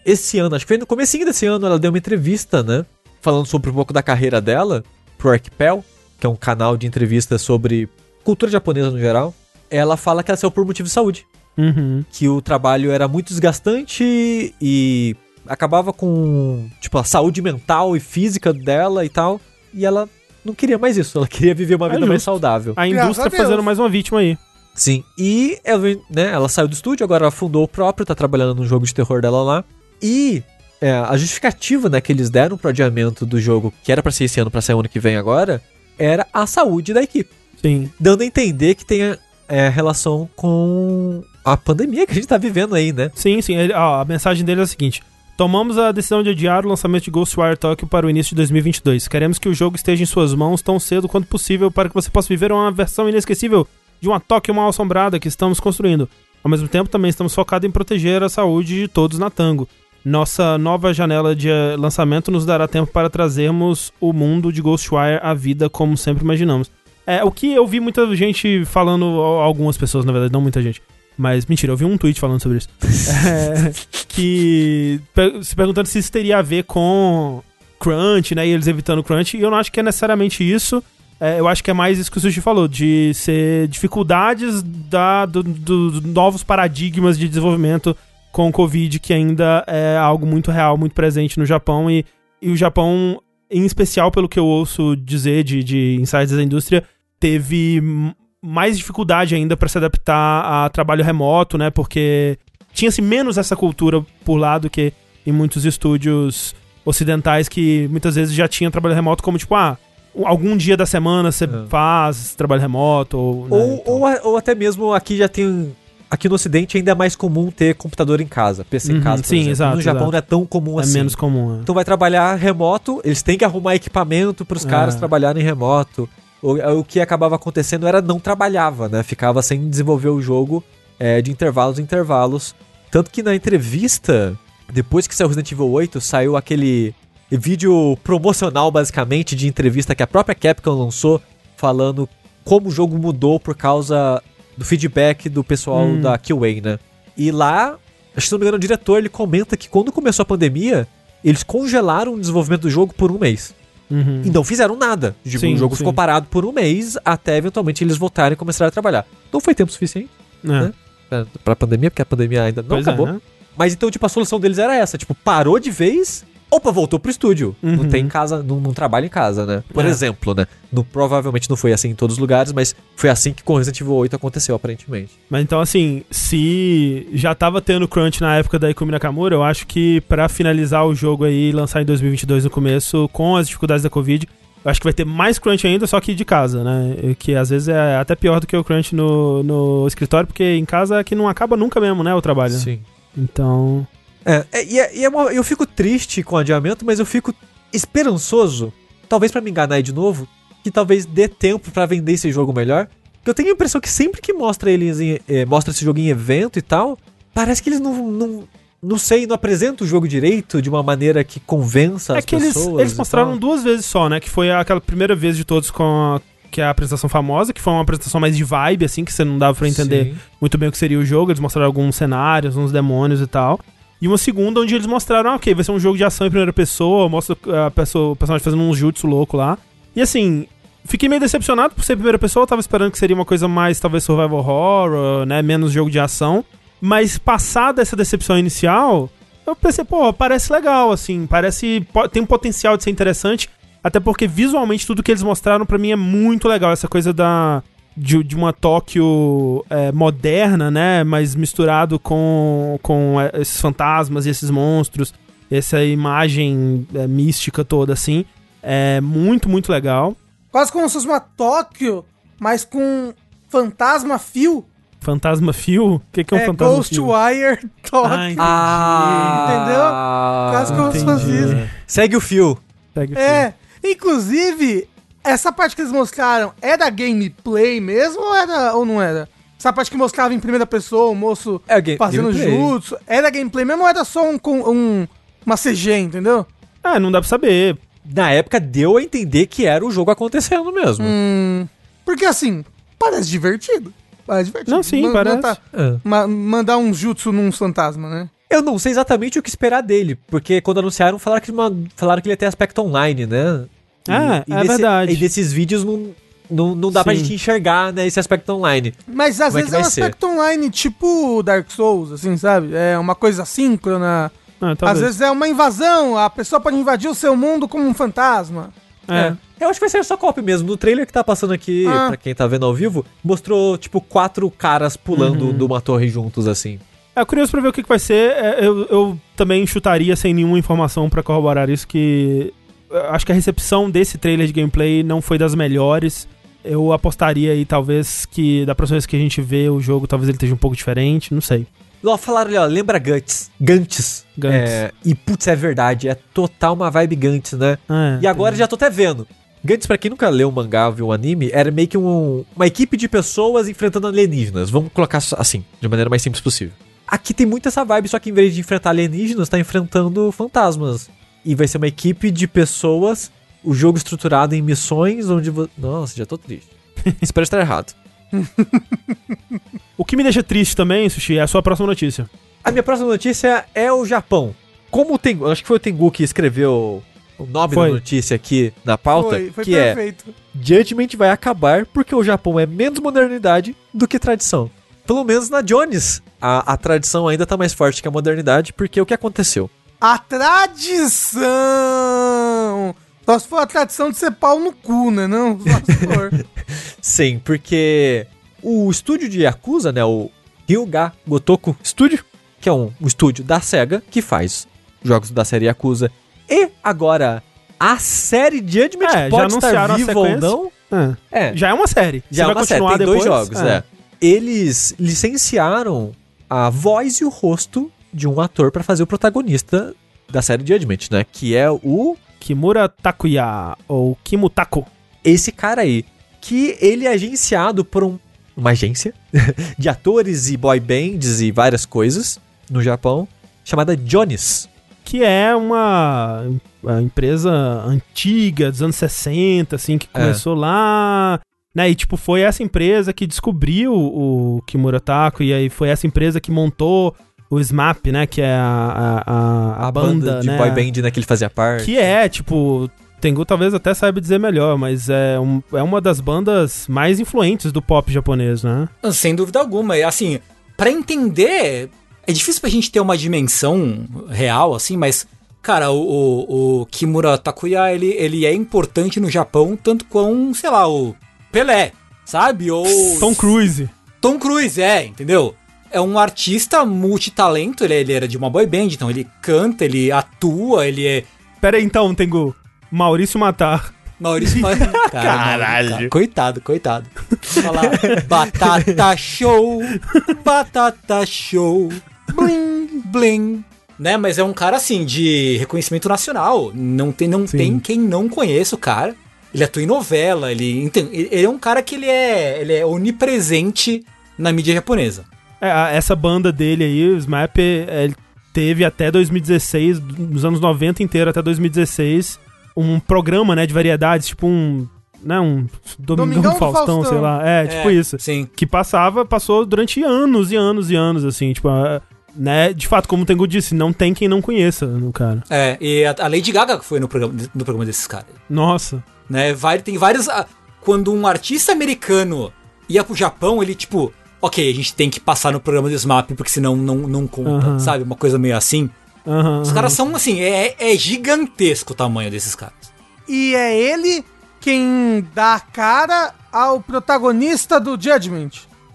esse ano, acho que foi no comecinho desse ano, ela deu uma entrevista, né? Falando sobre um pouco da carreira dela, pro Arquipel, que é um canal de entrevistas sobre cultura japonesa no geral. Ela fala que ela saiu por motivo de saúde Uhum. que o trabalho era muito desgastante e acabava com, tipo, a saúde mental e física dela e tal. E ela não queria mais isso, ela queria viver uma É vida mais justo. saudável. A indústria a fazendo mais uma vítima aí. Sim. E ela, né, ela saiu do estúdio, agora ela fundou o próprio, tá trabalhando num jogo de terror dela lá. E é, a justificativa né, que eles deram pro adiamento do jogo, que era pra ser esse ano, pra ser ano que vem agora, era a saúde da equipe. Sim. Dando a entender que tem é, relação com a pandemia que a gente tá vivendo aí, né? Sim, sim. Ele- ó, a mensagem dele é a seguinte: Tomamos a decisão de adiar o lançamento de Ghostwire Tokyo para o início de 2022. Queremos que o jogo esteja em suas mãos tão cedo quanto possível para que você possa viver uma versão inesquecível de uma Tóquio mal assombrada que estamos construindo. Ao mesmo tempo, também estamos focados em proteger a saúde de todos na Tango. Nossa nova janela de eh, lançamento nos dará tempo para trazermos o mundo de Ghostwire à vida como sempre imaginamos. É, o que eu vi muita gente falando, al- algumas pessoas, na verdade, não muita gente. Mas mentira, eu vi um tweet falando sobre isso. É, que se perguntando se isso teria a ver com crunch, né? E eles evitando crunch. E eu não acho que é necessariamente isso. É, eu acho que é mais isso que o Sushi falou, de ser dificuldades da, do, do- do novos paradigmas de desenvolvimento com o Covid, que ainda é algo muito real, muito presente no Japão. E, e o Japão, em especial, pelo que eu ouço dizer de, de insights da indústria, teve mais dificuldade ainda para se adaptar a trabalho remoto, né? Porque tinha-se menos essa cultura por lá do que em muitos estúdios ocidentais que muitas vezes já tinham trabalho remoto como tipo, ah, algum dia da semana você É. faz trabalho remoto ou, né, Ou, então. ou, a- ou até mesmo aqui já tem. Aqui no Ocidente ainda é mais comum ter computador em casa, PC Uhum, em casa. sim, exemplo. exato, No Japão exato. não é tão comum é assim. menos comum. é. Então vai trabalhar remoto, eles têm que arrumar equipamento para os É. caras trabalharem remoto. O, o que acabava acontecendo era não trabalhava, né? Ficava sem desenvolver o jogo é, de intervalos em intervalos. Tanto que na entrevista, depois que saiu Resident Evil 8, saiu aquele vídeo promocional, basicamente, de entrevista que a própria Capcom lançou, falando como o jogo mudou por causa do feedback do pessoal Hum. da QA, né? E lá, acho que se não me engano, o diretor ele comenta que quando começou a pandemia, eles congelaram o desenvolvimento do jogo por um mês. Uhum. E não fizeram nada. Tipo, Sim, o jogo sim. ficou parado por um mês até eventualmente eles voltarem e começarem a trabalhar. Não foi tempo suficiente É. né? pra, pra pandemia, porque a pandemia ainda não Pois é, acabou. né? Mas então, tipo, a solução deles era essa: tipo, parou de vez. Opa, voltou pro estúdio. Não Uhum. tem em casa, não, não trabalha em casa, né? Por É. exemplo, né? No, provavelmente não foi assim em todos os lugares, mas foi assim que com Resident Evil 8 aconteceu, aparentemente. Mas então, assim, se já tava tendo crunch na época da Ikumi Nakamura, eu acho que pra finalizar o jogo aí e lançar em 2022 no começo, com as dificuldades da Covid, eu acho que vai ter mais crunch ainda, só que de casa, né? Que às vezes é até pior do que o crunch no, no escritório, porque em casa é que não acaba nunca mesmo, né? O trabalho. Sim. Então. É, é, e é, e é uma- eu fico triste com o adiamento, mas eu fico esperançoso, talvez pra me enganar de novo, que talvez dê tempo pra vender esse jogo melhor. Porque eu tenho a impressão que sempre que mostra eles em, eh, mostra esse jogo em evento e tal, parece que eles não, não, não sei, não apresentam o jogo direito de uma maneira que convença é as que eles, pessoas. eles e mostraram duas vezes só, né? Que foi aquela primeira vez de todos com a que é a apresentação famosa, que foi uma apresentação mais de vibe, assim, que você não dava pra entender Sim. muito bem o que seria o jogo. Eles mostraram alguns cenários, uns demônios e tal. E uma segunda onde eles mostraram, ah, ok, vai ser um jogo de ação em primeira pessoa, mostra a pessoa, o personagem fazendo um jutsu louco lá. E assim, fiquei meio decepcionado por ser primeira pessoa, eu tava esperando que seria uma coisa mais, talvez, survival horror, né, menos jogo de ação. Mas passada essa decepção inicial, eu pensei, pô, parece legal, assim, parece, tem um potencial de ser interessante, até porque visualmente tudo que eles mostraram pra mim é muito legal, essa coisa da de, de uma Tóquio é, moderna, né, mas misturado com, com é, esses fantasmas e esses monstros, essa imagem é, mística toda, assim, é muito, muito legal. Quase como se fosse uma Tóquio, mas com fantasma fio. Fantasma Fio? O que, que é um é fantasma fio? Ghostwire Tóquio. Ah, entendi. Ah, Quase como se fosse isso. Segue o fio. Segue o fio. É, inclusive, essa parte que eles mostraram é da gameplay mesmo ou, era, ou não era? Essa parte que mostrava em primeira pessoa o moço É game- fazendo gameplay. jutsu, era gameplay mesmo ou era só um, um, uma CG, entendeu? Ah, não dá pra saber. Na época deu a entender que era o jogo acontecendo mesmo. Hum, porque assim, parece divertido. Parece divertido. Não, sim, Man- parece. Mandar, É. ma- mandar um jutsu num fantasma, né? Eu não sei exatamente o que esperar dele, porque quando anunciaram falaram que, uma- falaram que ele ia ter aspecto online, né? Ah, é desse- verdade. E desses vídeos não, não, não dá pra Sim. gente enxergar né, esse aspecto online. Mas às Como é vezes que é um ser? aspecto online, tipo Dark Souls, assim, sabe? É uma coisa assíncrona. Ah, Às vezes é uma invasão, a pessoa pode invadir o seu mundo como um fantasma. É. Eu acho que vai ser só copy mesmo. No trailer que tá passando aqui, Ah. pra quem tá vendo ao vivo, mostrou, tipo, quatro caras pulando de uma torre juntos, assim. É curioso pra ver o que, que vai ser. É, eu, eu também chutaria sem nenhuma informação pra corroborar isso que acho que a recepção desse trailer de gameplay não foi das melhores. Eu apostaria aí talvez que da próxima vez que a gente vê o jogo, talvez ele esteja um pouco diferente, não sei. Ó, falaram ali, ó, lembra Guts. Gantz. Gantz. É, e, putz, é verdade, é total uma vibe Gantz, né? É, E agora já tô até vendo. Gantz, pra quem nunca leu um mangá ou viu um anime, era meio que um- uma equipe de pessoas enfrentando alienígenas. Vamos colocar assim, de maneira mais simples possível. Aqui tem muito essa vibe, só que em vez de enfrentar alienígenas, tá enfrentando fantasmas. E vai ser uma equipe de pessoas, o jogo estruturado em missões onde... vo- Nossa, já tô triste. Espero estar errado. O que me deixa triste também, Sushi, é a sua próxima notícia. A minha próxima notícia é o Japão. Como o Tengu, acho que foi o Tengu que escreveu o nome Foi. da notícia aqui na pauta, Foi, foi que é perfeito. Judgment vai acabar porque o Japão é menos modernidade do que tradição. Pelo menos na Jones, a, a tradição ainda tá mais forte que a modernidade, porque o que aconteceu? A tradição! Só se for a tradição de ser pau no cu, né? Não, só se for. Sim, porque o estúdio de Yakuza, né, o Ryuga Gotoku Studio, que é um, um estúdio da SEGA que faz jogos da série Yakuza, e agora a série Judgment É, já pode estar viva ou não. É. É, Já é uma série. já é Você vai uma série, tem depois? dois jogos, é. Eles licenciaram a voz e o rosto de um ator pra fazer o protagonista da série Judgment, né? Que é o Kimura Takuya, ou Kimutako. esse cara aí, que ele é agenciado por um- uma agência de atores e boy bands e várias coisas no Japão, chamada Jones. que é uma, uma empresa antiga, dos anos 60, assim, que começou lá, né, e tipo, foi essa empresa que descobriu o Kimura Tako, e aí foi essa empresa que montou o SMAP, né, que é a, a, a, a banda, de né, boy band né, que ele fazia parte. que é, tipo, Tengu talvez até saiba dizer melhor, mas é, um- é uma das bandas mais influentes do pop japonês, né? Sem dúvida alguma. E assim, pra entender, é difícil pra gente ter uma dimensão real, assim, mas, cara, o, o, o Kimura Takuya, ele, ele é importante no Japão, tanto com, sei lá, o Pelé, sabe? Ou Tom Cruise. Tom Cruise, é, entendeu? É um artista multitalento, ele, ele era de uma boy band, então ele canta, ele atua, ele é Pera aí então, Tengu. Maurício Matar. Maurício Ma- Cara, Caralho. Coitado, coitado. Fala, batata show, batata show, bling, bling. Né, mas é um cara assim de reconhecimento nacional. Não tem, não Sim. tem quem não conheça o cara. Ele atua em novela, ele, enten- ele é um cara que ele é, ele é onipresente na mídia japonesa. É, essa banda dele aí, o SMAP, ele teve até 2016, nos anos 90 inteiro até 2016, um programa, né, de variedades, tipo um né, um Domingão, Domingão do Faustão, Faustão. sei lá. É, tipo É, isso. Sim. Que passava, passou durante anos e anos e anos, assim, tipo, né? De fato, como o Tengu disse, não tem quem não conheça no cara. É, e a, a Lady Gaga foi no programa, no programa desses caras. Nossa. Né? Vai, tem vários. ah, Quando um artista americano ia pro Japão, ele, tipo, ok, a gente tem que passar no programa do SMAP, porque senão não, não conta, Aham. sabe? Uma coisa meio assim. Aham, Os caras são assim, é, é gigantesco o tamanho desses caras. E é ele quem dá a cara ao protagonista do Judgment.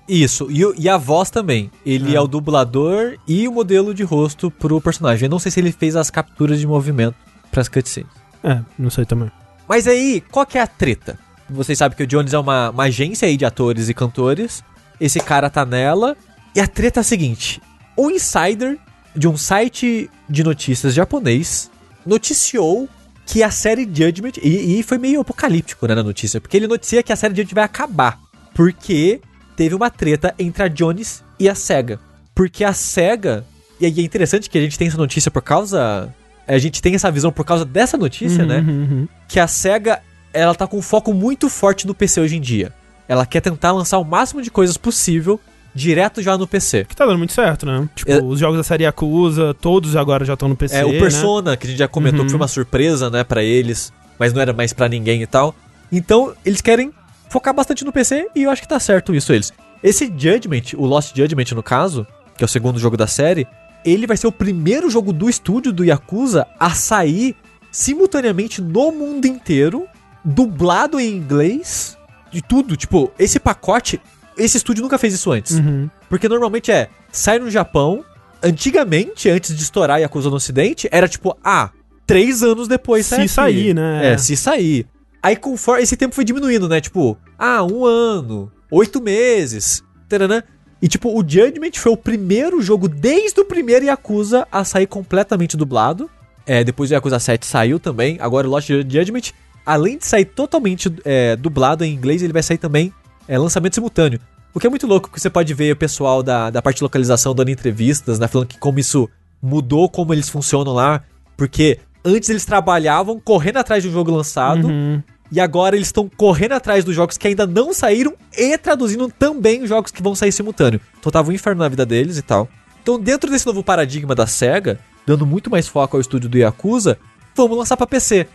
Isso, e, e a voz também. Ele é. o dublador e o modelo de rosto pro personagem. Eu não sei se ele fez as capturas de movimento pras cutscenes. É, não sei também. Mas aí, qual que é a treta? Vocês sabem que o Jones é uma, uma agência aí de atores e cantores. Esse cara tá nela. E a treta é a seguinte: o insider de um site de notícias japonês noticiou que a série Judgment. E, e foi meio apocalíptico né, na notícia, porque ele noticia que a série Judgment vai acabar. Porque teve uma treta entre a Jones e a SEGA. Porque a SEGA. E aí é interessante que a gente tem essa notícia por causa. A gente tem essa visão por causa dessa notícia, né? Uhum, uhum. que a SEGA ela tá com um foco muito forte no PC hoje em dia. Ela quer tentar lançar o máximo de coisas possível direto já no PC. Que tá dando muito certo, né? Tipo, É- os jogos da série Yakuza, todos agora já estão no PC, é o né? Persona, que a gente já comentou Uhum. que foi uma surpresa, né, pra eles, mas não era mais pra ninguém e tal. Então, eles querem focar bastante no PC e eu acho que tá certo isso eles. Esse Judgment, o Lost Judgment no caso, que é o segundo jogo da série, ele vai ser o primeiro jogo do estúdio do Yakuza a sair simultaneamente no mundo inteiro, dublado em inglês, de tudo. Tipo, esse pacote, esse estúdio nunca fez isso antes. Uhum. Porque normalmente é, sai no Japão, antigamente, antes de estourar Yakuza no ocidente, era tipo, ah, três anos depois Se sai aqui. sair, né? É, se sair. Aí conforme esse tempo foi diminuindo, né? Tipo, ah, um ano, oito meses, taranã. E tipo, o Judgment foi o primeiro jogo desde o primeiro Yakuza a sair completamente dublado. É, depois o Yakuza 7 saiu também. Agora o Lost Judgment, além de sair totalmente é, dublado em inglês, ele vai sair também é, lançamento simultâneo. O que é muito louco, que você pode ver o pessoal da, da parte de localização dando entrevistas, né? Falando que como isso mudou como eles funcionam lá. Porque antes eles trabalhavam correndo atrás de um jogo lançado. Uhum. E agora eles estão correndo atrás dos jogos que ainda não saíram e traduzindo também os jogos que vão sair simultâneo. Então tava um inferno na vida deles e tal. Então, dentro desse novo paradigma da SEGA, dando muito mais foco ao estúdio do Yakuza, vamos lançar pra PC.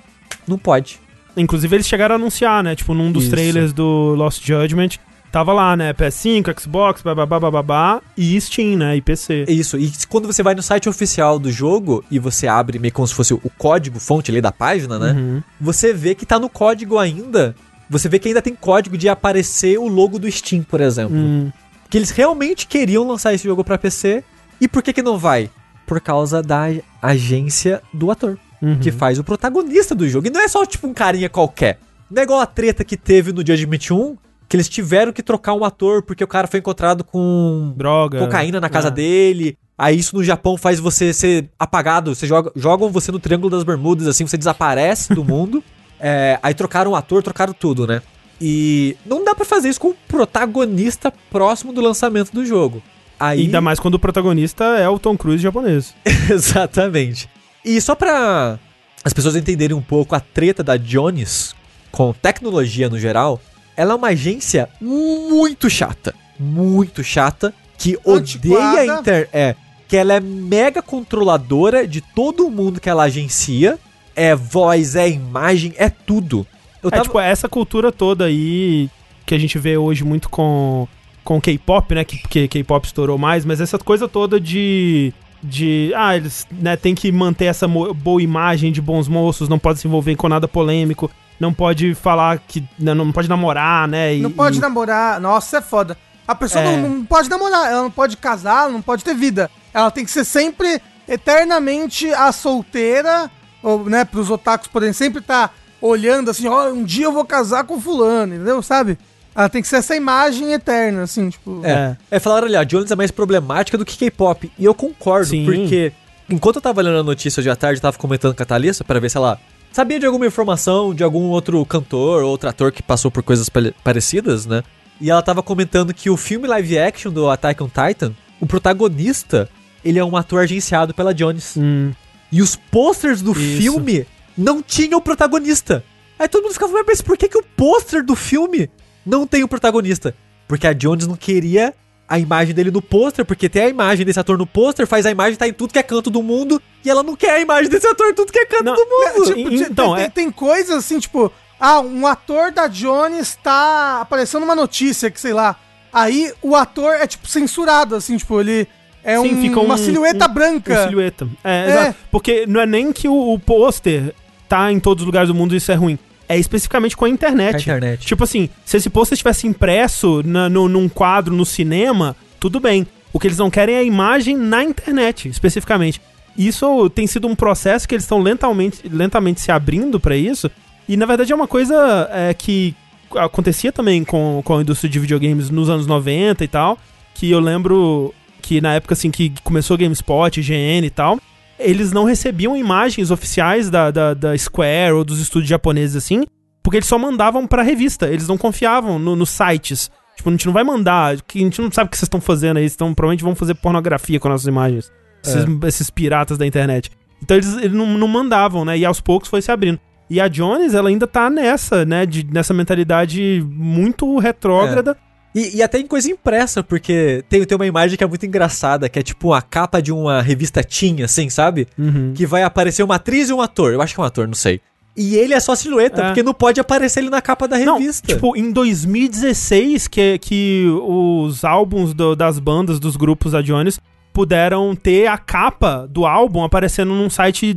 Não pode. Inclusive, eles chegaram a anunciar, né? Tipo, num dos Isso. trailers do Lost Judgment, tava lá, né? PS5, Xbox, bababá, bababá, e Steam, né? E PC. Isso. E quando você vai no site oficial do jogo e você abre meio como se fosse o código fonte ali da página, né? Uhum. Você vê que tá no código ainda. Você vê que ainda tem código de aparecer o logo do Steam, por exemplo. Hum. que eles realmente queriam lançar esse jogo pra PC. E por que que não vai? Por causa da agência do ator, Uhum. que faz o protagonista do jogo. E não é só tipo um carinha qualquer. Não é igual a treta que teve no Judgment 1, que eles tiveram que trocar um ator porque o cara foi encontrado com Droga. cocaína na casa É. dele. Aí isso no Japão faz você ser apagado. Você joga, jogam você no Triângulo das Bermudas, assim, você desaparece do mundo. É, aí trocaram o ator, trocaram tudo, né? E não dá pra fazer isso com o protagonista próximo do lançamento do jogo. Aí, Ainda mais quando o protagonista é o Tom Cruise japonês. Exatamente. E só pra as pessoas entenderem um pouco a treta da Jones com tecnologia no geral, ela é uma agência muito chata. Muito chata. Que odeia a inter... É. Que ela é mega controladora de todo mundo que ela agencia. É voz, é imagem, é tudo. Eu É, tava... tipo, essa cultura toda aí que a gente vê hoje muito com com K-pop, né? Que K-pop estourou mais, mas essa coisa toda de. De. Ah, eles né, tem que manter essa boa imagem de bons moços, não pode se envolver com nada polêmico, não pode falar que. né, não pode namorar, né? e- Não pode e- namorar. Nossa, é foda. A pessoa É. não, não pode namorar, ela não pode casar, ela não pode ter vida. Ela tem que ser sempre, eternamente, a solteira, ou, né, pros otakus poderem sempre estar olhando assim, ó, um dia eu vou casar com fulano, entendeu? Sabe? Ela tem que ser essa imagem eterna, assim, tipo... É. É, falaram ali, a Jones é mais problemática do que K-pop. E eu concordo, Sim. porque enquanto eu tava lendo a notícia hoje à tarde, eu tava comentando com a Thalissa pra ver se ela sabia de alguma informação de algum outro cantor ou outro ator que passou por coisas pare- parecidas, né? E ela tava comentando que o filme live action do Attack on Titan, o protagonista, ele é um ator agenciado pela Jones. Hum, E os posters do Isso. filme não tinham o protagonista. Aí todo mundo ficava, mas por que, que o pôster do filme não tem o protagonista? Porque a Jones não queria a imagem dele no pôster, porque tem a imagem desse ator no pôster, faz a imagem tá em tudo que é canto do mundo, e ela não quer a imagem desse ator em tudo que é canto Não, do mundo. Tipo, E- ti- então, tem, é- tem coisas assim, tipo, ah, um ator da Jones tá aparecendo uma notícia que, sei lá. Aí o ator é, tipo, censurado, assim, tipo, ele é Sim, um- fica uma um- silhueta um- branca. Uma silhueta. É, É. Porque não é nem que o, o pôster tá em todos os lugares do mundo e isso é ruim. É especificamente com a internet. A internet. Tipo assim, se esse pôster estivesse impresso na, no, num quadro no cinema, tudo bem. O que eles não querem é a imagem na internet, especificamente. Isso tem sido um processo que eles estão lentamente, lentamente se abrindo pra isso. E na verdade é uma coisa é, que acontecia também com, com a indústria de videogames nos anos 90 e tal. Que eu lembro que na época assim que começou o GameSpot, IGN e tal, eles não recebiam imagens oficiais da, da, da Square ou dos estúdios japoneses assim, porque eles só mandavam pra revista, eles não confiavam no- nos sites. Tipo, a gente não vai mandar, que a gente não sabe o que vocês estão fazendo aí, então provavelmente vão fazer pornografia com nossas imagens. Esses, esses piratas da internet. Então eles, eles não, não mandavam, né? E aos poucos foi se abrindo. E a Jones, ela ainda tá nessa, né? De, nessa mentalidade muito retrógrada. E, e até em coisa impressa, porque tem, tem uma imagem que é muito engraçada, que é tipo a capa de uma revista teen, assim, sabe? Uhum. Que vai aparecer uma atriz e um ator. Eu acho que é um ator, não sei. E ele é só silhueta, É. porque não pode aparecer ele na capa da Não, revista. tipo, em 2016, que, que os álbuns do- das bandas, dos grupos da Jones, puderam ter a capa do álbum aparecendo num site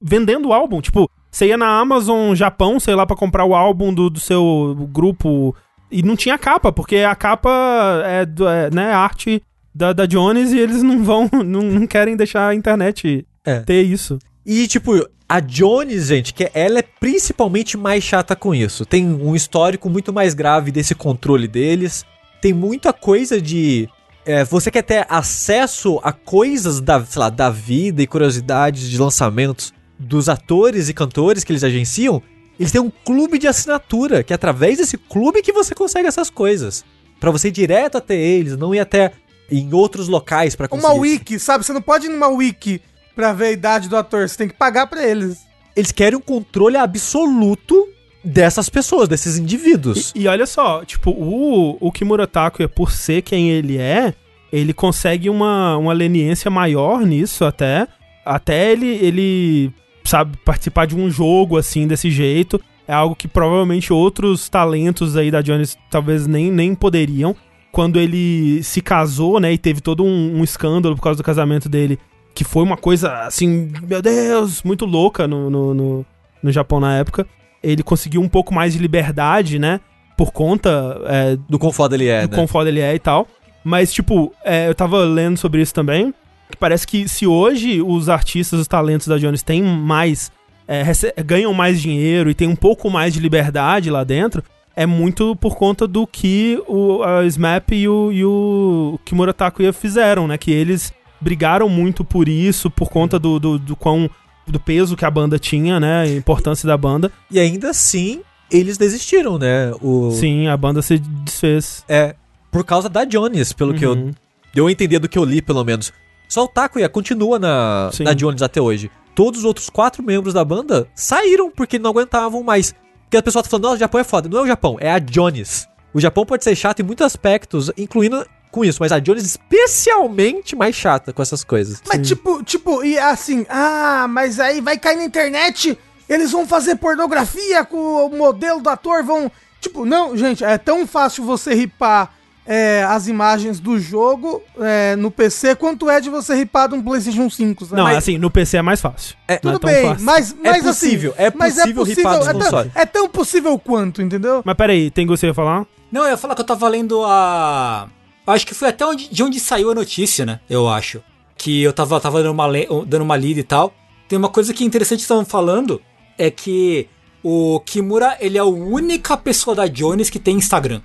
vendendo o álbum. Tipo, você ia na Amazon Japão, sei lá, pra comprar o álbum do, do seu grupo e não tinha capa, porque a capa é, é, né, arte da, da Jones e eles não vão, não, não querem deixar a internet É. ter isso. E, tipo, a Jones, gente, que ela é principalmente mais chata com isso. Tem um histórico muito mais grave desse controle deles. Tem muita coisa de. é, você quer ter acesso a coisas da, sei lá, da vida e curiosidades de lançamentos dos atores e cantores que eles agenciam. Eles têm um clube de assinatura, que é através desse clube que você consegue essas coisas. Pra você ir direto até eles, não ir até em outros locais pra conseguir. Uma wiki, sabe? Você não pode ir numa wiki pra ver a idade do ator, você tem que pagar pra eles. eles querem um controle absoluto dessas pessoas, desses indivíduos. E, e olha só, tipo, o, o Kimura Takuya, por ser quem ele é, ele consegue uma, uma leniência maior nisso até. Até ele, ele, sabe, participar de um jogo assim, desse jeito. É algo que provavelmente outros talentos aí da Jones talvez nem, nem poderiam. Quando ele se casou, né, e teve todo um, um escândalo por causa do casamento dele, que foi uma coisa, assim, meu Deus, muito louca no, no, no, no Japão na época. Ele conseguiu um pouco mais de liberdade, né, por conta é, Do quão foda ele é, do né? quão foda ele é e tal. Mas, tipo, é, eu tava lendo sobre isso também. Que parece que se hoje os artistas, os talentos da Jones têm mais. é, ganham mais dinheiro e tem um pouco mais de liberdade lá dentro, é muito por conta do que o a SMAP e o, e o Kimura Takuya fizeram, né? Que eles brigaram muito por isso, por conta do, do, do quão. do peso que a banda tinha, né? A importância da banda. E ainda assim, eles desistiram, né? O... Sim, a banda se desfez. É, por causa da Jones, pelo que eu Uhum. deu a entender do que eu li, pelo menos. Só o Takuya continua na, Sim. na Jones até hoje. Todos os outros quatro membros da banda saíram porque não aguentavam mais. Porque a pessoa tá falando, nossa, o Japão é foda. Não é o Japão, é a Jones. O Japão pode ser chato em muitos aspectos, incluindo com isso, mas a Jones especialmente mais chata com essas coisas. Mas tipo, tipo, e assim, ah, mas aí vai cair na internet, eles vão fazer pornografia com o modelo do ator, vão. Tipo, não, gente, é tão fácil você ripar é, as imagens do jogo é, no PC quanto é de você ripar de um PlayStation 5. sabe? Não, Mas- assim, no PC é mais fácil. É, Não Tudo tão bem, fácil. mas, É mas possível, assim, é mas possível ripar dos é, tão, consoles. é tão possível quanto, entendeu? Mas peraí, tem que você ia falar? Não, eu ia falar que eu tava lendo a. Acho que foi até onde, de onde saiu a notícia, né? Eu acho. Que eu tava, tava dando, uma, le- dando uma lida e tal. Tem uma coisa que é interessante que estavam falando: é que o Kimura, ele é a única pessoa da Jones que tem Instagram.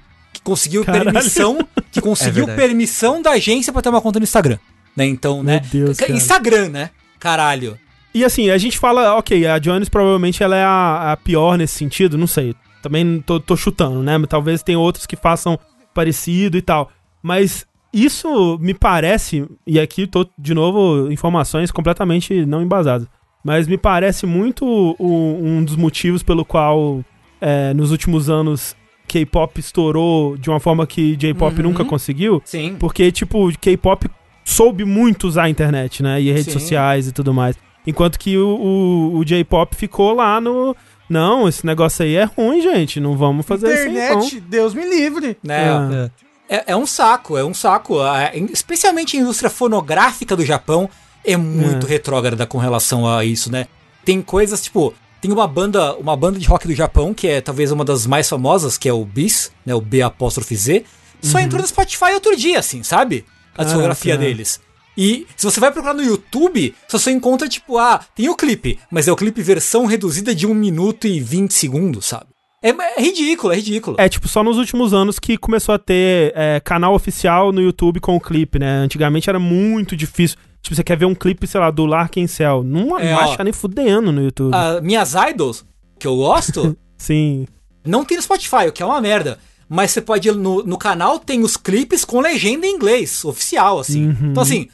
Conseguiu Caralho. permissão. Que conseguiu verdade. permissão da agência pra ter uma conta no Instagram. Né? Então, né? Deus. Instagram, né? Caralho. E assim, a gente fala, ok, a Jones provavelmente ela é a, a pior nesse sentido, não sei. Também tô, tô chutando, né? Talvez tenha outros que façam parecido e tal. Mas isso me parece, e aqui tô, de novo, informações completamente não embasadas. Mas me parece muito o- um dos motivos pelo qual é, nos últimos anos K-pop estourou de uma forma que J-pop Uhum. nunca conseguiu. Sim. Porque, tipo, K-pop soube muito usar a internet, né? E redes Sim. sociais e tudo mais. Enquanto que o, o, o J-pop ficou lá no. Não, esse negócio aí é ruim, gente. Não vamos fazer isso aí, não. Internet, Deus me livre. Né? Ah. É, é um saco, é um saco. Especialmente a indústria fonográfica do Japão é muito É. retrógrada com relação a isso, né? Tem coisas tipo. Tem uma banda, uma banda de rock do Japão, que é talvez uma das mais famosas, que é o Bis, né? O B apóstrofe Z. Só entrou no Spotify outro dia, assim, sabe? A Caraca. discografia deles. E se você vai procurar no YouTube, você só encontra, tipo, ah, tem o clipe, mas é o clipe versão reduzida de 1 minuto e 20 segundos, sabe? É, é ridículo, é ridículo. É, tipo, só nos últimos anos que começou a ter é, canal oficial no YouTube com o clipe, né? Antigamente era muito difícil. Tipo, você quer ver um clipe, sei lá, do Larkin Cell. Não, É, não ó. acha nem fudendo no YouTube. Ah, minhas idols, que eu gosto, Sim. não tem no Spotify, o que é uma merda. Mas você pode ir no, no canal, tem os clipes com legenda em inglês, oficial, assim. Uhum. Então, assim,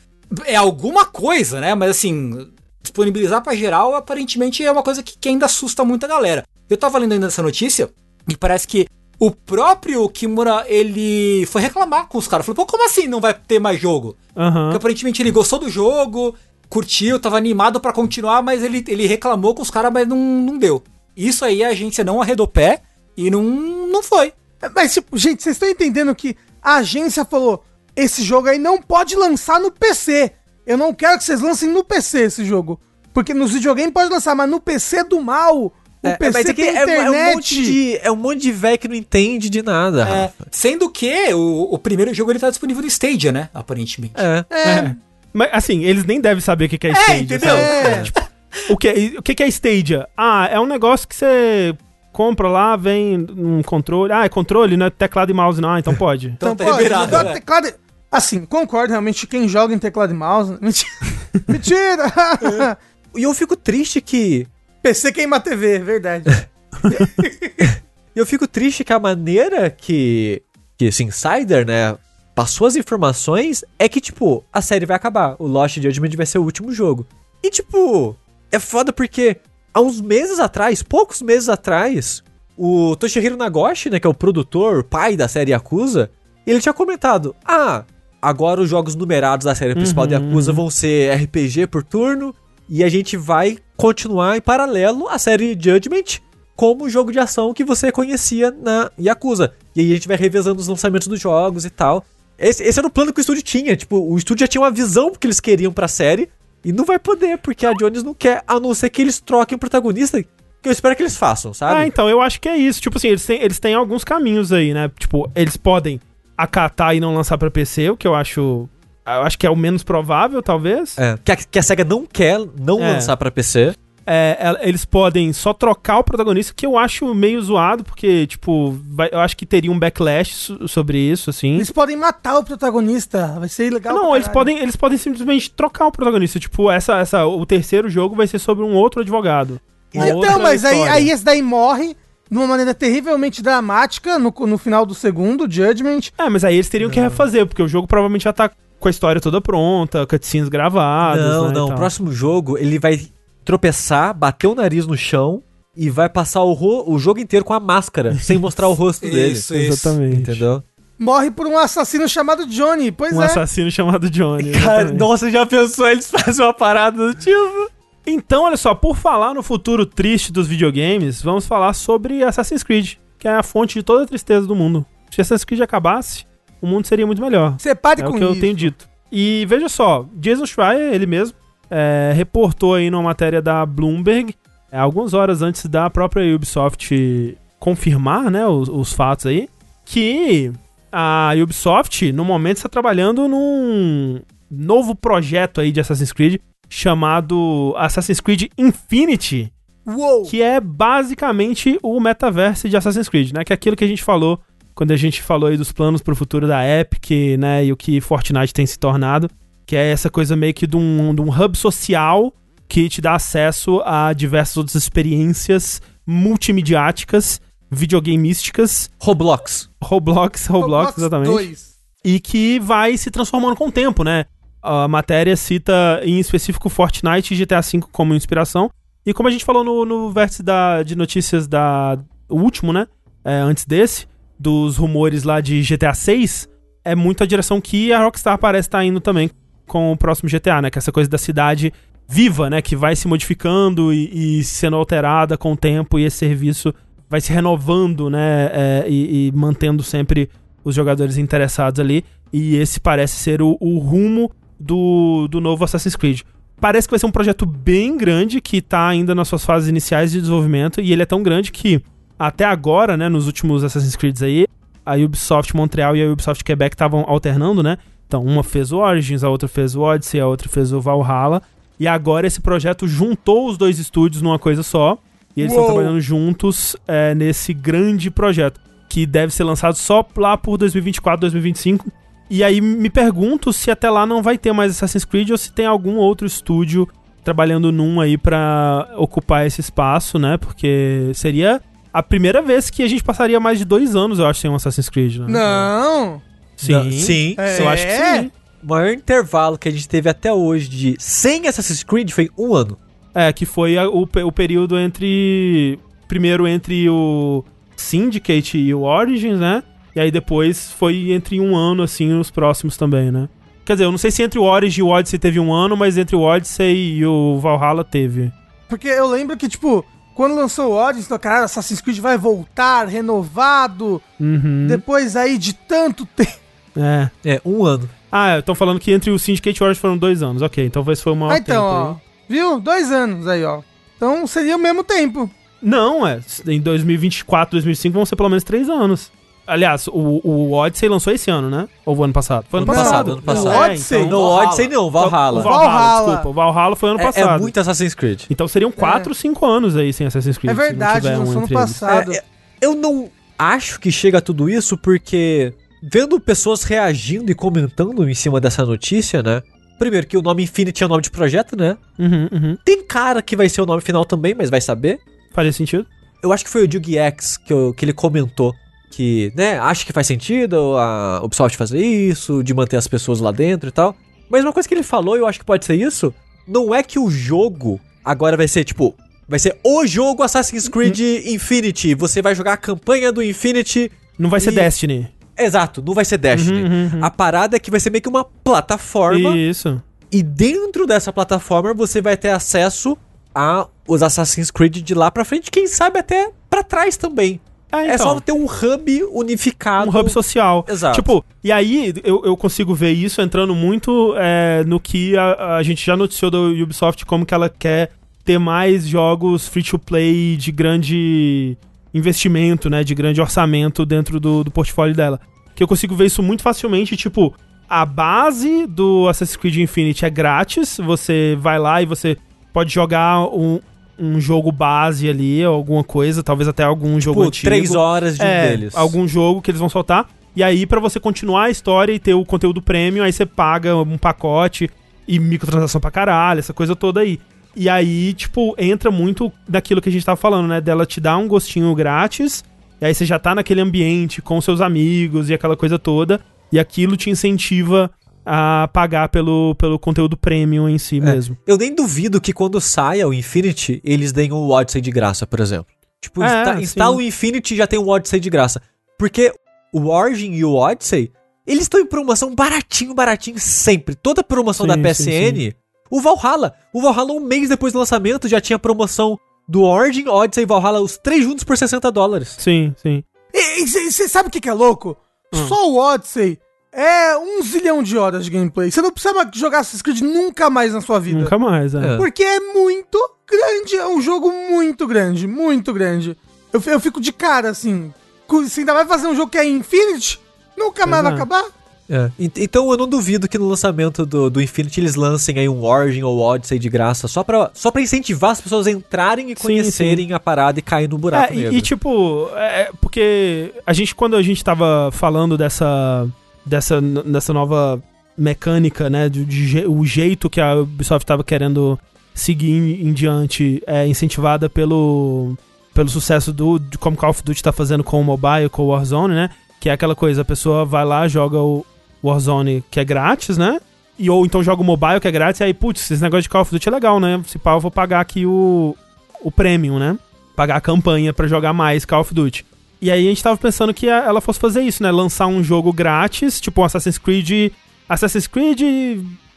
é alguma coisa, né? Mas, assim, disponibilizar pra geral, aparentemente é uma coisa que, que ainda assusta muito a galera. Eu tava lendo ainda essa notícia e parece que o próprio Kimura, ele foi reclamar com os caras. Falou, pô, como assim não vai ter mais jogo? Aham. Porque aparentemente ele gostou do jogo, curtiu, tava animado pra continuar, mas ele, ele reclamou com os caras, mas não, não deu. Isso aí a agência não arredou pé e não, não foi. Mas, tipo, gente, vocês estão entendendo que a agência falou: esse jogo aí não pode lançar no PC. Eu não quero que vocês lancem no PC esse jogo. Porque nos videogames pode lançar, mas no PC do mal. O É, PC mas é que tem é, é um internet. monte de, é um monte de velho que não entende de nada, É, Rafa. sendo que o, o primeiro jogo ele tá disponível no Stadia, né? Aparentemente. É. É. Mas, assim, eles nem devem saber o que é Stadia. entendeu? sabe? Tipo, o, que, o que é Stadia? Ah, é um negócio que você compra lá, vem um controle. Ah, é controle, não é teclado e mouse, não. Ah, então pode. Então, Então tá pode, liberado. né? teclado e- Assim, concordo, realmente, quem joga em teclado e mouse... Mentira! Mentira! E eu fico triste que. PC queima a TV, verdade. Eu fico triste que a maneira que. Que esse insider, né? Passou as informações é que, tipo, a série vai acabar. O Lost Judgment vai ser o último jogo. E, tipo, é foda porque há uns meses atrás, poucos meses atrás, o Toshihiro Nagoshi, né, que é o produtor, pai da série Yakuza, ele tinha comentado: Ah, agora os jogos numerados da série principal de Uhum, Yakuza vão ser RPG por turno. E a gente vai continuar em paralelo a série Judgment como jogo de ação que você conhecia na Yakuza. E aí a gente vai revezando os lançamentos dos jogos e tal. Esse, esse era o plano que o estúdio tinha. Tipo, o estúdio já tinha uma visão que eles queriam pra série. E não vai poder, porque a Jones não quer, a não ser que eles troquem o protagonista. Que eu espero que eles façam, sabe? Ah, então, eu acho que é isso. Tipo assim, eles têm, eles têm alguns caminhos aí, né? Tipo, eles podem acatar e não lançar pra PC, o que eu acho. Eu acho que é o menos provável, talvez. É, que, a, que a SEGA não quer não É. lançar pra PC. É, é, eles podem só trocar o protagonista, que eu acho meio zoado, porque, tipo, vai- eu acho que teria um backlash so- sobre isso, assim. Eles podem matar o protagonista, vai ser legal. Não, pra eles podem, eles podem simplesmente trocar o protagonista. Tipo, essa, essa, o terceiro jogo vai ser sobre um outro advogado. Então, mas aí, aí esse daí morre de uma maneira terrivelmente dramática no, no final do segundo, Judgment. É, mas aí eles teriam que refazer, porque o jogo provavelmente já tá com a história toda pronta, cutscenes gravadas. não, né, não. O próximo jogo, ele vai tropeçar, bater o nariz no chão e vai passar o, ro- o jogo inteiro com a máscara, sem mostrar o rosto dele. Isso, isso. Exatamente. Entendeu? Morre por um assassino chamado Johnny. Pois Um é. assassino chamado Johnny. Cara, nossa, já pensou eles fazem uma parada do tipo? Então, olha só, por falar no futuro triste dos videogames, vamos falar sobre Assassin's Creed, que é a fonte de toda a tristeza do mundo. Se Assassin's Creed acabasse, o mundo seria muito melhor. Separe É com o que isso. eu tenho dito. E veja só, Jason Schreier, ele mesmo, é, reportou aí numa matéria da Bloomberg, é, algumas horas antes da própria Ubisoft confirmar, né, os, os fatos aí, que a Ubisoft, no momento, está trabalhando num novo projeto aí de Assassin's Creed, chamado Assassin's Creed Infinity, Uou. que é basicamente o metaverso de Assassin's Creed, né? Que é aquilo que a gente falou quando a gente falou aí dos planos pro futuro da Epic, né? E o que Fortnite tem se tornado, que é essa coisa meio que de um, de um hub social que te dá acesso a diversas outras experiências multimediáticas, videogameísticas, Roblox. Roblox, Roblox, exatamente dois. e que vai se transformando com o tempo, né? A matéria cita em específico Fortnite e GTA V como inspiração. E como a gente falou no, no vértice da, de notícias da o último, né? É, antes desse, dos rumores lá de GTA 6, é muito a direção que a Rockstar parece estar indo também com o próximo GTA, né? Que é essa coisa da cidade viva, né? Que vai se modificando e, e sendo alterada com o tempo e esse serviço vai se renovando, né? é, e, e mantendo sempre os jogadores interessados ali. E esse parece ser o, o rumo do, do novo Assassin's Creed. Parece que vai ser um projeto bem grande que tá ainda nas suas fases iniciais de desenvolvimento. E ele é tão grande que, até agora, né? Nos últimos Assassin's Creed aí, a Ubisoft Montreal e a Ubisoft Quebec estavam alternando, né? Então, uma fez o Origins, a outra fez o Odyssey, a outra fez o Valhalla. E agora esse projeto juntou os dois estúdios numa coisa só. E eles estão trabalhando juntos é, nesse grande projeto. Que deve ser lançado só lá por 2024, 2025. E aí me pergunto se até lá não vai ter mais Assassin's Creed ou se tem algum outro estúdio trabalhando num aí pra ocupar esse espaço, né? Porque seria a primeira vez que a gente passaria mais de dois anos, eu acho, sem um Assassin's Creed, né? Não. Sim. Sim. É. Eu acho que sim. O maior intervalo que a gente teve até hoje de sem Assassin's Creed foi um ano. É, que foi a- o, o período entre. Primeiro entre o Syndicate e o Origins, né? E aí depois foi entre um ano, assim, os próximos também, né? Quer dizer, eu não sei se entre o Origin e o Odyssey teve um ano, mas entre o Odyssey e o Valhalla teve. Porque eu lembro que, tipo, quando lançou o Origins, então, cara, Assassin's Creed vai voltar, renovado, Uhum. depois aí de tanto tempo. É. É, um ano. Ah, estão falando que entre o Syndicate e o Origin foram dois anos. Ok, então talvez foi o maior Ah, então, tempo ó. aí. Viu? Dois anos aí, ó. Então seria o mesmo tempo. Não, é. Em 2024, 2025 vão ser pelo menos três anos. Aliás, o, o Odyssey lançou esse ano, né? Ou o ano passado? Foi ano Ano passado. ano passado. O É, Odyssey? então- No Valhalla. Odyssey não, O Valhalla. Valhalla, Valhalla. desculpa. O Valhalla foi ano É, passado. é muito Assassin's Creed. Então seriam 4, 5 anos aí sem Assassin's Creed. É não verdade, um lançou no entre eles. passado. É, é, eu não acho que chega a tudo isso porque vendo pessoas reagindo e comentando em cima dessa notícia, né? Primeiro que o nome Infinity é o nome de projeto, né? Uhum, uhum. Tem cara que vai ser o nome final também, mas vai saber. Faria sentido? Eu acho que foi o Yugi X que, eu- que ele comentou que, né, acha que faz sentido a Ubisoft fazer isso, de manter as pessoas lá dentro e tal. Mas uma coisa que ele falou, eu acho que pode ser isso, não é que o jogo agora vai ser, tipo, vai ser o jogo Assassin's Creed Infinity. Você vai jogar a campanha do Infinity. Não vai ser E- Destiny. Exato, não vai ser Destiny. Uhum, uhum, uhum. A parada é que vai ser meio que uma plataforma. Isso. E dentro dessa plataforma você vai ter acesso a os Assassin's Creed de lá pra frente, quem sabe até pra trás também. É então. só ter um hub unificado. um hub social. Exato. Tipo, e aí eu, eu consigo ver isso entrando muito é, no que a, a gente já noticiou da Ubisoft, como que ela quer ter mais jogos free to play de grande investimento, né? De grande orçamento dentro do, do portfólio dela. Que eu consigo ver isso muito facilmente, tipo, a base do Assassin's Creed Infinity é grátis, você vai lá e você pode jogar um, um jogo base ali, alguma coisa, talvez até algum jogo Tipo, antigo três horas de um é, deles. algum jogo que eles vão soltar. E aí, pra você continuar a história e ter o conteúdo premium, aí você paga um pacote e microtransação pra caralho, essa coisa toda aí. E aí, tipo, entra muito daquilo que a gente tava falando, né? Dela te dar um gostinho grátis, e aí você já tá naquele ambiente com seus amigos e aquela coisa toda, e aquilo te incentiva a pagar pelo, pelo conteúdo premium em si mesmo. Eu nem duvido que quando saia o Infinity, eles deem o Odyssey de graça, por exemplo. Tipo, É, insta sim. instala o Infinity e já tem o Odyssey de graça. Porque o Origin e o Odyssey, eles estão em promoção baratinho, baratinho sempre. Toda promoção Sim, da sim, PSN. O Valhalla. O Valhalla, um mês depois do lançamento, já tinha promoção do Origin, Odyssey e Valhalla, os três juntos por 60 dólares. Sim, sim. E você sabe o que, que é louco? Hum. Só o Odyssey é um zilhão de horas de gameplay. Você não precisa jogar Assassin's Creed nunca mais na sua vida. Nunca mais, é. É. Porque é muito grande, é um jogo muito grande, muito grande. Eu, eu fico de cara, assim. Você ainda vai fazer um jogo que é Infinity? Nunca mais vai é. acabar? Ent- Então eu não duvido que no lançamento do, do Infinity eles lancem aí um Origin ou Odyssey de graça, só pra, só pra incentivar as pessoas a entrarem e Sim, conhecerem a parada e cair no buraco É, e- negro. e, tipo, é, porque a gente, quando a gente tava falando dessa, dessa, dessa nova mecânica, né, de, de o jeito que a Ubisoft tava querendo seguir em, em diante, é incentivada pelo, pelo sucesso do, de como Call of Duty tá fazendo com o mobile, com o Warzone, né, que é aquela coisa, a pessoa vai lá, joga o Warzone que é grátis, né, e ou então joga o mobile que é grátis, e aí, putz, esse negócio de Call of Duty é legal, né, se pá, eu vou pagar aqui o, o premium, né. pagar a campanha pra jogar mais Call of Duty. E aí a gente tava pensando que ela fosse fazer isso, né? Lançar um jogo grátis, tipo um Assassin's Creed. Assassin's Creed,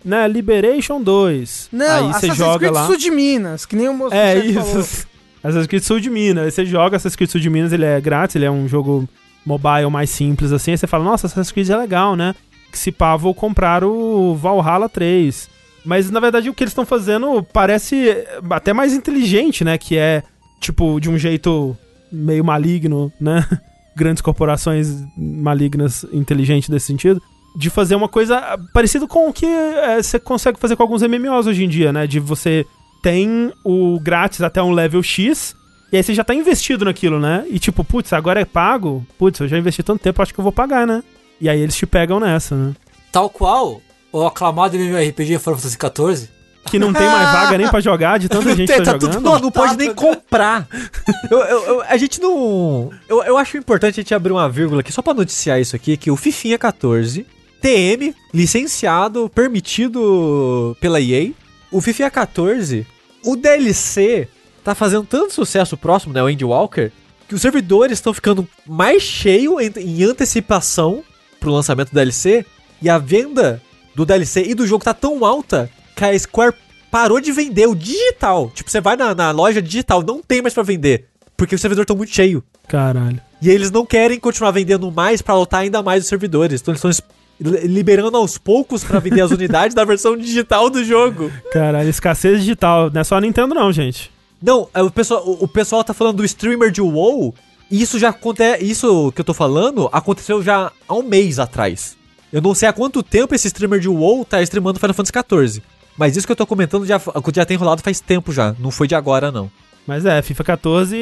né? Liberation 2. Não, aí você Assassin's joga Creed lá. Sul de Minas, que nem o moço É chat falou. isso. Assassin's Creed Sul de Minas. Aí você joga Assassin's Creed Sul de Minas, ele é grátis, ele é um jogo mobile mais simples assim. Aí você fala, nossa, Assassin's Creed é legal, né? Que se pá, vou comprar o Valhalla 3. Mas na verdade o que eles estão fazendo parece até mais inteligente, né? Que é, tipo, de um jeito meio maligno, né? Grandes corporações malignas, inteligentes nesse sentido. De fazer uma coisa parecida com o que é, você consegue fazer com alguns MMOs hoje em dia, né? De você tem o grátis até um level X, e aí você já tá investido naquilo, né? E tipo, putz, agora é pago? Putz, eu já investi tanto tempo, acho que eu vou pagar, né? E aí eles te pegam nessa, né? Tal qual o aclamado MMORPG Final Fantasy XIV. Que não tem mais vaga nem pra jogar, de tanta gente que tá Tá jogando. Não, não pode nem comprar. Eu- eu- eu- a gente não. Eu, eu acho importante a gente abrir uma vírgula aqui, só pra noticiar isso aqui: que o Fifinha 14, TM, licenciado, permitido pela EA. O Fifinha 14, o DLC tá fazendo tanto sucesso próximo, né? O Andy Walker, que os servidores estão ficando mais cheios em, em antecipação pro lançamento do DLC. E a venda do DLC e do jogo tá tão alta que a Square parou de vender o digital. Tipo, você vai na, na loja digital, não tem mais pra vender. Porque os servidores estão muito cheios. Caralho. E eles não querem continuar vendendo mais pra lotar ainda mais os servidores. Então eles estão es- li- liberando aos poucos pra vender as unidades da versão digital do jogo. Caralho, escassez digital. Não é só a Nintendo, não, gente. Não, é, o pessoal, o, o pessoal tá falando do streamer de WoW. E isso já acontece. Isso que eu tô falando aconteceu já há um mês atrás. Eu não sei há quanto tempo esse streamer de WoW tá streamando Final Fantasy XIV. Mas isso que eu tô comentando já, já tem rolado faz tempo já. Não foi de agora, não. Mas é, FIFA 14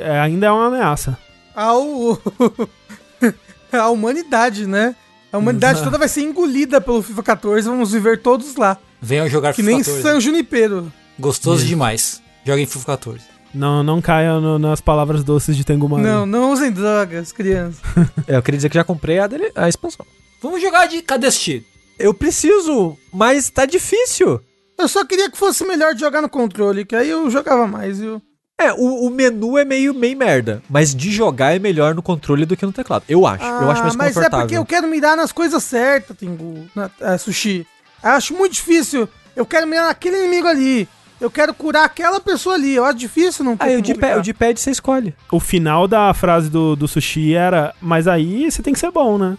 é, ainda é uma ameaça. Ao... a humanidade, né? A humanidade toda vai ser engolida pelo FIFA 14, vamos viver todos lá. Venham jogar Que FIFA nem 14. San Junipero. Gostoso demais. Joguem FIFA 14. Não, não caia no- nas palavras doces de Tengu Maru. Não, não usem drogas, crianças. É, eu queria dizer que já comprei a, dele- a expansão. Vamos jogar de Cadesti. Eu preciso, mas tá difícil. Eu só queria que fosse melhor de jogar no controle, que aí eu jogava mais, viu? É, o, o menu é meio, meio merda, mas de jogar é melhor no controle do que no teclado. Eu acho. eu acho mais Ah, mas é confortável. porque eu quero mirar nas coisas certas, Tengu, na, é, Sushi. Eu acho muito difícil. Eu quero mirar naquele inimigo ali. Eu quero curar aquela pessoa ali. Eu acho difícil não Aí o de, pé, o de pad você escolhe. O final da frase do, do sushi era, mas aí você tem que ser bom, né?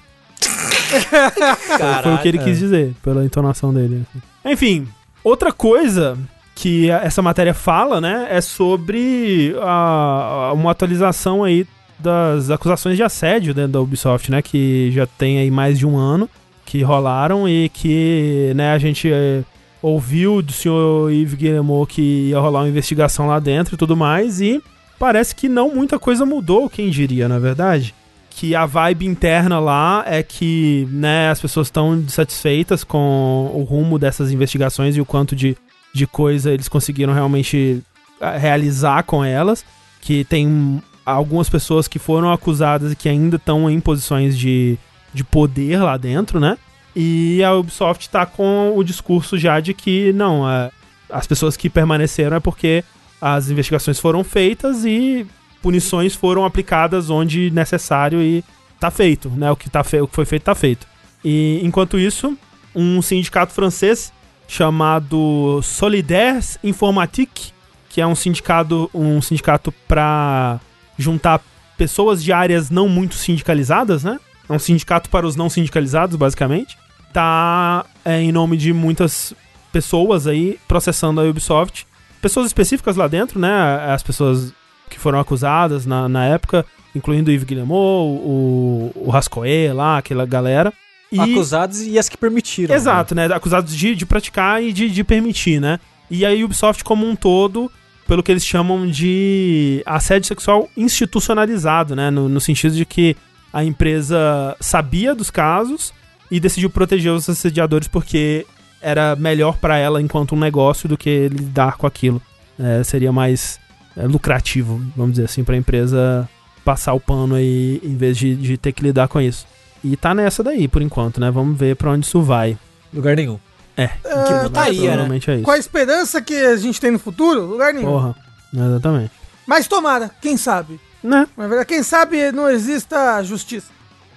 Foi o que ele quis dizer, pela entonação dele. assim. Enfim, outra coisa que essa matéria fala, né, é sobre a, a- uma atualização aí das acusações de assédio dentro da Ubisoft, né, que já tem aí mais de um ano que rolaram e que, né, a gente eh, ouviu do senhor Yves Guillemot que ia rolar uma investigação lá dentro e tudo mais e parece que não muita coisa mudou, quem diria, na verdade que a vibe interna lá é que né, as pessoas estão satisfeitas com o rumo dessas investigações e o quanto de, de coisa eles conseguiram realmente ah, realizar com elas. Que tem algumas pessoas que foram acusadas e que ainda estão em posições de, de poder lá dentro, né? E a Ubisoft tá com o discurso já de que não, é, as pessoas que permaneceram é porque as investigações foram feitas e punições foram aplicadas onde necessário e tá feito, né? O que, tá fe o que foi feito tá feito. E enquanto isso, um sindicato francês chamado Solidaires Informatique, que é um sindicato, um sindicato para juntar pessoas de áreas não muito sindicalizadas, né? É um sindicato para os não sindicalizados, basicamente. Tá é, em nome de muitas pessoas aí processando a Ubisoft. Pessoas específicas lá dentro, né? As pessoas que foram acusadas na, na época, incluindo o Yves Guillemot, o, o Rascoe lá, aquela galera. E... Acusados e as que permitiram. Exato, né? Acusados de, de praticar e de, de permitir, né? E a Ubisoft como um todo, pelo que eles chamam de assédio sexual institucionalizado, né? No, no sentido de que a empresa sabia dos casos e decidiu proteger os assediadores porque era melhor pra ela enquanto um negócio do que lidar com aquilo. É, seria mais é, lucrativo, vamos dizer assim, pra empresa passar o pano aí em vez de, de ter que lidar com isso. E tá nessa daí, por enquanto, né? Vamos ver pra onde isso vai. Lugar nenhum. É, Ah, putaria, né? provavelmente é isso. Com a esperança que a gente tem no futuro, lugar nenhum. Porra, exatamente. Mas tomara, quem sabe? Né? Na verdade, quem sabe não exista justiça.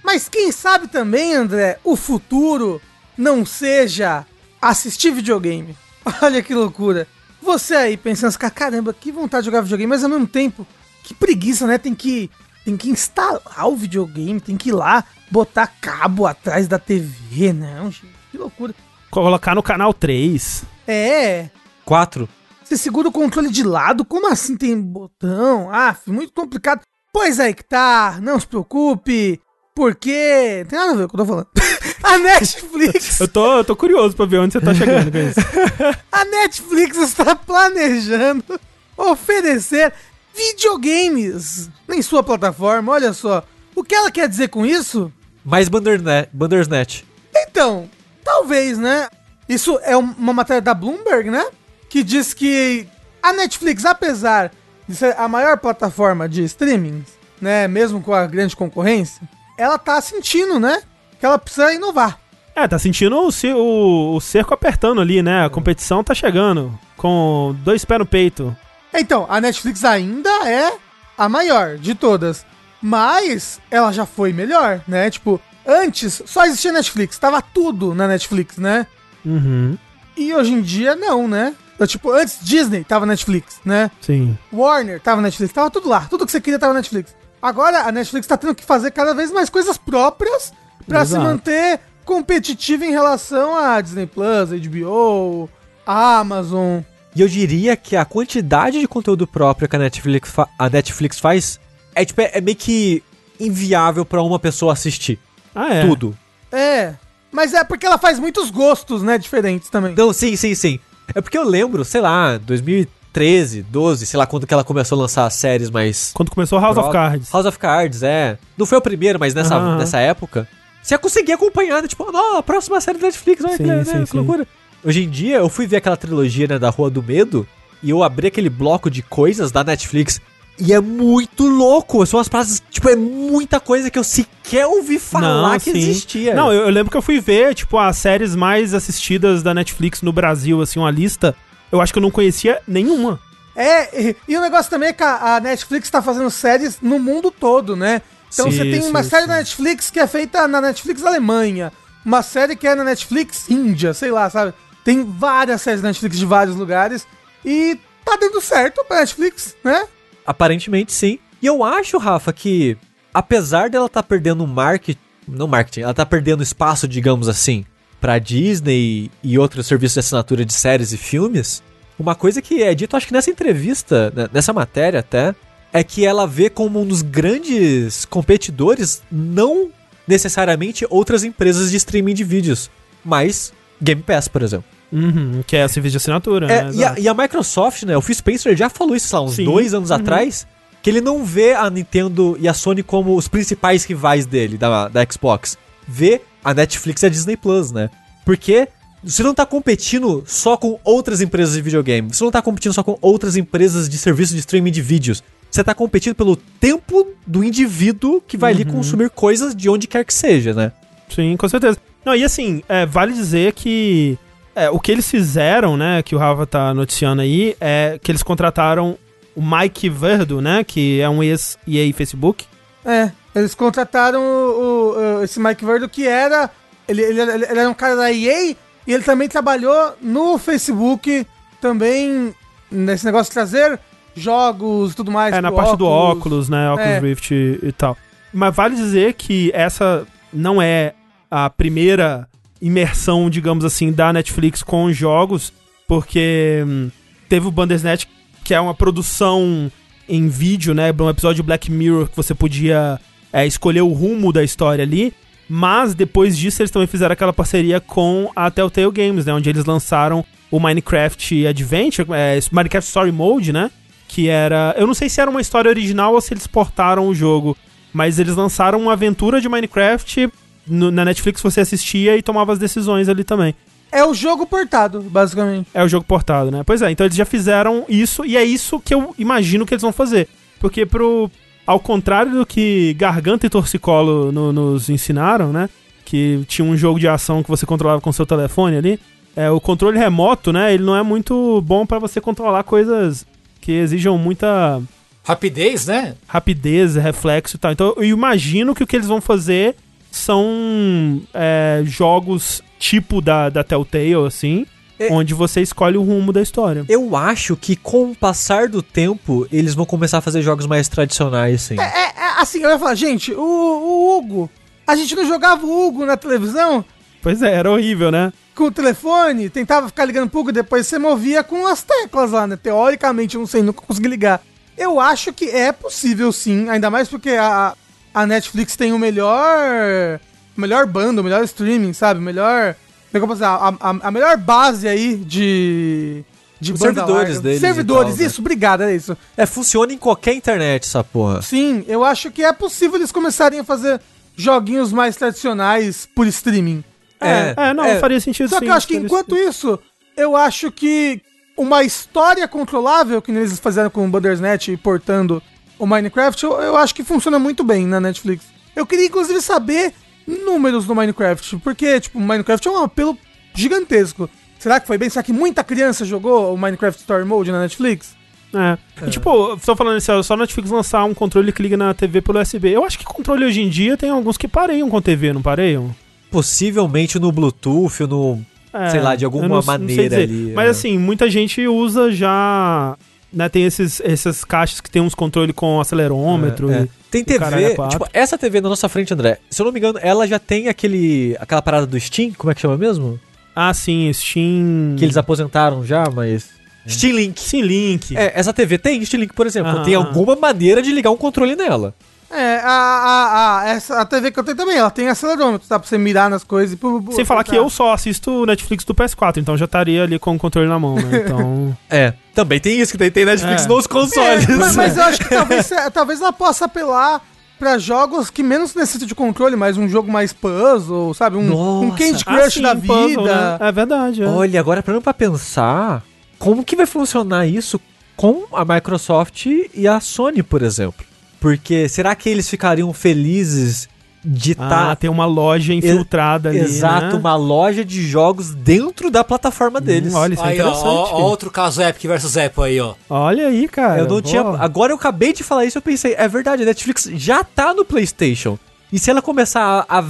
Mas quem sabe também, André, o futuro não seja assistir videogame. Olha que loucura. Você aí pensando, assim, caramba, que vontade de jogar videogame, mas ao mesmo tempo, que preguiça, né? Tem que, tem que instalar o videogame, tem que ir lá botar cabo atrás da TV. Não, gente, que loucura. Colocar no canal 3. É, Quatro. Você segura o controle de lado? Como assim tem botão? Ah, muito complicado. Pois aí que tá, não se preocupe, porque. Tem nada a ver com o que eu tô falando. a Netflix. Eu tô, eu tô curioso pra ver onde você tá chegando com isso. A Netflix está planejando oferecer videogames em sua plataforma. Olha só. O que ela quer dizer com isso? Mais Bandersnet. Bandersnet. Então, talvez, né? Isso é um- uma matéria da Bloomberg, né? Que diz que a Netflix, apesar de ser a maior plataforma de streaming, né? Mesmo com a grande concorrência, ela tá sentindo, né? Que ela precisa inovar. É, tá sentindo o, o- o cerco apertando ali, né? A competição tá chegando. Com dois pés no peito. Então, a Netflix ainda é a maior de todas. Mas ela já foi melhor, né? Tipo, antes só existia Netflix, tava tudo na Netflix, né? Uhum. E hoje em dia não, né? Então, Tipo, antes Disney tava Netflix, né? Sim. Warner tava Netflix, tava tudo lá. Tudo que você queria tava Netflix. Agora a Netflix tá tendo que fazer cada vez mais coisas próprias pra se manter competitiva em relação a Disney Plus, HBO, Amazon. E eu diria que a quantidade de conteúdo próprio que a Netflix, fa- a Netflix faz é, tipo, é, é meio que inviável pra uma pessoa assistir. Ah, é. Tudo. É. Mas é porque ela faz muitos gostos, né? Diferentes também. Não, sim, sim, sim. É porque eu lembro, sei lá, 2013, 12, sei lá quando que ela começou a lançar as séries mais. Quando começou House of Pro- Cards. House of Cards, é. Não foi o primeiro, mas nessa, nessa época. Você ia conseguir acompanhar, né? Tipo, não, a próxima série da Netflix, olha que, Sim, né, sim, que sim. loucura. Hoje em dia, eu fui ver aquela trilogia, né, da Rua do Medo, e eu abri aquele bloco de coisas da Netflix, e é muito louco. São as frases, tipo, é muita coisa que eu sequer ouvi falar que sim. existia. Não, eu, eu lembro que eu fui ver, tipo, as séries mais assistidas da Netflix no Brasil, assim, uma lista. Eu acho que eu não conhecia nenhuma. É, e, e o negócio também é que a, a Netflix tá fazendo séries no mundo todo, né? Então Sim, você tem uma sim, série sim. da Netflix que é feita na Netflix Alemanha, uma série que é na Netflix Índia, sei lá, sabe? Tem várias séries da Netflix de vários lugares e tá dando certo pra Netflix, né? Aparentemente sim. E eu acho, Rafa, que apesar dela tá perdendo marketing, não marketing, ela tá perdendo espaço, digamos assim, pra Disney e outros serviços de assinatura de séries e filmes, uma coisa que é dito, acho que nessa entrevista, né, nessa matéria até, é que ela vê como um dos grandes competidores não necessariamente outras empresas de streaming de vídeos, mas Game Pass, por exemplo. Uhum, que é a serviço de assinatura, É, né? e, a, e a Microsoft, né? O Phil Spencer já falou isso, lá, uns Sim. dois anos atrás, que ele não vê a Nintendo e a Sony como os principais rivais dele, da, da Xbox. Vê a Netflix e a Disney Plus, né? Porque você não tá competindo só com outras empresas de videogame, você não tá competindo só com outras empresas de serviço de streaming de vídeos. Você tá competindo pelo tempo do indivíduo que vai ali consumir coisas de onde quer que seja, né? Sim, com certeza. Não, e assim, é, vale dizer que é, o que eles fizeram, né, que o Rafa tá noticiando aí, é que eles contrataram o Mike Verdo, né, que é um ex-EA Facebook. É, eles contrataram o, o- esse Mike Verdo que era. Ele, ele, ele era um cara da EA e ele também trabalhou no Facebook, também nesse negócio de trazer jogos e tudo mais. É, na pro parte do óculos, né, Oculus É. Rift e, e tal. Mas vale dizer que essa não é a primeira imersão, digamos assim, da Netflix com jogos, porque hum, teve o Bandersnatch, que é uma produção em vídeo, né, um episódio de Black Mirror que você podia é, escolher o rumo da história ali, mas depois disso eles também fizeram aquela parceria com a Telltale Games, né, onde eles lançaram o Minecraft Adventure, é, Minecraft Story Mode, né, que era. Eu não sei se era uma história original ou se eles portaram o jogo, mas eles lançaram uma aventura de Minecraft. no- na Netflix você assistia e tomava as decisões ali também. É o jogo portado, basicamente. É o jogo portado, né? Pois é, então eles já fizeram isso e é isso que eu imagino que eles vão fazer. Porque pro. Ao contrário do que Garganta e Torcicolo no- nos ensinaram, né? Que tinha um jogo de ação que você controlava com seu telefone ali. É, o controle remoto, né? Ele não é muito bom pra você controlar coisas que exijam muita Rapidez, né? rapidez, reflexo e tal. Então eu imagino que o que eles vão fazer são é, jogos tipo da, da Telltale, assim, É. onde você escolhe o rumo da história. Eu acho que com o passar do tempo, eles vão começar a fazer jogos mais tradicionais, sim. É, é, assim, eu ia falar, gente, o, o Hugo, a gente não jogava o Hugo na televisão Pois é, era horrível, né? com o telefone, tentava ficar ligando pro Hugo, depois você movia com as teclas lá, né? Teoricamente, eu não sei, nunca consegui ligar. Eu acho que é possível sim, ainda mais porque a, a Netflix tem o melhor. o melhor bando, o melhor streaming, sabe? O melhor. Como é que eu posso dizer? A, a, a melhor base aí de. De Os banda servidores larga. deles e Servidores, tal, né? isso, obrigado, é isso. É, funciona em qualquer internet essa porra. Sim, eu acho que é possível eles começarem a fazer joguinhos mais tradicionais por streaming. É, é, não, faria sentido Só sim. que eu acho que enquanto sentido. isso, eu acho que uma história controlável, que eles fizeram com o Bandersnatch e portando o Minecraft, eu, eu acho que funciona muito bem na Netflix. Eu queria, inclusive, saber números do Minecraft, porque, tipo, o Minecraft é um apelo gigantesco. Será que foi bem? Será que muita criança jogou o Minecraft Story Mode na Netflix? É. E, tipo, estou falando isso, é só a Netflix lançar um controle que liga na TV pelo USB. Eu acho que controle hoje em dia tem alguns que pareiam com TV, não pareiam? Possivelmente no Bluetooth ou no. É, Sei lá, de alguma não- não maneira dizer. ali, Mas é. assim, muita gente usa já. Né, tem esses, essas caixas que tem uns controles com acelerômetro. É, é. e- Tem TV, é tipo, essa TV na nossa frente, André, se eu não me engano, ela já tem aquele aquela parada do Steam, como é que chama mesmo? Ah, sim, Steam. Que eles aposentaram já, mas Steam Link. Sim, Link. É, essa TV tem Steam Link, por exemplo. Aham, tem alguma maneira de ligar um controle nela. É, a, a, a, essa, a TV que eu tenho também, ela tem acelerômetro, dá pra você mirar nas coisas e... pu- pu- Sem falar tá. que eu só assisto Netflix do PS4, então já estaria ali com o controle na mão, né? Então. É, também tem isso, que tem, tem Netflix É. nos consoles. É, mas, mas eu acho que talvez, talvez ela possa apelar pra jogos que menos necessitam de controle, mas um jogo mais puzzle, sabe? Um, um Nossa. Candy Ah, Crush sim, da puzzle, vida. né? É verdade. É. Olha, agora parando pra pensar, como que vai funcionar isso com a Microsoft e a Sony, por exemplo? Porque será que eles ficariam felizes de Ah, estar tem uma loja infiltrada ali. exato né? uma loja de jogos dentro da plataforma deles? Hum, olha, isso é Aí, ó, interessante. ó, ó outro caso Epic versus Apple aí, ó. Olha aí, cara. eu não Boa. tinha. Agora eu acabei de falar isso, eu pensei, é verdade, a Netflix já tá no PlayStation. E se ela começar a, a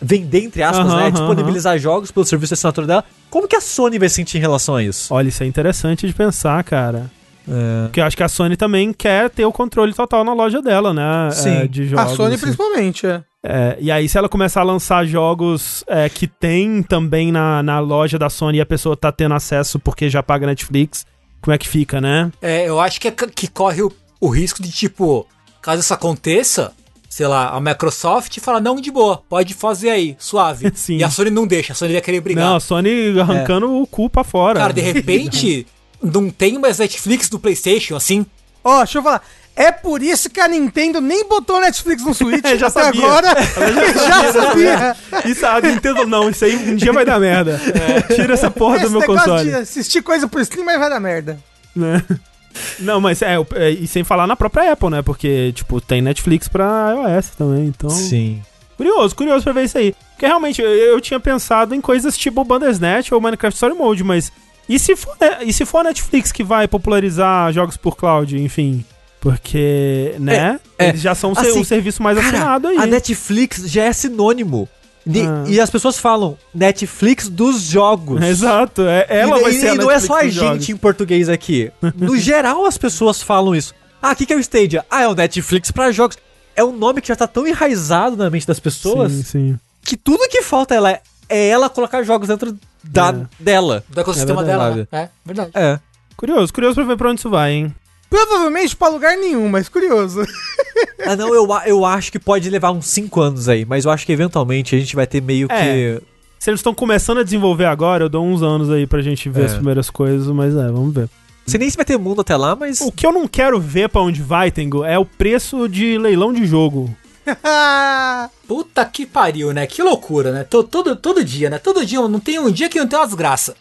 vender, entre aspas, Aham, né? aham, Disponibilizar jogos pelo serviço de assinatura dela, como que a Sony vai sentir em relação a isso? Olha, isso é interessante de pensar, cara. É. Porque eu acho que a Sony também quer ter o controle total na loja dela, né? Sim. É, de jogos. A Sony assim. principalmente, é. É, e aí, se ela começar a lançar jogos é, que tem também na, na loja da Sony e a pessoa tá tendo acesso porque já paga Netflix, como é que fica, né? É, eu acho que, é que corre o, o risco de, tipo, caso isso aconteça, sei lá, a Microsoft fala, não, de boa, pode fazer aí, suave. Sim. E a Sony não deixa, a Sony vai querer brigar. Não, a Sony arrancando o cu pra fora. Cara, de repente, não tem mais Netflix do Playstation, assim. Ó, deixa eu falar. É por isso que a Nintendo nem botou Netflix no Switch É, já até sabia. agora. já sabia. Isso a Nintendo não, isso aí um dia vai dar merda. Tira essa porra do Esse meu negócio console. de assistir coisa por stream, mas vai dar merda. né? Não, mas é, é, e sem falar na própria Apple, né? Porque, tipo, tem Netflix pra iOS também, então... Sim. Curioso, curioso pra ver isso aí. Porque realmente, eu, eu tinha pensado em coisas tipo Bandersnatch ou Minecraft Story Mode, mas... E se, for, né, e se for a Netflix que vai popularizar jogos por cloud, enfim... Porque, né? É, é. Eles já são o Assim, serviço mais Cara, assinado aí. A Netflix já é sinônimo. De- Ah. E as pessoas falam Netflix dos jogos. Exato, é, ela e, vai e- ser a e não é Netflix só a dos jogos. gente em português aqui. No geral, as pessoas falam isso. Ah, o que, que é o Stadia? Ah, é o Netflix pra jogos. É um nome que já tá tão enraizado na mente das pessoas Sim, sim. que tudo que falta ela é, é ela colocar jogos dentro da, É. dela. Do ecossistema É dela, né? É, verdade. É. Curioso, curioso pra ver pra onde isso vai, hein? Provavelmente pra lugar nenhum, mas curioso. Ah, não, eu, eu acho que pode levar uns 5 anos aí, mas eu acho que eventualmente a gente vai ter meio É. que. Se eles estão começando a desenvolver agora, eu dou uns anos aí pra gente ver É. as primeiras coisas, mas é, vamos ver. Não sei nem se vai ter mundo até lá, mas. O que eu não quero ver pra onde vai, Tengo, é o preço de leilão de jogo. Puta que pariu, né? Que loucura, né? To- Todo, todo dia, né? Todo dia, não tem um dia que não tem uma desgraça.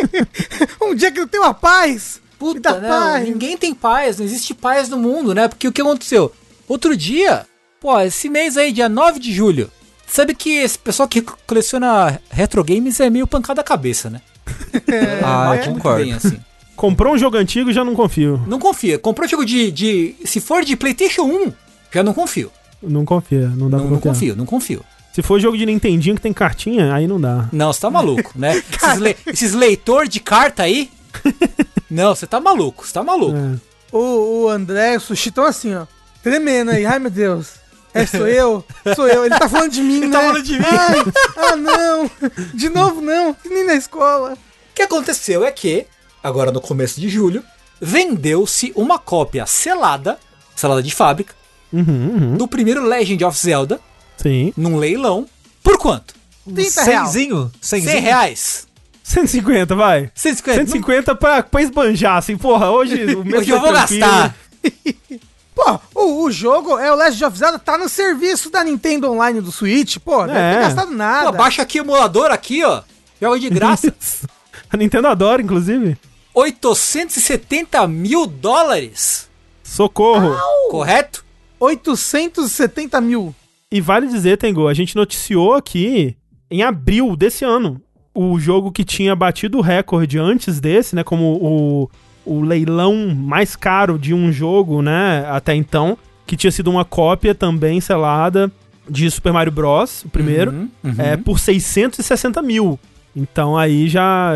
um dia que não tem uma paz. Puta, não, paz. ninguém tem paz, não existe paz no mundo, né? Porque o que aconteceu? Outro dia, pô, esse mês aí, dia 9 de julho, sabe que esse pessoal que coleciona retro games é meio pancada a cabeça, né? ah, Bate eu muito concordo. bem, assim. Comprou um jogo antigo, já não confio. Não confia. Comprou jogo de, de. Se for de PlayStation 1, já não confio. Não confia, não dá Não, pra não confio, não confio. Se for jogo de Nintendinho que tem cartinha, aí não dá. Não, você tá maluco, né? Esses, le- esses leitor de carta aí. Não, você tá maluco, você tá maluco. É. O, o André e o Sushi estão assim, ó. Tremendo aí. Ai, meu Deus. É, sou eu? Sou eu. Ele tá falando de mim, né? tá falando de mim. Ai, ah, não. De novo, não. Que nem na escola. O que aconteceu é que, agora no começo de julho, vendeu-se uma cópia selada, selada de fábrica, Uhum, uhum. do primeiro Legend of Zelda, Sim. num leilão. Por quanto? 30 real. Cenzinho? 100 Cenzinho? reais. 150, vai. 150. 150 pra, pra esbanjar, assim, porra, hoje o mês Hoje eu vou tranquilo. gastar. Pô, o, o jogo é o Legend of Zelda, tá no serviço da Nintendo Online do Switch. Pô, não É. ter gastado nada. Pô, baixa aqui o emulador aqui, ó. Joga de graça. A Nintendo adora, inclusive. 870 mil dólares. Socorro. Correto? 870 mil. E vale dizer, Tengo, a gente noticiou aqui em abril desse ano o jogo que tinha batido o recorde antes desse, né? Como o, o leilão mais caro de um jogo, né? Até então, que tinha sido uma cópia também selada de Super Mario Bros. O primeiro, Uhum, uhum. é por 660 mil. Então aí já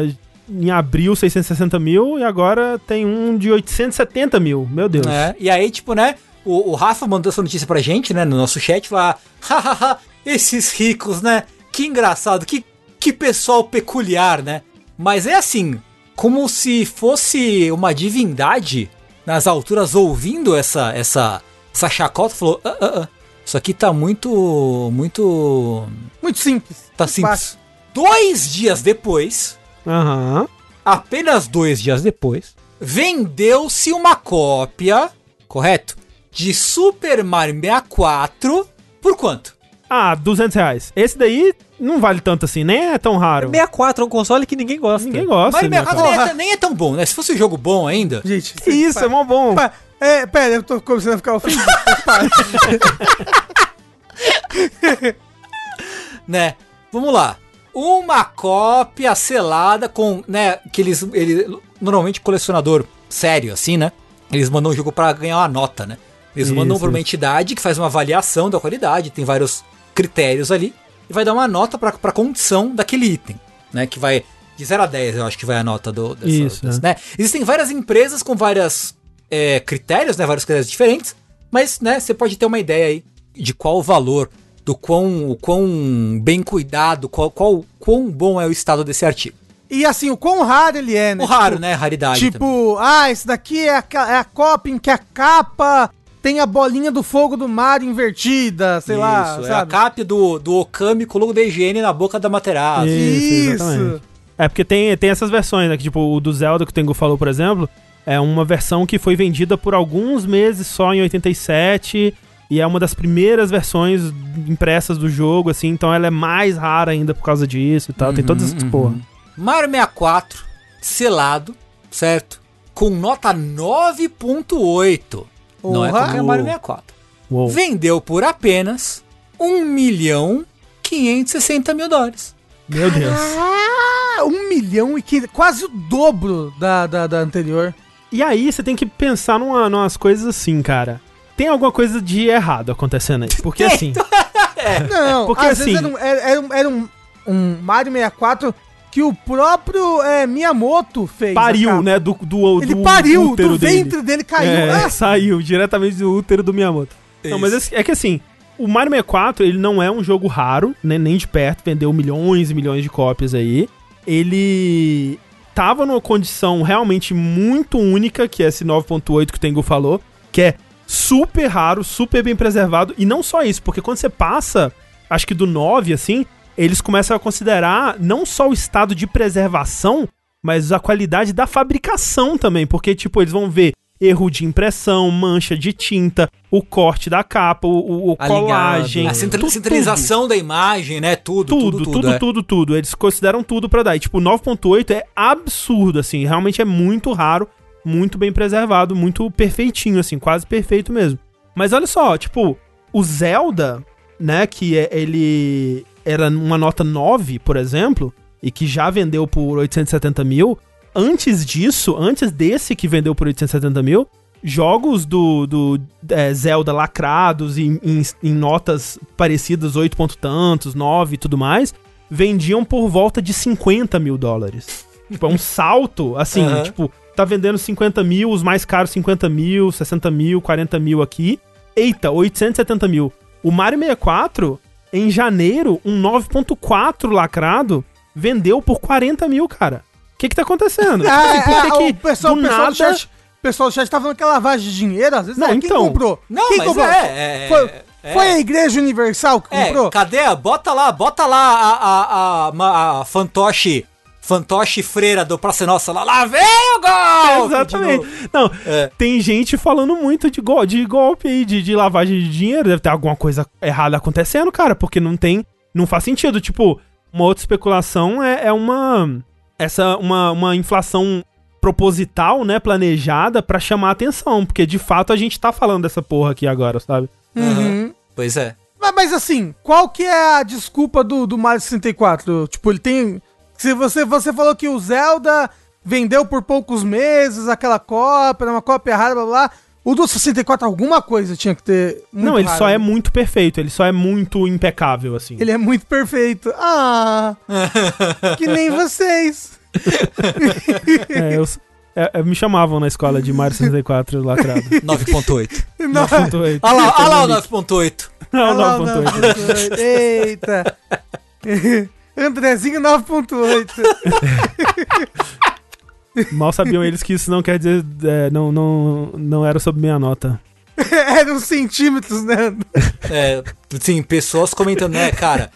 em abril 660 mil e agora tem um de 870 mil. Meu Deus. É, e aí, tipo, né? O, o Rafa mandou essa notícia pra gente, né? No nosso chat, lá. Hahaha, esses ricos, né? Que engraçado, que, que pessoal peculiar, né? Mas é assim, como se fosse uma divindade nas alturas ouvindo essa essa essa chacota, falou: "Ah, ah, ah, Isso aqui tá muito. Muito. Muito simples. Tá simples. Dois dias depois, Aham. apenas dois dias depois, vendeu-se uma cópia, correto? De Super Mario 64 por quanto? Ah, 200 reais. Esse daí não vale tanto assim, nem é tão raro. 64 é um console que ninguém gosta. Ninguém gosta. Mario né, 64 cara? nem é, nem é tão bom, né? Se fosse um jogo bom ainda. Gente, Que isso, é mó bom. Pa- É, pera, eu tô começando a ficar ofendido. Para. né? Vamos lá. Uma cópia selada com, né, que eles, ele, normalmente colecionador sério assim, né? Eles mandam o jogo pra ganhar uma nota, né? Eles Isso, mandam pra uma entidade que faz uma avaliação da qualidade, tem vários critérios ali e vai dar uma nota pra, pra condição daquele item, né? Que vai de 0 a 10, eu acho que vai a nota do dessa, Isso, dessa, é. né? Existem várias empresas com várias é, critérios, né? Vários critérios diferentes, mas, né? Você pode ter uma ideia aí de qual o valor, do quão, o quão bem cuidado, qual, qual quão bom é o estado desse artigo. E assim, o quão raro ele é, né? O raro, né? Raridade. também. Tipo, ah, esse daqui é a, é a cópia em que a capa tem a bolinha do fogo do Mario invertida, sei lá, Isso, é a cap do, do Okami com o logo da higiene na boca da Materazzi. Isso, exatamente. É porque tem, tem essas versões, né? Que, tipo, o do Zelda que o Tengu falou, por exemplo, é uma versão que foi vendida por alguns meses só em 87 e é uma das primeiras versões impressas do jogo, assim, então ela é mais rara ainda por causa disso e tal. tem todas essas porra. Mario 64, selado, certo? Com nota 9.8. Não é Porra. qualquer Mario 64. Uou. Vendeu por apenas 1 milhão 560 mil dólares. Meu Deus. Ah, um milhão e que quase o dobro da, da, da anterior. E aí você tem que pensar numa, numas coisas assim, cara. Tem alguma coisa de errado acontecendo aí. Porque assim. Não, Porque às assim- vezes era, um, era, era um, era um, um Mario 64 que o próprio é, Miyamoto fez. Pariu, né? Do, do, Ele do pariu, útero do dele. ventre dele caiu. É, Ah, saiu diretamente do útero do Miyamoto. Não, mas assim, é que assim, o Mario 64, ele não é um jogo raro, né, nem de perto, vendeu milhões e milhões de cópias aí. Ele tava numa condição realmente muito única, que é esse 9.8 que o Tengu falou, que é super raro, super bem preservado, e não só isso, porque quando você passa, acho que do 9, assim, eles começam a considerar não só o estado de preservação, mas a qualidade da fabricação também, porque, tipo, eles vão ver erro de impressão, mancha de tinta, o corte da capa, o, o- Alinhado. colagem. A centra- tu- centralização da imagem, né? Tudo, Tudo, tudo, tudo, é. tudo, tudo. Eles consideram tudo pra dar. E, tipo, 9.8 é absurdo, assim. Realmente é muito raro, muito bem preservado, muito perfeitinho, assim, quase perfeito mesmo. Mas olha só, tipo, o Zelda, né, que é, ele era uma nota 9, por exemplo, e que já vendeu por 870 mil, antes disso, antes desse que vendeu por 870 mil, jogos do, do é, Zelda lacrados em, em, em notas parecidas, 8 ponto tantos, 9 e tudo mais, vendiam por volta de 50 mil dólares. Tipo, é um salto, assim, Aham. tipo, tá vendendo 50 mil, os mais caros 50 mil, 60 mil, 40 mil aqui. Eita, 870 mil. O Mario 64, em janeiro, um 9.4 lacrado, vendeu por 40 mil, cara. O que que tá acontecendo? Ah, por que é, que o pessoal, do o pessoal do nada- chat, o pessoal do chat tá falando que é lavagem de dinheiro, às vezes Não, é, então. quem comprou? Não, quem mas comprou? é, é, foi, é. foi a Igreja Universal que É, comprou? cadê? a- Bota lá, bota lá a, a, a, a fantoche, fantoche freira do Praça Nossa lá. Lá vem o gol! Exatamente. Não, É. tem gente falando muito de, go de golpe aí, de, de lavagem de dinheiro. Deve ter alguma coisa errada acontecendo, cara, porque não tem. Não faz sentido. Tipo, uma outra especulação é, é uma. Essa. Uma, uma inflação proposital, né? Planejada pra chamar a atenção. Porque de fato a gente tá falando dessa porra aqui agora, sabe? Uhum. Pois é. Mas, mas assim, qual que é a desculpa do, do Mario 64? Tipo, ele tem. Se você, você falou que o Zelda vendeu por poucos meses aquela cópia, era uma cópia errada, blá blá. O do 64, alguma coisa tinha que ter. muito não, ele rara, só é muito perfeito, ele só é muito impecável, assim. Ele é muito perfeito. Ah! que nem vocês. É, eu- é, é, me chamavam na escola de Mario 64 lacrado. 9.8. Não, 9.8. Olha lá, olha lá o 9.8. Não, Olha lá o 9.8. 9.8. Eita! Andrezinho 9.8. Mal sabiam eles que isso não quer dizer. é, não, não, não era sob minha nota. Eram centímetros, né? É, sim, pessoas comentando, né, cara?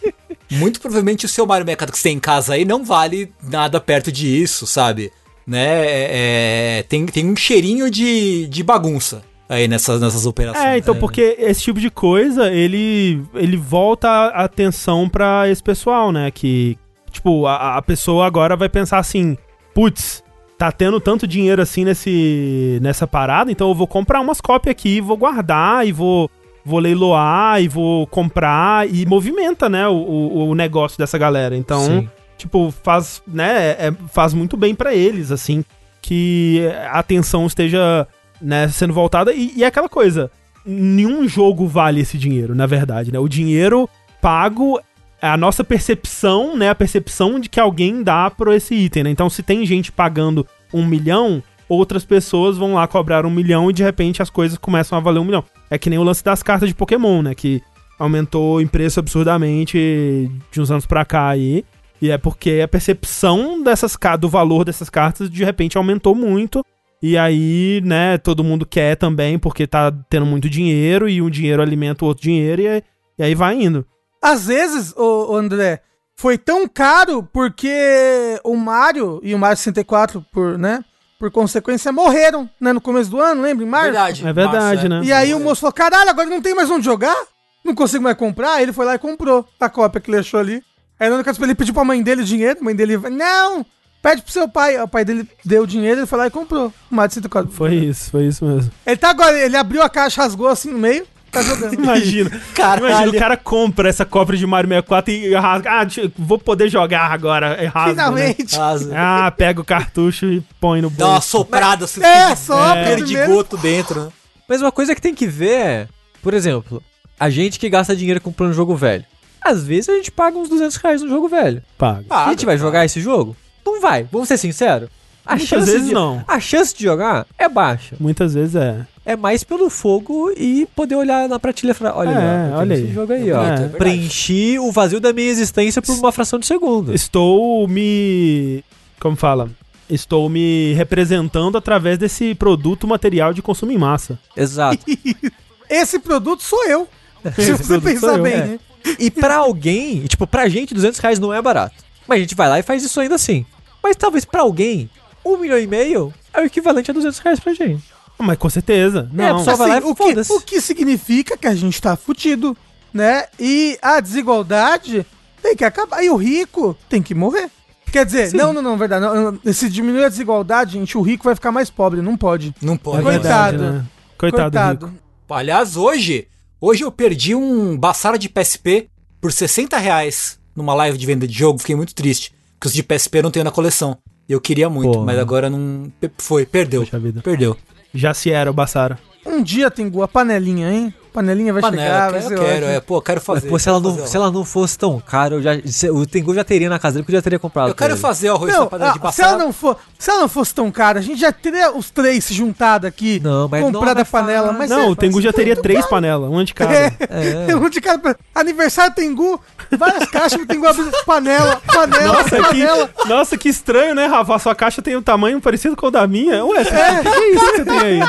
Muito provavelmente o seu Mario 64 que você tem em casa aí não vale nada perto disso, sabe? Né? É, é, tem, tem um cheirinho de, de bagunça aí nessas, nessas operações. É, então, né? porque esse tipo de coisa, ele, ele volta a atenção pra esse pessoal, né? Que, tipo, a, a pessoa agora vai pensar assim: putz, tá tendo tanto dinheiro assim nesse, nessa parada, então eu vou comprar umas cópias aqui, vou guardar e vou, vou leiloar e vou comprar e movimenta, né? O, o, o negócio dessa galera. Então. Sim. tipo, faz, né, é- faz muito bem pra eles, assim, que a atenção esteja, né, sendo voltada. E, e é aquela coisa, nenhum jogo vale esse dinheiro, na verdade, né? O dinheiro pago é a nossa percepção, né, a percepção de que alguém dá por esse item, né? Então, se tem gente pagando um milhão, outras pessoas vão lá cobrar um milhão e de repente as coisas começam a valer um milhão. É que nem o lance das cartas de Pokémon, né, que aumentou em preço absurdamente de uns anos pra cá aí. E é porque a percepção dessas do valor dessas cartas de repente aumentou muito. E aí, né, todo mundo quer também, porque tá tendo muito dinheiro e um dinheiro alimenta o outro dinheiro, e aí, e aí vai indo. Às vezes, ô André, foi tão caro porque o Mario e o Mario 64, por, né? Por consequência, morreram, né? No começo do ano, lembra? Em março. Verdade. É verdade, Março, né? E aí o moço falou: caralho, agora não tem mais onde jogar? Não consigo mais comprar. Aí ele foi lá e comprou a cópia que ele achou ali. Aí no caso ele pediu pra mãe dele o dinheiro, a mãe dele, não, pede pro seu pai. O pai dele deu o dinheiro, ele foi lá e comprou o Mario 64. Foi isso, foi isso mesmo. Ele tá agora, ele abriu a caixa, rasgou assim no meio, tá jogando. Imagina. Caralho. Imagina, o cara compra essa cópia de Mario 64 e rasga. Ah, vou poder jogar agora. E rasga, né? Finalmente. Asa. Ah, pega o cartucho e põe no Dá uma bolso. soprada, você É, sopra de primeiro. goto dentro. né? Mas uma coisa que tem que ver é, por exemplo, a gente que gasta dinheiro comprando jogo velho. Às vezes a gente paga uns 200 reais no jogo velho. Paga. a gente vai jogar esse jogo? Não vai, vamos ser sinceros. A Muitas vezes de, não. A chance de jogar é baixa. Muitas vezes é. É mais pelo fogo e poder olhar na prateleira e falar, olha, É, olha esse aí. jogo aí, É ó. é Preenchi o vazio da minha existência por uma fração de segundo. Estou me. Como fala? Estou me representando através desse produto material de consumo em massa. Exato. Esse produto sou eu. Se você pensar bem, é. né? E pra alguém, tipo, pra gente, 200 reais não é barato. Mas a gente vai lá e faz isso ainda assim. Mas talvez pra alguém, um milhão e meio é o equivalente a 200 reais pra gente. Ah, Mas com certeza. É, Não. Só vai lá e Assim, o, que, o que significa que a gente tá fudido, né? E a desigualdade tem que acabar. E o rico tem que morrer. Quer dizer, não, não, não, verdade. Não, se diminuir a desigualdade, gente, o rico vai ficar mais pobre. Não pode. Não pode. É Coitado. verdade, né? Coitado, Rico. Aliás, hoje, hoje eu perdi um Bassara de PSP por 60 reais numa live de venda de jogo. Fiquei muito triste. Porque os de PSP eu não tenho na coleção. Eu queria muito, Porra. mas agora não. Foi, perdeu. Perdeu. Já se era o Bassara. Um dia, Tengu, a panelinha, hein? Panelinha vai chegar, Panela, vai eu ser quero, ótimo. é, pô, quero fazer. Pô, se ela, quero não, fazer, se ela não fosse tão cara, eu já, se- o Tengu já teria na casa dele, porque eu já teria comprado. Eu quero ele. fazer o arroz Não, na panela de ah, se, ela não for, se ela não fosse tão cara, a gente já teria os três se juntado aqui, Não, mas comprado a panela. Mas não, é- o Tengu já teria três panelas, uma de cada. É, um de cada. Aniversário Tengu, várias caixas do Tengu abrindo panela, panela, Nossa, que, panela. nossa, que estranho, né, Rafa? A sua caixa tem um tamanho parecido com o da minha. Ué, você, o que, que é isso que você tem aí?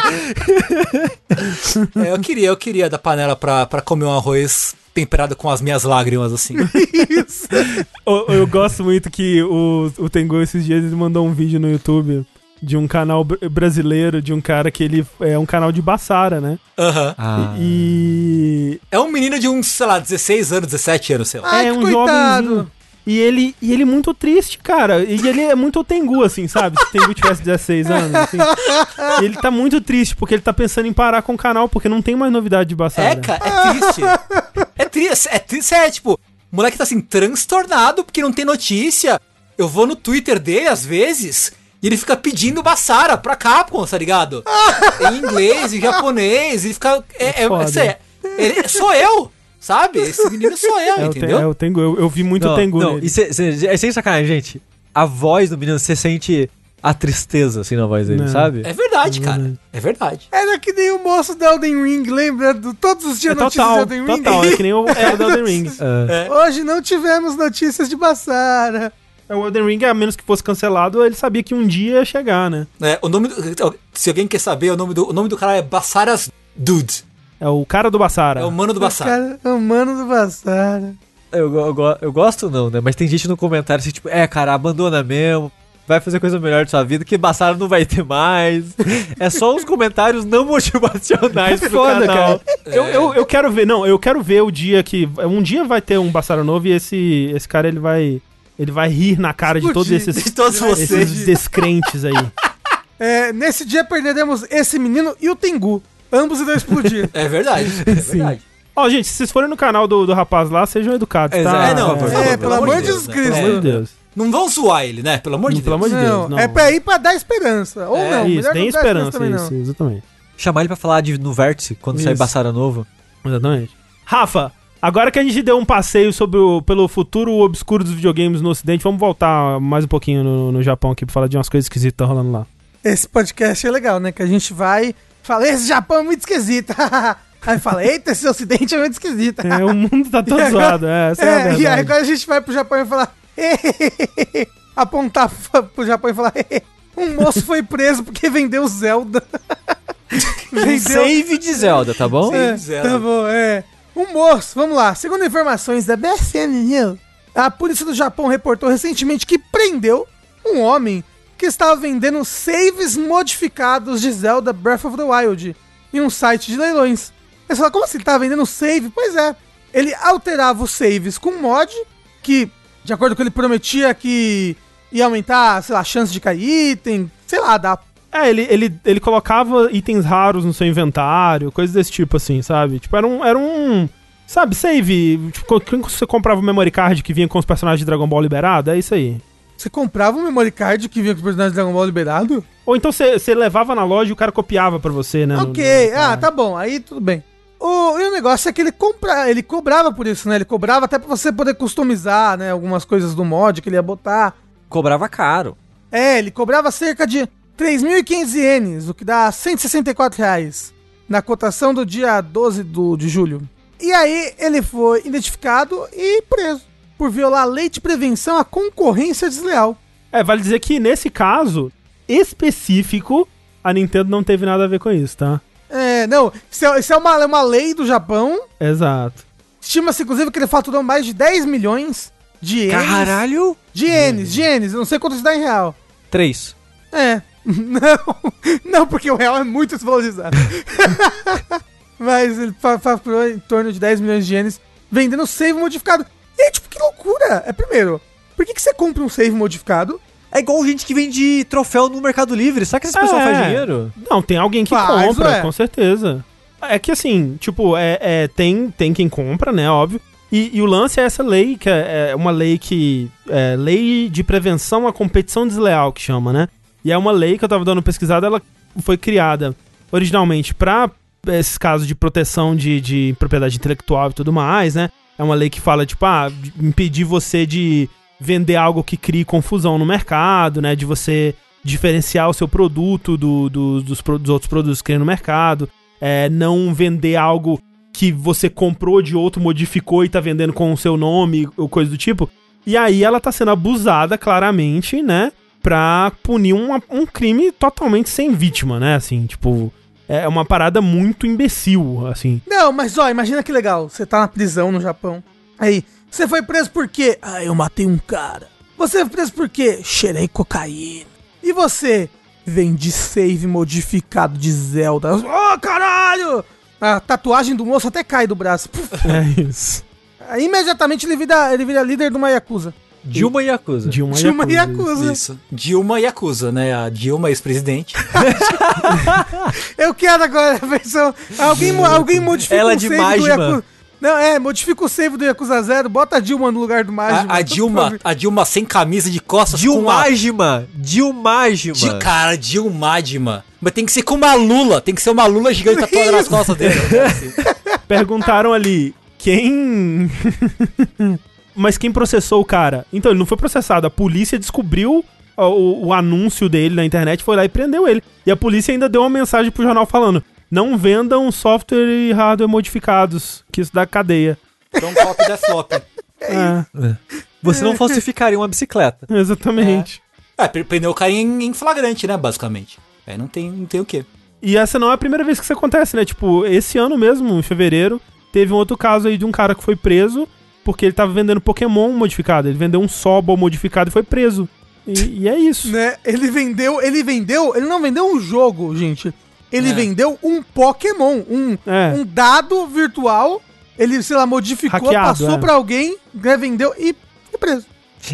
É, eu queria, eu queria da panela pra, pra comer um arroz temperado com as minhas lágrimas, assim. Isso. Eu, eu gosto muito que o, o Tengu esses dias ele mandou um vídeo no YouTube de um canal br- brasileiro, de um cara que ele é um canal de Bassara, né? Aham. Ah, E É um menino de uns, sei lá, 16 anos, 17 anos, sei lá. Ai, é um coitado. jovenzinho. E ele, e ele muito triste, cara. E ele é muito Tengu, assim, sabe? Se Tengu tivesse 16 anos, assim. E ele tá muito triste, porque ele tá pensando em parar com o canal, porque não tem mais novidade de Bassara. É, cara, é triste. é triste, é triste, é tipo, o moleque tá assim, transtornado porque não tem notícia. Eu vou no Twitter dele, às vezes, e ele fica pedindo Bassara pra Capcom, tá ligado? em inglês, em japonês, e fica. É, é, isso é, ele- sou eu, sabe? Esse menino sou eu, É, entendeu? é o Tengu. Eu, eu vi muito não, Tengu não, nele. e cê, cê- é sem sacanagem, gente. A voz do menino, você sente a tristeza, assim, na voz dele, Não. sabe? É verdade, cara. É verdade. Era que nem o moço do Elden Ring, lembra? Do, todos os É dias notícias total, do Elden Ring. total. É que nem o cara do Elden Ring. É. Hoje não tivemos notícias de Bassara. É, O Elden Ring, a menos que fosse cancelado, ele sabia que um dia ia chegar, né? É, o nome do- se alguém quer saber, o nome do, o nome do cara é Bassaras Dude. É o cara do Bassara. É o mano do Bassara. Cara, é o mano do Bassara. Eu, eu, eu gosto não, né? Mas tem gente no comentário assim, tipo, é, cara, abandona mesmo. Vai fazer coisa melhor de sua vida, que Bassara não vai ter mais. É só uns comentários não motivacionais pro Foda, canal. cara. Eu, eu, eu quero ver, não, eu quero ver o dia que. Um dia vai ter um Bassara novo e esse, esse cara ele vai. Ele vai rir na cara de todos Explodir. esses, De todos vocês. esses descrentes aí. É, nesse dia perderemos esse menino e o Tengu. Ambos irão explodir. É verdade. É verdade. Ó, gente, se vocês forem no canal do, do rapaz lá, sejam educados, tá? Exato. É, não, por favor. É, pelo amor de Jesus né? Cristo. Pelo amor de Deus. Não vão zoar ele, né? Pelo amor de Pelo Deus. amor de Deus. não, não. é pra ir pra dar esperança. Ou É, não, isso, tem esperança, também, isso, não. exatamente. Chamar ele pra falar de, no vértice, quando sair Isso. Bassara novo. Exatamente. Rafa, agora que a gente deu um passeio sobre o, pelo futuro obscuro dos videogames no ocidente, vamos voltar mais um pouquinho no, no Japão aqui pra falar de umas coisas esquisitas que tá rolando lá. Esse podcast é legal, né? Que a gente vai. Fala, esse Japão é muito esquisito. aí fala, eita, esse ocidente é muito esquisito. É, o mundo tá todo zoado, é, essa é, a É, e aí verdade. agora a gente vai pro Japão e falar. apontar pro Japão e falar. um moço foi preso porque vendeu Zelda. vendeu. Save de Zelda, tá bom? É, Zelda. tá bom, é. Um moço, vamos lá. Segundo informações da BSN News, a polícia do Japão reportou recentemente que prendeu um homem que estava vendendo saves modificados de Zelda Breath of the Wild em um site de leilões. Aí você fala, como assim ele estava vendendo save? Pois é, ele alterava os saves com mod, que, de acordo com ele prometia que ia aumentar, sei lá, a chance de cair item, sei lá, dá É, ele, ele, ele colocava itens raros no seu inventário, coisas desse tipo assim, sabe? Tipo, era um. Era um sabe, save. Tipo, quando você comprava o memory card que vinha com os personagens de Dragon Ball liberado, é isso aí. Você comprava um memory card que vinha com os personagens de Dragon Ball liberado? Ou então você, levava na loja e o cara copiava pra você, né? no- ok, no- ah, tá bom, aí tudo bem. O, e o negócio é que ele compra, ele cobrava por isso, né? Ele cobrava até pra você poder customizar, né? Algumas coisas do mod que ele ia botar. Cobrava caro. É, ele cobrava cerca de 3.500 ienes, o que dá 164 reais, na cotação do dia 12 do, de julho. E aí ele foi identificado e preso por violar a lei de prevenção à concorrência desleal. É, vale dizer que nesse caso específico, a Nintendo não teve nada a ver com isso, tá? É, não, isso é, isso é uma, uma lei do Japão. Exato. Estima-se, inclusive, que ele faturou mais de 10 milhões de ienes. Caralho! De ienes, de ienes, eu não sei quanto isso dá em real. Três. É. Não, não, porque o real é muito desvalorizado. Mas ele fa- faturou em torno de 10 milhões de ienes vendendo save modificado. E aí, tipo, que loucura! É primeiro, por que, que você compra um save modificado? É igual gente que vende troféu no Mercado Livre. Será que esse pessoal É. faz dinheiro? Não, tem alguém que Faz, compra, ué. com certeza. É que assim, tipo, é, é, tem, tem quem compra, né, óbvio. E, e o lance é essa lei, que é, é uma lei que. É lei de prevenção à competição desleal, que chama, né? E é uma lei que eu tava dando pesquisada, ela foi criada originalmente pra esses casos de proteção de, de propriedade intelectual e tudo mais, né? É uma lei que fala, tipo, ah, impedir você de vender algo que crie confusão no mercado, né? De você diferenciar o seu produto do, do- dos, dos outros produtos que tem no mercado. É, não vender algo que você comprou de outro, modificou e tá vendendo com o seu nome, ou coisa do tipo. E aí ela tá sendo abusada, claramente, né? Pra punir um, um crime totalmente sem vítima, né? Assim, tipo. É uma parada muito imbecil, assim. Não, mas ó, imagina que legal. Você tá na prisão no Japão. Aí, você foi preso por quê? Ah, eu matei um cara. Você foi preso por quê? Cheirei cocaína. E você? Vendi save modificado de Zelda. Ô, caralho! A tatuagem do moço até cai do braço. Puf. É isso. Aí, imediatamente ele vira, ele vira líder de uma Yakuza. Dilma Yakuza. Dilma, Dilma Yakuza. Yakuza. Isso. Dilma Yakuza, né? A Dilma, ex-presidente. Eu quero agora a versão. Alguém, alguém modifica Ela o de save do Majima. Yakuza. Não, é, modifica o save do Yakuza Zero, bota a Dilma no lugar do Majima. A, a Dilma, a Dilma sem camisa de costas com. Dilmagima. Dilmagima. Di- Cara, Dilmadima. Mas tem que ser com uma lula. Tem que ser uma lula gigante tatuada nas costas dele. Perguntaram ali quem. Mas quem processou o cara? Então, ele não foi processado. A polícia descobriu o, o anúncio dele na internet, foi lá e prendeu ele. E a polícia ainda deu uma mensagem pro jornal falando: não vendam software e hardware modificados, que isso dá cadeia. Don't copy the flop. É, Você não falsificaria uma bicicleta. exatamente. É, pre- prendeu o cara em, em flagrante, né? Basicamente. Aí não tem, não tem o quê. E essa não é a primeira vez que isso acontece, né? Tipo, esse ano mesmo, em fevereiro, teve um outro caso aí de um cara que foi preso porque ele tava vendendo Pokémon modificado. Ele vendeu um Sobol modificado e foi preso. E, e é isso. Né? Ele vendeu, ele vendeu, ele não vendeu um jogo, gente. Ele É. vendeu um Pokémon, um, É. um dado virtual. Ele, sei lá, modificou, Hackeado, passou é. pra alguém, né, vendeu e, e preso.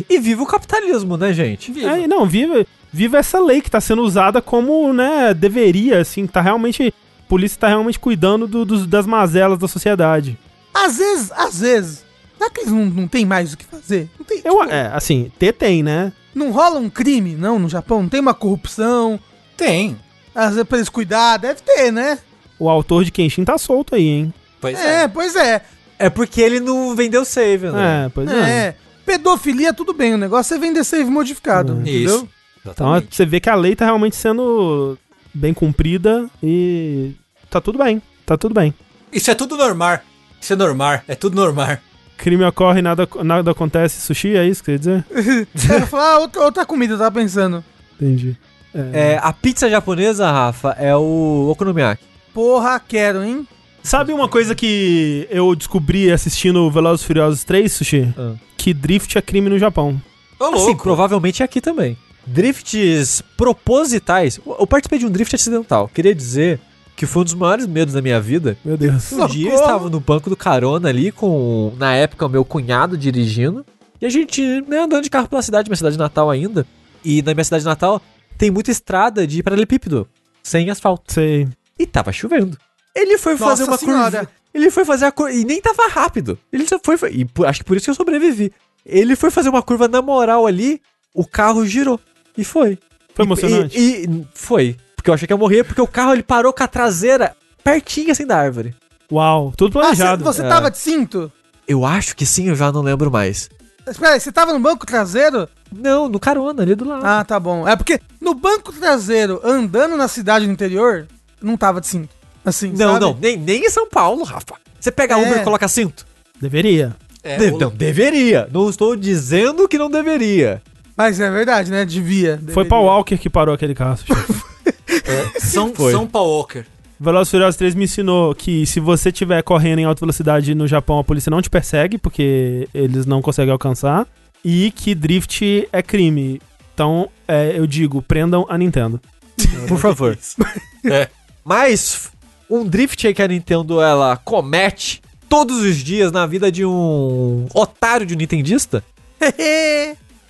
E viva o capitalismo, né, gente? É, não, viva, viva essa lei que tá sendo usada como, né, deveria, assim, tá realmente. A polícia tá realmente cuidando do- dos- das mazelas da sociedade. Às vezes, às vezes, será que eles não, não tem mais o que fazer? Não, tem, Eu, tipo, é, assim, ter tem, né? não rola um crime, não, no Japão? Não tem uma corrupção? Tem. Às vezes pra eles cuidar, deve ter, né? O autor de Kenshin tá solto aí, hein? Pois É, é. pois é. É porque ele não vendeu save, né? É, pois é. É. Pedofilia, tudo bem, o negócio é vender save modificado, Hum. entendeu? Isso. Então Exatamente. você vê que a lei tá realmente sendo bem cumprida e tá tudo bem. Tá tudo bem. Isso é tudo normal. Isso é normal. É tudo normal. Crime ocorre e nada, nada acontece. Sushi, é isso que você ia dizer? Eu ia falar ah, outra, outra comida, eu tava pensando. Entendi. É, a pizza japonesa, Rafa, é o okonomiyaki. Porra, quero, hein? Sabe uma coisa que eu descobri assistindo Velozes e Furiosos 3, Sushi? Ah. Que drift é crime no Japão. Ô, louco. Assim, provavelmente aqui também. Drifts propositais. Eu participei de um drift acidental. Queria dizer que foi um dos maiores medos da minha vida. Meu Deus. Um dia eu estava no banco do carona ali com, na época, o meu cunhado dirigindo. E a gente né, andando de carro pela cidade, minha cidade natal ainda. E na minha cidade natal tem muita estrada de paralelepípedo, sem asfalto. Sei. E tava chovendo. Ele foi Nossa fazer uma senhora. curva. Ele foi fazer a curva. E nem tava rápido. Ele só foi. E por- acho que por isso que eu sobrevivi. Ele foi fazer uma curva na moral ali, o carro girou. E foi. Foi E- emocionante. E, e foi. Porque eu achei que ia morrer, porque o carro ele parou com a traseira pertinho assim da árvore. Uau, tudo Ah, planejado. você você É. tava de cinto? Eu acho que sim, eu já não lembro mais. Espera aí, você tava no banco traseiro? Não, no carona, ali do lado. Ah, tá bom. É porque no banco traseiro, andando na cidade no interior, não tava de cinto. Assim, não, sabe? não, nem, nem em São Paulo, Rafa. Você pega É. Uber e coloca cinto? Deveria. É, De- o- não, deveria. Não estou dizendo que não deveria. Mas é verdade, né? Devia. Foi deveria. pra Walker que parou aquele carro. É, São, Foi. São Paul Walker. Velozes e Furiosos 3 me ensinou que se você estiver correndo em alta velocidade no Japão, a polícia não te persegue, porque eles não conseguem alcançar. E que drift é crime. Então, é, eu digo, prendam a Nintendo. Por favor. É. Mas um drift aí que a Nintendo ela comete todos os dias na vida de um otário de um nintendista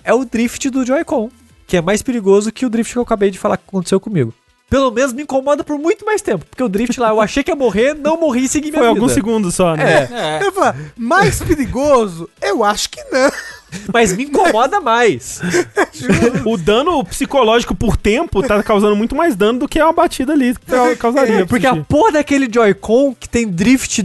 é o drift do Joy-Con, que é mais perigoso que o drift que eu acabei de falar que aconteceu comigo. Pelo menos me incomoda por muito mais tempo. Porque o drift lá, eu achei que ia morrer, não morri e segui minha Foi vida. alguns segundos só, né? É, Eu falo, mais perigoso? Eu acho que não. mas me incomoda mais. O dano psicológico por tempo tá causando muito mais dano do que uma batida ali que ca- causaria. Porque a porra daquele Joy-Con que tem drift,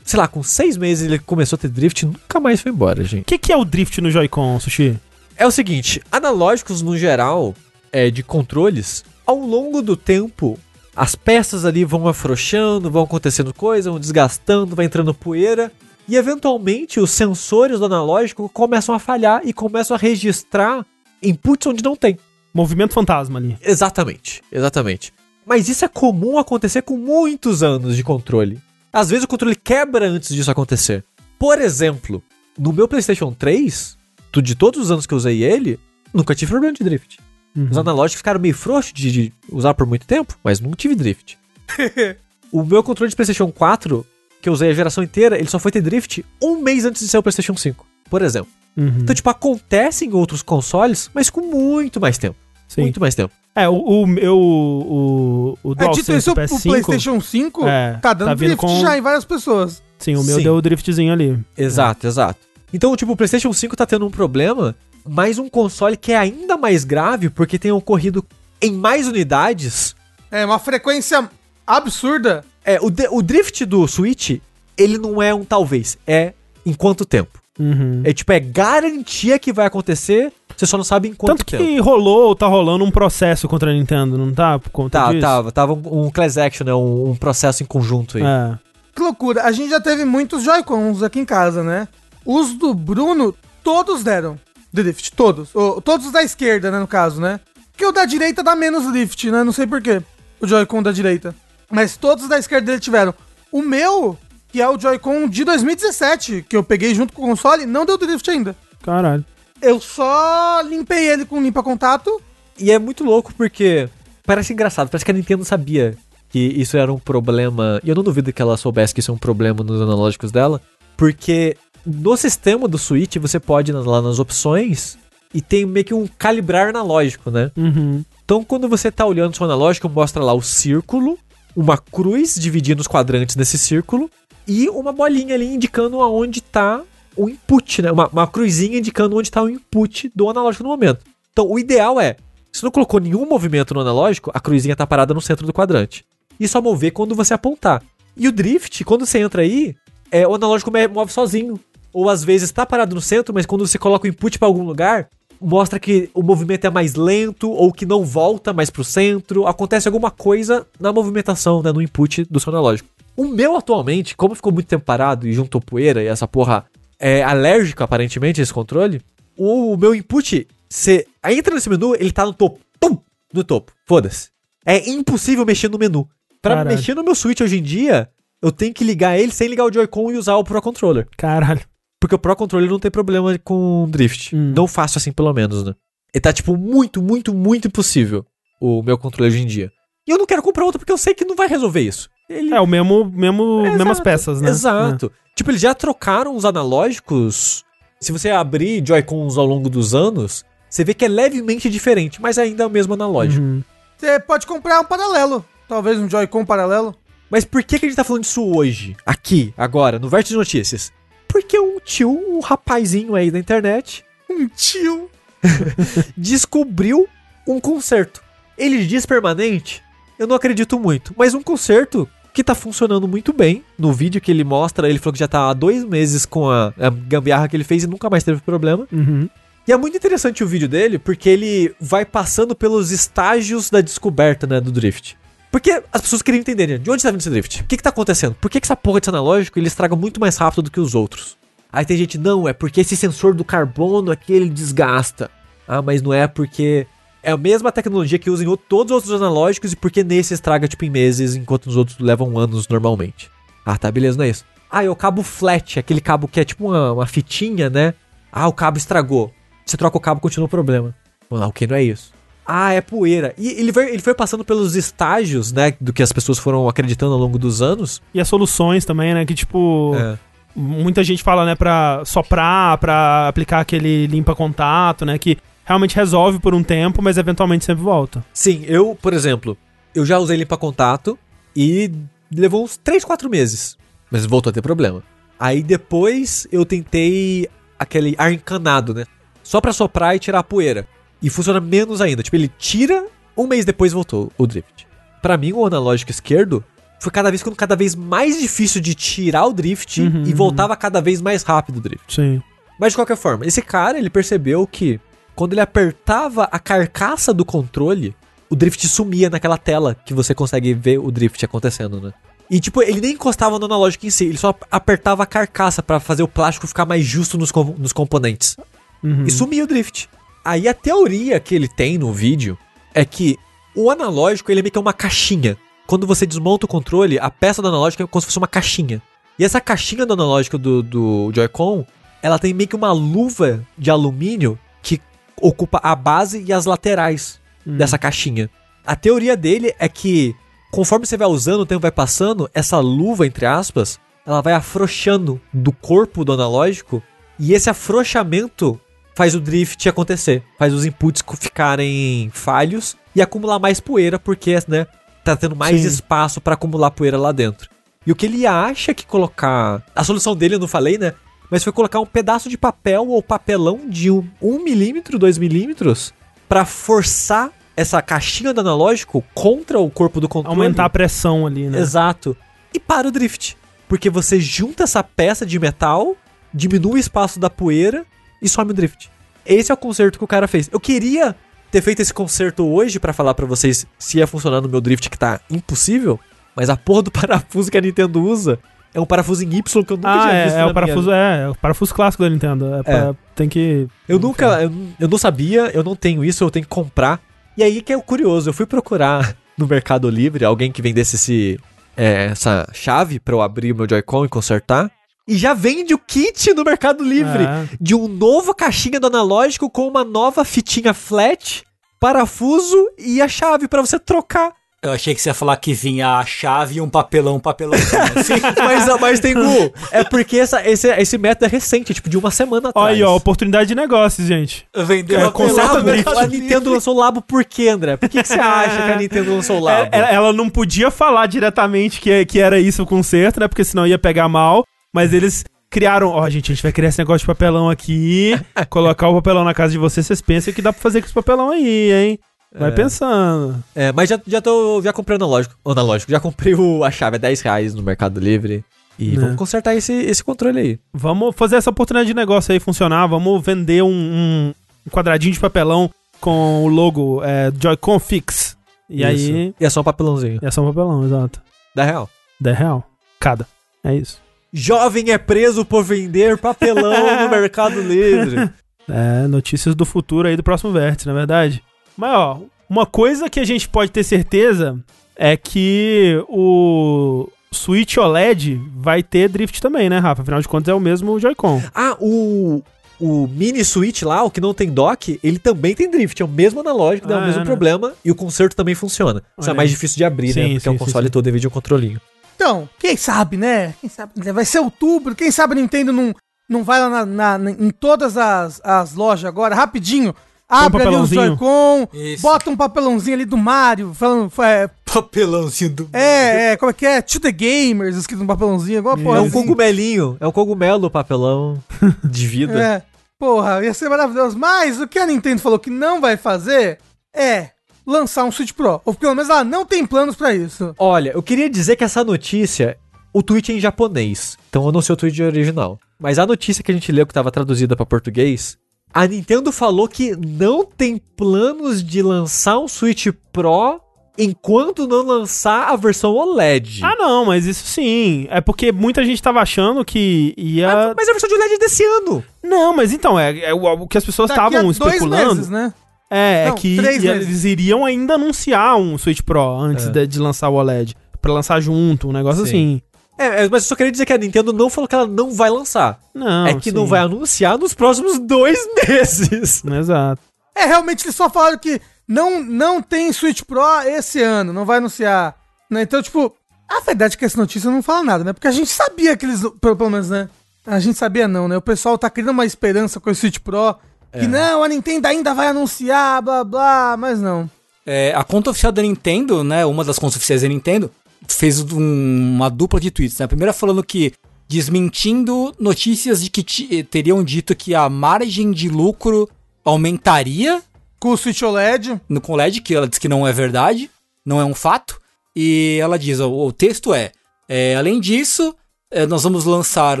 sei lá, com seis meses ele começou a ter drift, nunca mais foi embora, gente. O que, que é o drift no Joy-Con, Sushi? É o seguinte, analógicos no geral, é, de controles, ao longo do tempo, as peças ali vão afrouxando, vão acontecendo coisas, vão desgastando, vai entrando poeira, e eventualmente os sensores do analógico começam a falhar e começam a registrar inputs onde não tem. Movimento fantasma ali. Exatamente, exatamente. Mas isso é comum acontecer com muitos anos de controle. Às vezes o controle quebra antes disso acontecer. Por exemplo, no meu PlayStation 3, tu- de todos os anos que eu usei ele, nunca tive problema de drift. Uhum. Os analógicos ficaram meio frouxos de, de usar por muito tempo, mas não tive drift. o meu controle de PlayStation 4, que eu usei a geração inteira, ele só foi ter drift um mês antes de sair o PlayStation 5, por exemplo. Uhum. Então, tipo, acontece em outros consoles, mas com muito mais tempo. Sim. Muito mais tempo. É, o, o meu. O, o É, dito DualSense isso, do o PS5. PlayStation 5 É, tá dando tá drift com- já em várias pessoas. Sim, o meu Sim. deu o driftzinho ali. Exato, exato. Então, tipo, o PlayStation 5 tá tendo um problema, mas um console que é ainda mais grave porque tem ocorrido em mais unidades. É uma frequência absurda. É, o, de- o drift do Switch, ele não é um talvez, é em quanto tempo. Uhum. É tipo, é garantia que vai acontecer, você só não sabe em quanto Tanto que tempo. rolou, tá rolando um processo contra a Nintendo, não tá? Por conta Tá, disso? tava, tava um, um class action, né? Um, um processo em conjunto aí. É. Que loucura. A gente já teve muitos Joy-Cons aqui em casa, né? Os do Bruno, todos deram drift. Todos. Ô, todos os da esquerda, né, no caso, né? Porque o da direita dá menos drift, né? Não sei porquê. O Joy-Con da direita. Mas todos os da esquerda dele tiveram. O meu, que é o Joy-Con de 2017, que eu peguei junto com o console, não deu drift ainda. Caralho. Eu só limpei ele com limpa-contato. E é muito louco porque parece engraçado, parece que a Nintendo sabia que isso era um problema. E eu não duvido que ela soubesse que isso é um problema nos analógicos dela, porque no sistema do Switch você pode ir lá nas opções e tem meio que um calibrar analógico, né? Uhum. Então quando você tá olhando o seu analógico, mostra lá o círculo, uma cruz dividindo os quadrantes desse círculo e uma bolinha ali indicando aonde tá o input, né? Uma, uma cruzinha indicando onde tá o input do analógico no momento. Então o ideal é, se não colocou nenhum movimento no analógico, a cruzinha tá parada no centro do quadrante. E só mover quando você apontar. E o drift, quando você entra aí, é, o analógico move sozinho. Ou às vezes tá parado no centro, mas quando você coloca o input pra algum lugar, mostra que o movimento é mais lento ou que não volta mais pro centro. Acontece alguma coisa na movimentação, né, no input do seu analógico. O meu atualmente, como ficou muito tempo parado e juntou poeira e essa porra é alérgica aparentemente a esse controle, o, o meu input, você entra nesse menu, ele tá no topo. Tum! No topo. Foda-se. É impossível mexer no menu. Pra Caralho. mexer no meu Switch hoje em dia, eu tenho que ligar ele sem ligar o Joy-Con e usar o Pro Controller. Caralho. Porque o Pro Controller não tem problema com drift. Hum. Não fácil assim, pelo menos, né? Ele tá, tipo, muito, muito, muito impossível o meu controle hoje em dia. E eu não quero comprar outro porque eu sei que não vai resolver isso. Ele... É o mesmo, mesmo Exato, mesmas peças, né? Exato. Tipo, eles já trocaram os analógicos. Se você abrir Joy-Cons ao longo dos anos, você vê que é levemente diferente, mas ainda é o mesmo É. analógico. Uhum. Você pode comprar um paralelo. Talvez um Joy-Con paralelo. Mas por que, que a gente tá falando disso hoje? Aqui, agora, no Vértice de Notícias? Porque um tio, um rapazinho aí da internet, Um tio. descobriu um conserto. Ele diz permanente? Eu não acredito muito, mas um conserto que tá funcionando muito bem. No vídeo que ele mostra, ele falou que já tá há dois meses com a, a gambiarra que ele fez e nunca mais teve problema. Uhum. E é muito interessante o vídeo dele, porque ele vai passando pelos estágios da descoberta, né, do drift. Porque as pessoas queriam entender, né, de onde tá vindo esse drift? O que que tá acontecendo? Por que que essa porra desse analógico ele estraga muito mais rápido do que os outros? Aí tem gente, não, é porque esse sensor do carbono aqui ele desgasta. Ah, mas não é porque é a mesma tecnologia que usa em todos os outros analógicos e porque nesse estraga tipo em meses, enquanto nos outros levam anos normalmente. Ah, tá, beleza, não é isso. Ah, é o cabo flat, aquele cabo que é tipo uma, uma fitinha, né? Ah, o cabo estragou. Você troca o cabo, continua o problema. Não, ok, não é isso. Ah, é poeira. E ele foi, ele foi passando pelos estágios, né? Do que as pessoas foram acreditando ao longo dos anos. E as soluções também, né? Que tipo. É. Muita gente fala, né, pra soprar, pra aplicar aquele limpa-contato, né? Que realmente resolve por um tempo, mas eventualmente sempre volta. Sim, eu, por exemplo, eu já usei limpa contato e levou uns 3, 4 meses. Mas voltou a ter problema. Aí depois eu tentei aquele ar encanado, né? Só pra soprar e tirar a poeira. E funciona menos ainda. Tipo, ele tira, um mês depois voltou o drift. Pra mim, o analógico esquerdo foi cada vez ficando cada vez mais difícil de tirar o drift Uhum, e voltava cada vez mais rápido o drift. Sim. Mas de qualquer forma, esse cara, ele percebeu que quando ele apertava a carcaça do controle, o drift sumia naquela tela que você consegue ver o drift acontecendo, né? E tipo, ele nem encostava no analógico em si, ele só apertava a carcaça pra fazer o plástico ficar mais justo nos, com- nos componentes. Uhum. E sumia o drift. Aí a teoria que ele tem no vídeo é que o analógico ele é meio que uma caixinha. Quando você desmonta o controle, a peça do analógico é como se fosse uma caixinha. E essa caixinha do analógico do, do Joy-Con, ela tem meio que uma luva de alumínio que ocupa a base e as laterais dessa caixinha. A teoria dele é que conforme você vai usando, o tempo vai passando, essa luva, entre aspas, ela vai afrouxando do corpo do analógico e esse afrouxamento faz o drift acontecer, faz os inputs ficarem falhos e acumular mais poeira porque, né, tá tendo mais Sim. espaço pra acumular poeira lá dentro. E o que ele acha que colocar, a solução dele eu não falei, né, mas foi colocar um pedaço de papel ou papelão de 1 um, milímetro, 2 milímetros pra forçar essa caixinha do analógico contra o corpo do controle. Aumentar a pressão ali, né? Exato. E para o drift. Porque você junta essa peça de metal, diminui o espaço da poeira e some o drift. Esse é o conserto que o cara fez. Eu queria ter feito esse conserto hoje pra falar pra vocês se ia funcionar no meu drift que tá impossível, mas a porra do parafuso que a Nintendo usa é um parafuso em Y que eu nunca Ah, tinha é, visto é na o parafuso, é, é o parafuso clássico da Nintendo. É pra- Tem que. Eu nunca, eu, eu não sabia, eu não tenho isso, eu tenho que comprar. E aí que é o curioso, eu fui procurar no Mercado Livre alguém que vendesse esse, é, essa chave pra eu abrir o meu Joy-Con e consertar. E já vende o kit no Mercado Livre É. de um novo caixinha do analógico com uma nova fitinha flat, parafuso e a chave pra você trocar. Eu achei que você ia falar que vinha a chave e um papelão, um papelão. assim. Mas, mas tem Gu, é porque essa, esse, esse método é recente, tipo de uma semana atrás. Olha aí, ó, oportunidade de negócios, gente. Vendeu É, uma conserta. Mercado A Nintendo lançou o Labo por quê, André? Por que, que você acha que a Nintendo lançou o Labo? É, Ela, ela não podia falar diretamente que, que era isso o conserto, né? Porque senão ia pegar mal. Mas eles criaram, ó, gente, a gente vai criar esse negócio de papelão aqui, colocar o papelão na casa de vocês, vocês pensam que dá pra fazer com esse papelão aí, hein? Vai pensando. É, mas já, já tô. Já comprei o analógico. O analógico. Já comprei o, a chave a 10 reais no Mercado Livre. E Né. vamos consertar esse, esse controle aí. Vamos fazer essa oportunidade de negócio aí funcionar. Vamos vender um, um- quadradinho de papelão com o logo é, Joy-Con Fix. E aí. E é só um papelãozinho. É só um papelão, exato. Da real. 10 real. Cada. É isso. Jovem é preso por vender papelão no Mercado Livre. É, notícias do futuro aí do próximo vértice, na verdade. Mas, ó, uma coisa que a gente pode ter certeza é que o Switch OLED vai ter drift também, né, Rafa? Afinal de contas, é o mesmo Joy-Con. Ah, o. O mini Switch lá, o que não tem dock, ele também tem drift. É o mesmo analógico, dá Ah, o mesmo é, né? problema. E o conserto também funciona. Isso é mais difícil de abrir, né? Sim, Porque sim, é um console sim. todo divide um controlinho. Então, quem sabe, né? Quem sabe, né? vai ser outubro, quem sabe a Nintendo não, não vai lá na, na- na- em todas as, as lojas agora, rapidinho. Abre ali o. Joy-Con, bota um papelãozinho ali do Mario, falando, é, Papelãozinho do. é, é, como é que é? To the Gamers, escrito um papelãozinho, alguma porra É um assim. cogumelinho. É um cogumelo o papelão de vida. É, porra, ia ser maravilhoso. Mas o que a Nintendo falou que não vai fazer é lançar um Switch Pro. Ou pelo menos ela não tem planos pra isso. Olha, eu queria dizer que essa notícia, o tweet é em japonês, então eu não sei o tweet original. Mas a notícia que a gente leu que estava traduzida para português, a Nintendo falou que não tem planos de lançar um Switch Pro enquanto não lançar a versão OLED. Ah, não, mas isso sim. É porque muita gente tava achando que ia. Ah, mas a versão de OLED é desse ano. Não, mas então, é, é o, o que as pessoas estavam dois especulando. meses, né? É, é Não, que três ia- meses. eles iriam ainda anunciar um Switch Pro antes É. de, de lançar o OLED. Pra lançar junto, um negócio Sim. assim. É, é, mas eu só queria dizer que a Nintendo não falou que ela não vai lançar. Não. é que não sim. vai anunciar nos próximos dois meses. Exato. É, realmente eles só falaram que não, não tem Switch Pro esse ano, não vai anunciar. Né? Então, tipo, a verdade é que essa notícia não fala nada, né? Porque a gente sabia que eles, pelo, pelo menos, né? A gente sabia não, né? O pessoal tá criando uma esperança com o Switch Pro, que não, a Nintendo ainda vai anunciar, blá blá, mas não. é, a conta oficial da Nintendo, né? Uma das contas oficiais da Nintendo, fez um- uma dupla de tweets. Né? A primeira falando que desmentindo notícias de que ti- teriam dito que a margem de lucro aumentaria Com o Switch OLED. no com LED, que ela diz que não é verdade, não é um fato. E ela diz, ó, o texto é, é, além disso, é, nós vamos lançar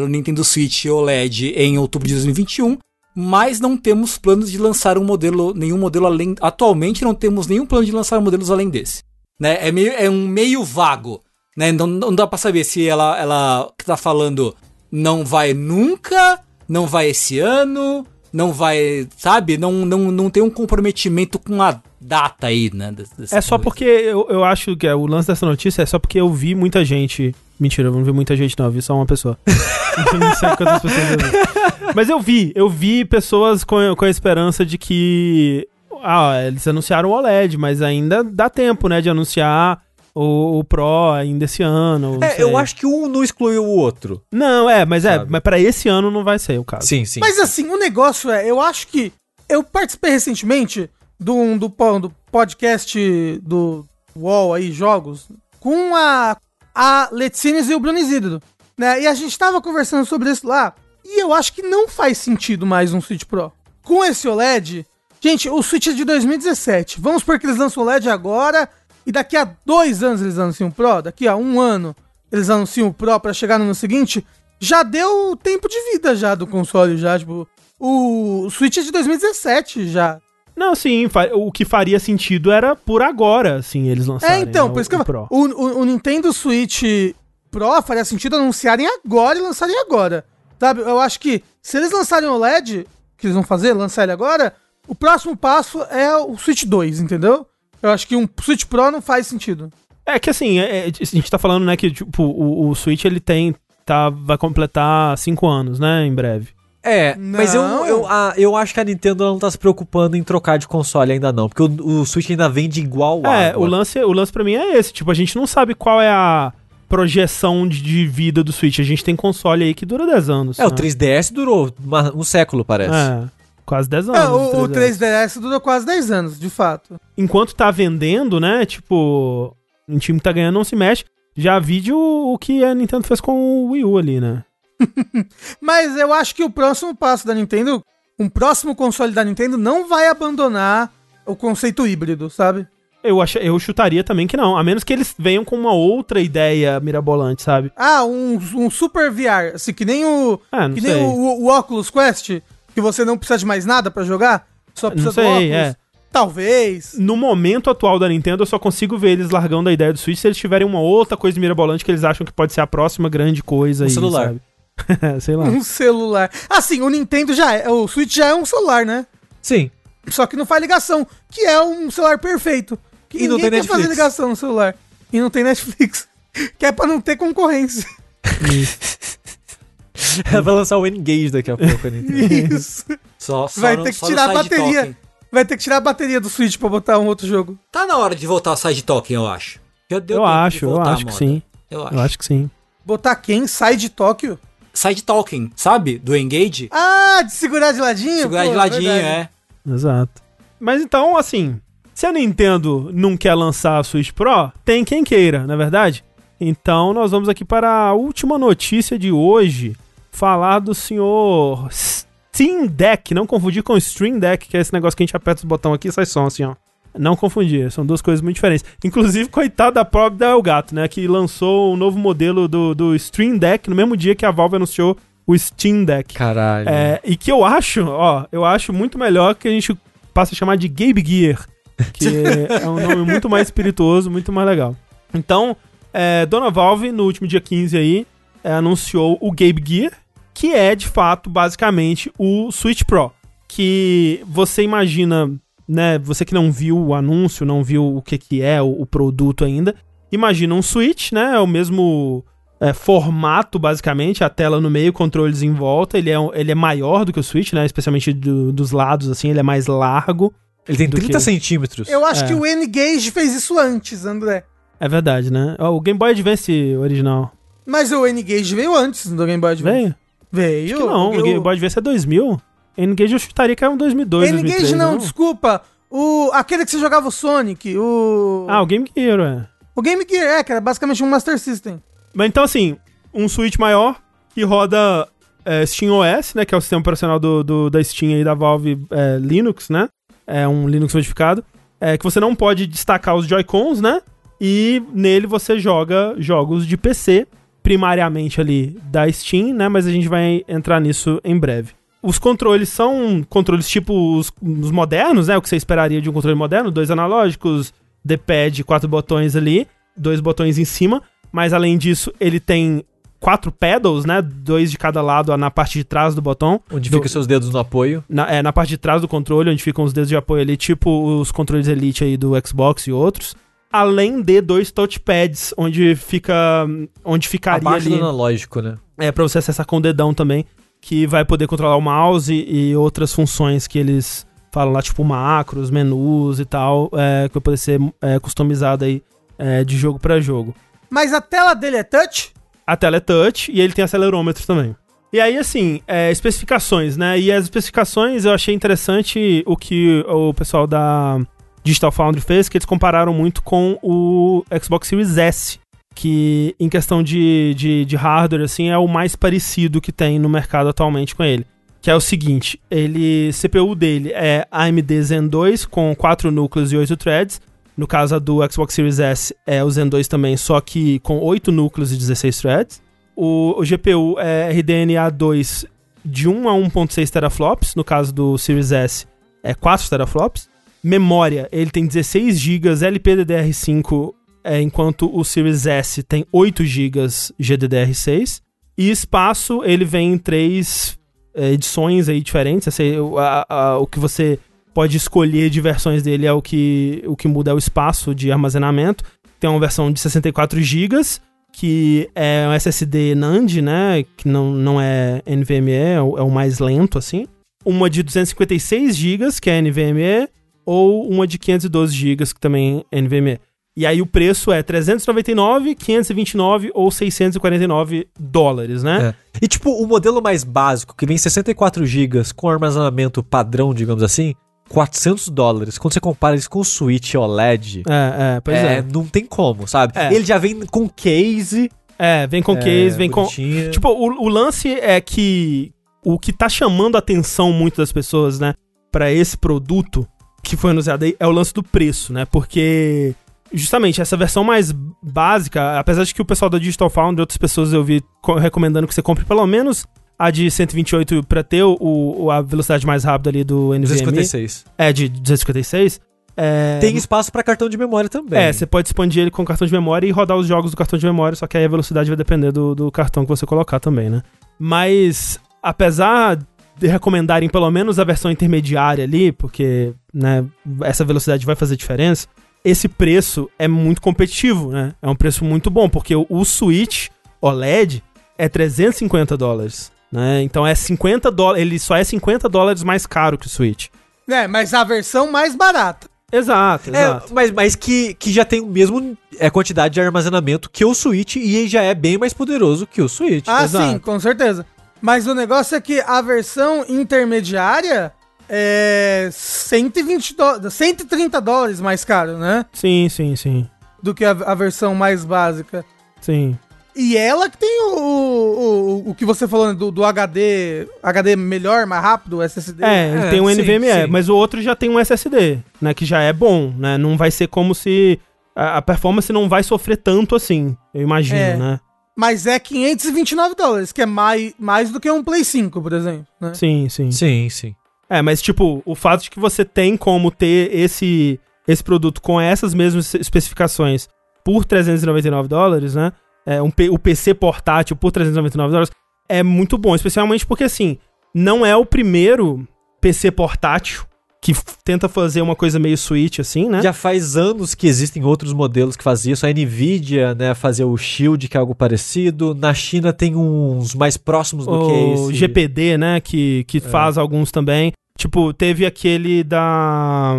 o Nintendo Switch OLED em outubro de 2021, mas não temos planos de lançar um modelo, nenhum modelo além, atualmente não temos nenhum plano de lançar modelos além desse. Né? É, meio, é um meio vago, né? Não, não dá pra saber se ela, ela que tá falando não vai nunca, não vai esse ano, não vai, sabe? Não, não, não tem um comprometimento com a data aí, né? desse É só coisa. porque eu, eu acho que é, o lance dessa notícia é só porque eu vi muita gente. Mentira, eu não vi muita gente, não, eu vi só uma pessoa. não sei quantas pessoas eu vi. Mas eu vi, eu vi pessoas com, com a esperança de que. Ah, eles anunciaram o OLED, mas ainda dá tempo, né, de anunciar o, o Pro ainda esse ano. É, sei. eu acho que um não excluiu o outro. Não, é, mas é, Sabe? mas pra esse ano não vai ser o caso. Sim, sim. Mas assim, o negócio é, eu acho que. Eu participei recentemente do, do, do podcast do UOL aí, Jogos, com a, a Leticines e o Bruno Isidro. Né? E a gente tava conversando sobre isso lá. E eu acho que não faz sentido mais um Switch Pro. Com esse OLED. Gente, o Switch é de 2017. Vamos supor que eles lançam o OLED agora. E daqui a dois anos eles anunciam o Pro. Daqui a um ano eles anunciam o Pro pra chegar no ano seguinte. Já deu tempo de vida já do console, já. Tipo, o Switch é de 2017 já. Não, sim, o que faria sentido era por agora, assim, eles lançarem. É, então, né, por isso que eu Pro. o, o, o Nintendo Switch Pro faria sentido anunciarem agora e lançarem agora. Sabe? Eu acho que se eles lançarem o LED, que eles vão fazer, lançar ele agora, o próximo passo é o Switch 2, entendeu? Eu acho que um Switch Pro não faz sentido. É que assim, é- é- a gente tá falando, né, que tipo, o, o Switch ele tem. Tá, vai completar cinco anos, né, em breve. É, mas eu, Não. eu, a- eu acho que a Nintendo não tá se preocupando em trocar de console ainda não, porque o, o Switch ainda vende igual É, água. o lance, o lance pra mim é esse. Tipo, a gente não sabe qual é a projeção de, de vida do Switch. A gente tem console aí que dura 10 anos. É, o né? 3DS durou uma- um século, parece. É, quase 10 anos. É, o, o 3DS. 3DS durou quase 10 anos, de fato. Enquanto tá vendendo, né, tipo, um time que tá ganhando não se mexe. Já vi o, o que a Nintendo fez com o Wii U ali, né? Mas eu acho que o próximo passo da Nintendo, um próximo console da Nintendo, não vai abandonar o conceito híbrido, sabe? Eu, ach, eu chutaria também que não. A menos que eles venham com uma outra ideia mirabolante, sabe? Ah, um, um Super VR, assim, que nem o. Ah, que sei. nem o, o Oculus Quest, que você não precisa de mais nada pra jogar, só precisa Não sei, do é. Oculus. Talvez. No momento atual da Nintendo, eu só consigo ver eles largando a ideia do Switch se eles tiverem uma outra coisa mirabolante que eles acham que pode ser a próxima grande coisa Um aí, celular. sabe? Sei lá. Um celular. Assim, o Nintendo já é. O Switch já é um celular, né? Sim. Só que não faz ligação, que é um celular perfeito. Que E não ninguém tem quer fazer Netflix. ligação no celular. E não tem Netflix. que é pra não ter concorrência. Vai lançar o N-Gage daqui a pouco, a Nintendo. Isso. Só, só Vai no- ter que tirar a bateria. talking. Vai ter que tirar a bateria do Switch pra botar um outro jogo. Tá na hora de voltar ao side talking, eu acho. Já deu Eu tempo de acho, eu acho que sim. Eu acho. Eu acho que sim. Botar quem? Sai de Tóquio? Side talking, sabe? Do Engage. Ah, de segurar de ladinho? Segurar Pô, de ladinho, verdade. é. Exato. Mas então, assim, se a Nintendo não quer lançar a Switch Pro, tem quem queira, não é verdade? Então nós vamos aqui para a última notícia de hoje, falar do senhor Steam Deck, não confundir com Stream Deck, que é esse negócio que a gente aperta os botões aqui e sai som assim, ó. Não confundir, são duas coisas muito diferentes. Inclusive, coitado da prog da Elgato, né, que lançou um novo modelo do, do Stream Deck no mesmo dia que a Valve anunciou o Steam Deck. Caralho. É, e que eu acho, ó, eu acho muito melhor que a gente passe a chamar de Gabe Gear, que é um nome muito mais espirituoso, muito mais legal. Então, é, Dona Valve, no último dia 15 aí, é, anunciou o Gabe Gear, que é, de fato, basicamente o Switch Pro. Que você imagina, né, você que não viu o anúncio, não viu o que, que é o, o produto ainda, imagina um Switch, né, é o mesmo é, formato, basicamente, a tela no meio, controles em volta. Ele é, ele é maior do que o Switch, né? Especialmente do- dos lados, assim, ele é mais largo. Ele tem do 30 que- centímetros. Eu acho É. que o N-Gage fez isso antes, André. É verdade, né? O Game Boy Advance original. Mas o N-Gage veio antes do Game Boy Advance. Veio? Veio. Acho que não, o Game Boy Advance é 2000. N-Gage eu chutaria que é um 2002, N-Gage 2003, não, desculpa. O, aquele que você jogava o Sonic, o. Ah, o Game Gear, é. O Game Gear, é, que era basicamente um Master System. Mas então, assim, um Switch maior que roda é, Steam OS, né? Que é o sistema operacional do, do- da Steam e da Valve é, Linux, né? É um Linux modificado. É, que você não pode destacar os Joy-Cons, né? E nele você joga jogos de PC, primariamente ali da Steam, né? Mas a gente vai entrar nisso em breve. Os controles são controles tipo os, os modernos, né? O que você esperaria de um controle moderno, dois analógicos, D-pad, quatro botões ali, dois botões em cima, mas além disso, ele tem quatro pedals, né? Dois de cada lado na parte de trás do botão. Onde Do- ficam seus dedos no apoio. Na, é, na parte de trás do controle, onde ficam os dedos de apoio ali, tipo os controles Elite aí do Xbox e outros. Além de dois touchpads, onde fica. Onde ficaria Abaixo ali. do analógico, né? É, pra você acessar com o dedão também, que vai poder controlar o mouse e outras funções que eles falam lá, tipo macros, menus e tal, é, que vai poder ser é, customizado aí é, de jogo pra jogo. Mas a tela dele é touch? A tela é touch e ele tem acelerômetro também. E aí, assim, é, especificações, né? E as especificações eu achei interessante o que o pessoal da Digital Foundry fez, que eles compararam muito com o Xbox Series S, que em questão de, de, de hardware, assim, é o mais parecido que tem no mercado atualmente com ele. Que é o seguinte, ele, CPU dele é AMD Zen 2 com 4 núcleos e 8 threads. No caso do Xbox Series S é o Zen 2 também, só que com 8 núcleos e 16 threads. O, o GPU é RDNA 2 de 1 a 1.6 teraflops, no caso do Series S é 4 teraflops. Memória, ele tem 16 GB LPDDR5, é, enquanto o Series S tem 8 GB GDDR6. E espaço, ele vem em três é, edições aí diferentes. O, a- a- o que você pode escolher de versões dele é o que, o que muda é o espaço de armazenamento. Tem uma versão de 64 GB, que é um SSD NAND, né? Que não, não é NVMe, é o, é o mais lento, assim. Uma de 256 GB, que é NVMe, ou uma de 512 GB, que também é NVMe. E aí o preço é 399, 529 ou 649 dólares, né? É. E tipo, o modelo mais básico, que vem 64 GB com armazenamento padrão, digamos assim, 400 dólares. Quando você compara isso com o Switch OLED, É, é, pois é. é, não tem como, sabe? É. Ele já vem com case. É, vem com case, vem com. bonitinho. Tipo, o, o lance é que o que tá chamando a atenção muito das pessoas, né, Pra esse produto que foi anunciado aí é o lance do preço, né? Porque justamente essa versão mais básica, apesar de que o pessoal da Digital Foundry e outras pessoas eu vi co- recomendando que você compre pelo menos a de 128 pra ter o, o- a velocidade mais rápida ali do NVMe. 256. É, de 256. É, Tem espaço pra cartão de memória também. é, você pode expandir ele com cartão de memória e rodar os jogos do cartão de memória, só que aí a velocidade vai depender do, do cartão que você colocar também, né? Mas, apesar de recomendarem pelo menos a versão intermediária ali, porque, né, essa velocidade vai fazer diferença, esse preço é muito competitivo, né? É um preço muito bom, porque o, o Switch OLED é 350 dólares, né? Então é 50 dólares, ele só é 50 dólares mais caro que o Switch. É, mas a versão mais barata. Exato, É, exato. mas, mas que, que já tem o mesmo é, quantidade de armazenamento que o Switch e já é bem mais poderoso que o Switch. Ah, Exato. sim, com certeza. Mas o negócio é que a versão intermediária é 120 dólares, 130 dólares mais caro, né? Sim, sim, sim. Do que a, a versão mais básica. Sim. E ela que tem o, o, o, o que você falou né, do, do HD, HD melhor, mais rápido, o SSD. É, ele É, tem um sim, NVMe, sim. mas o outro já tem um SSD, né? Que já é bom, né? Não vai ser como se. A, a performance não vai sofrer tanto assim, eu imagino, É. né? Mas é 529 dólares, que é mais, mais do que um Play 5, por exemplo. Né? Sim, sim. Sim, sim. É, mas tipo, o fato de que você tem como ter esse, esse produto com essas mesmas especificações por 399 dólares, né? É, um, o PC portátil por 399 dólares é muito bom, especialmente porque assim, não é o primeiro PC portátil que tenta fazer uma coisa meio Switch assim, né? Já faz anos que existem outros modelos que faziam isso. A Nvidia, né, fazia o Shield, que é algo parecido. Na China tem uns mais próximos do que o esse. É. GPD, né? Que, que faz alguns também. Tipo, teve aquele da.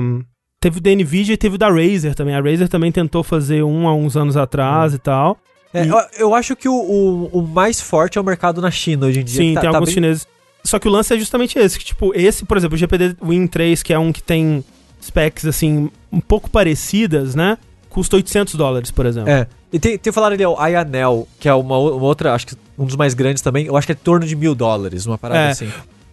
Teve o da Nvidia e teve o da Razer também. A Razer também tentou fazer um há uns anos atrás e tal. É, E- eu, eu acho que o, o, o mais forte é o mercado na China hoje em dia. Sim, que tá- tem tá alguns bem- chineses. Só que o lance é justamente esse, que tipo, esse, por exemplo, o GPD Win 3, que é um que tem specs assim um pouco parecidas, né? Custa 800 dólares, por exemplo. É. E tem, tem falado ali, ó, o Ayanel, que é uma, uma outra, acho que um dos mais grandes também. Eu acho que é em torno de mil dólares, uma parada É. assim.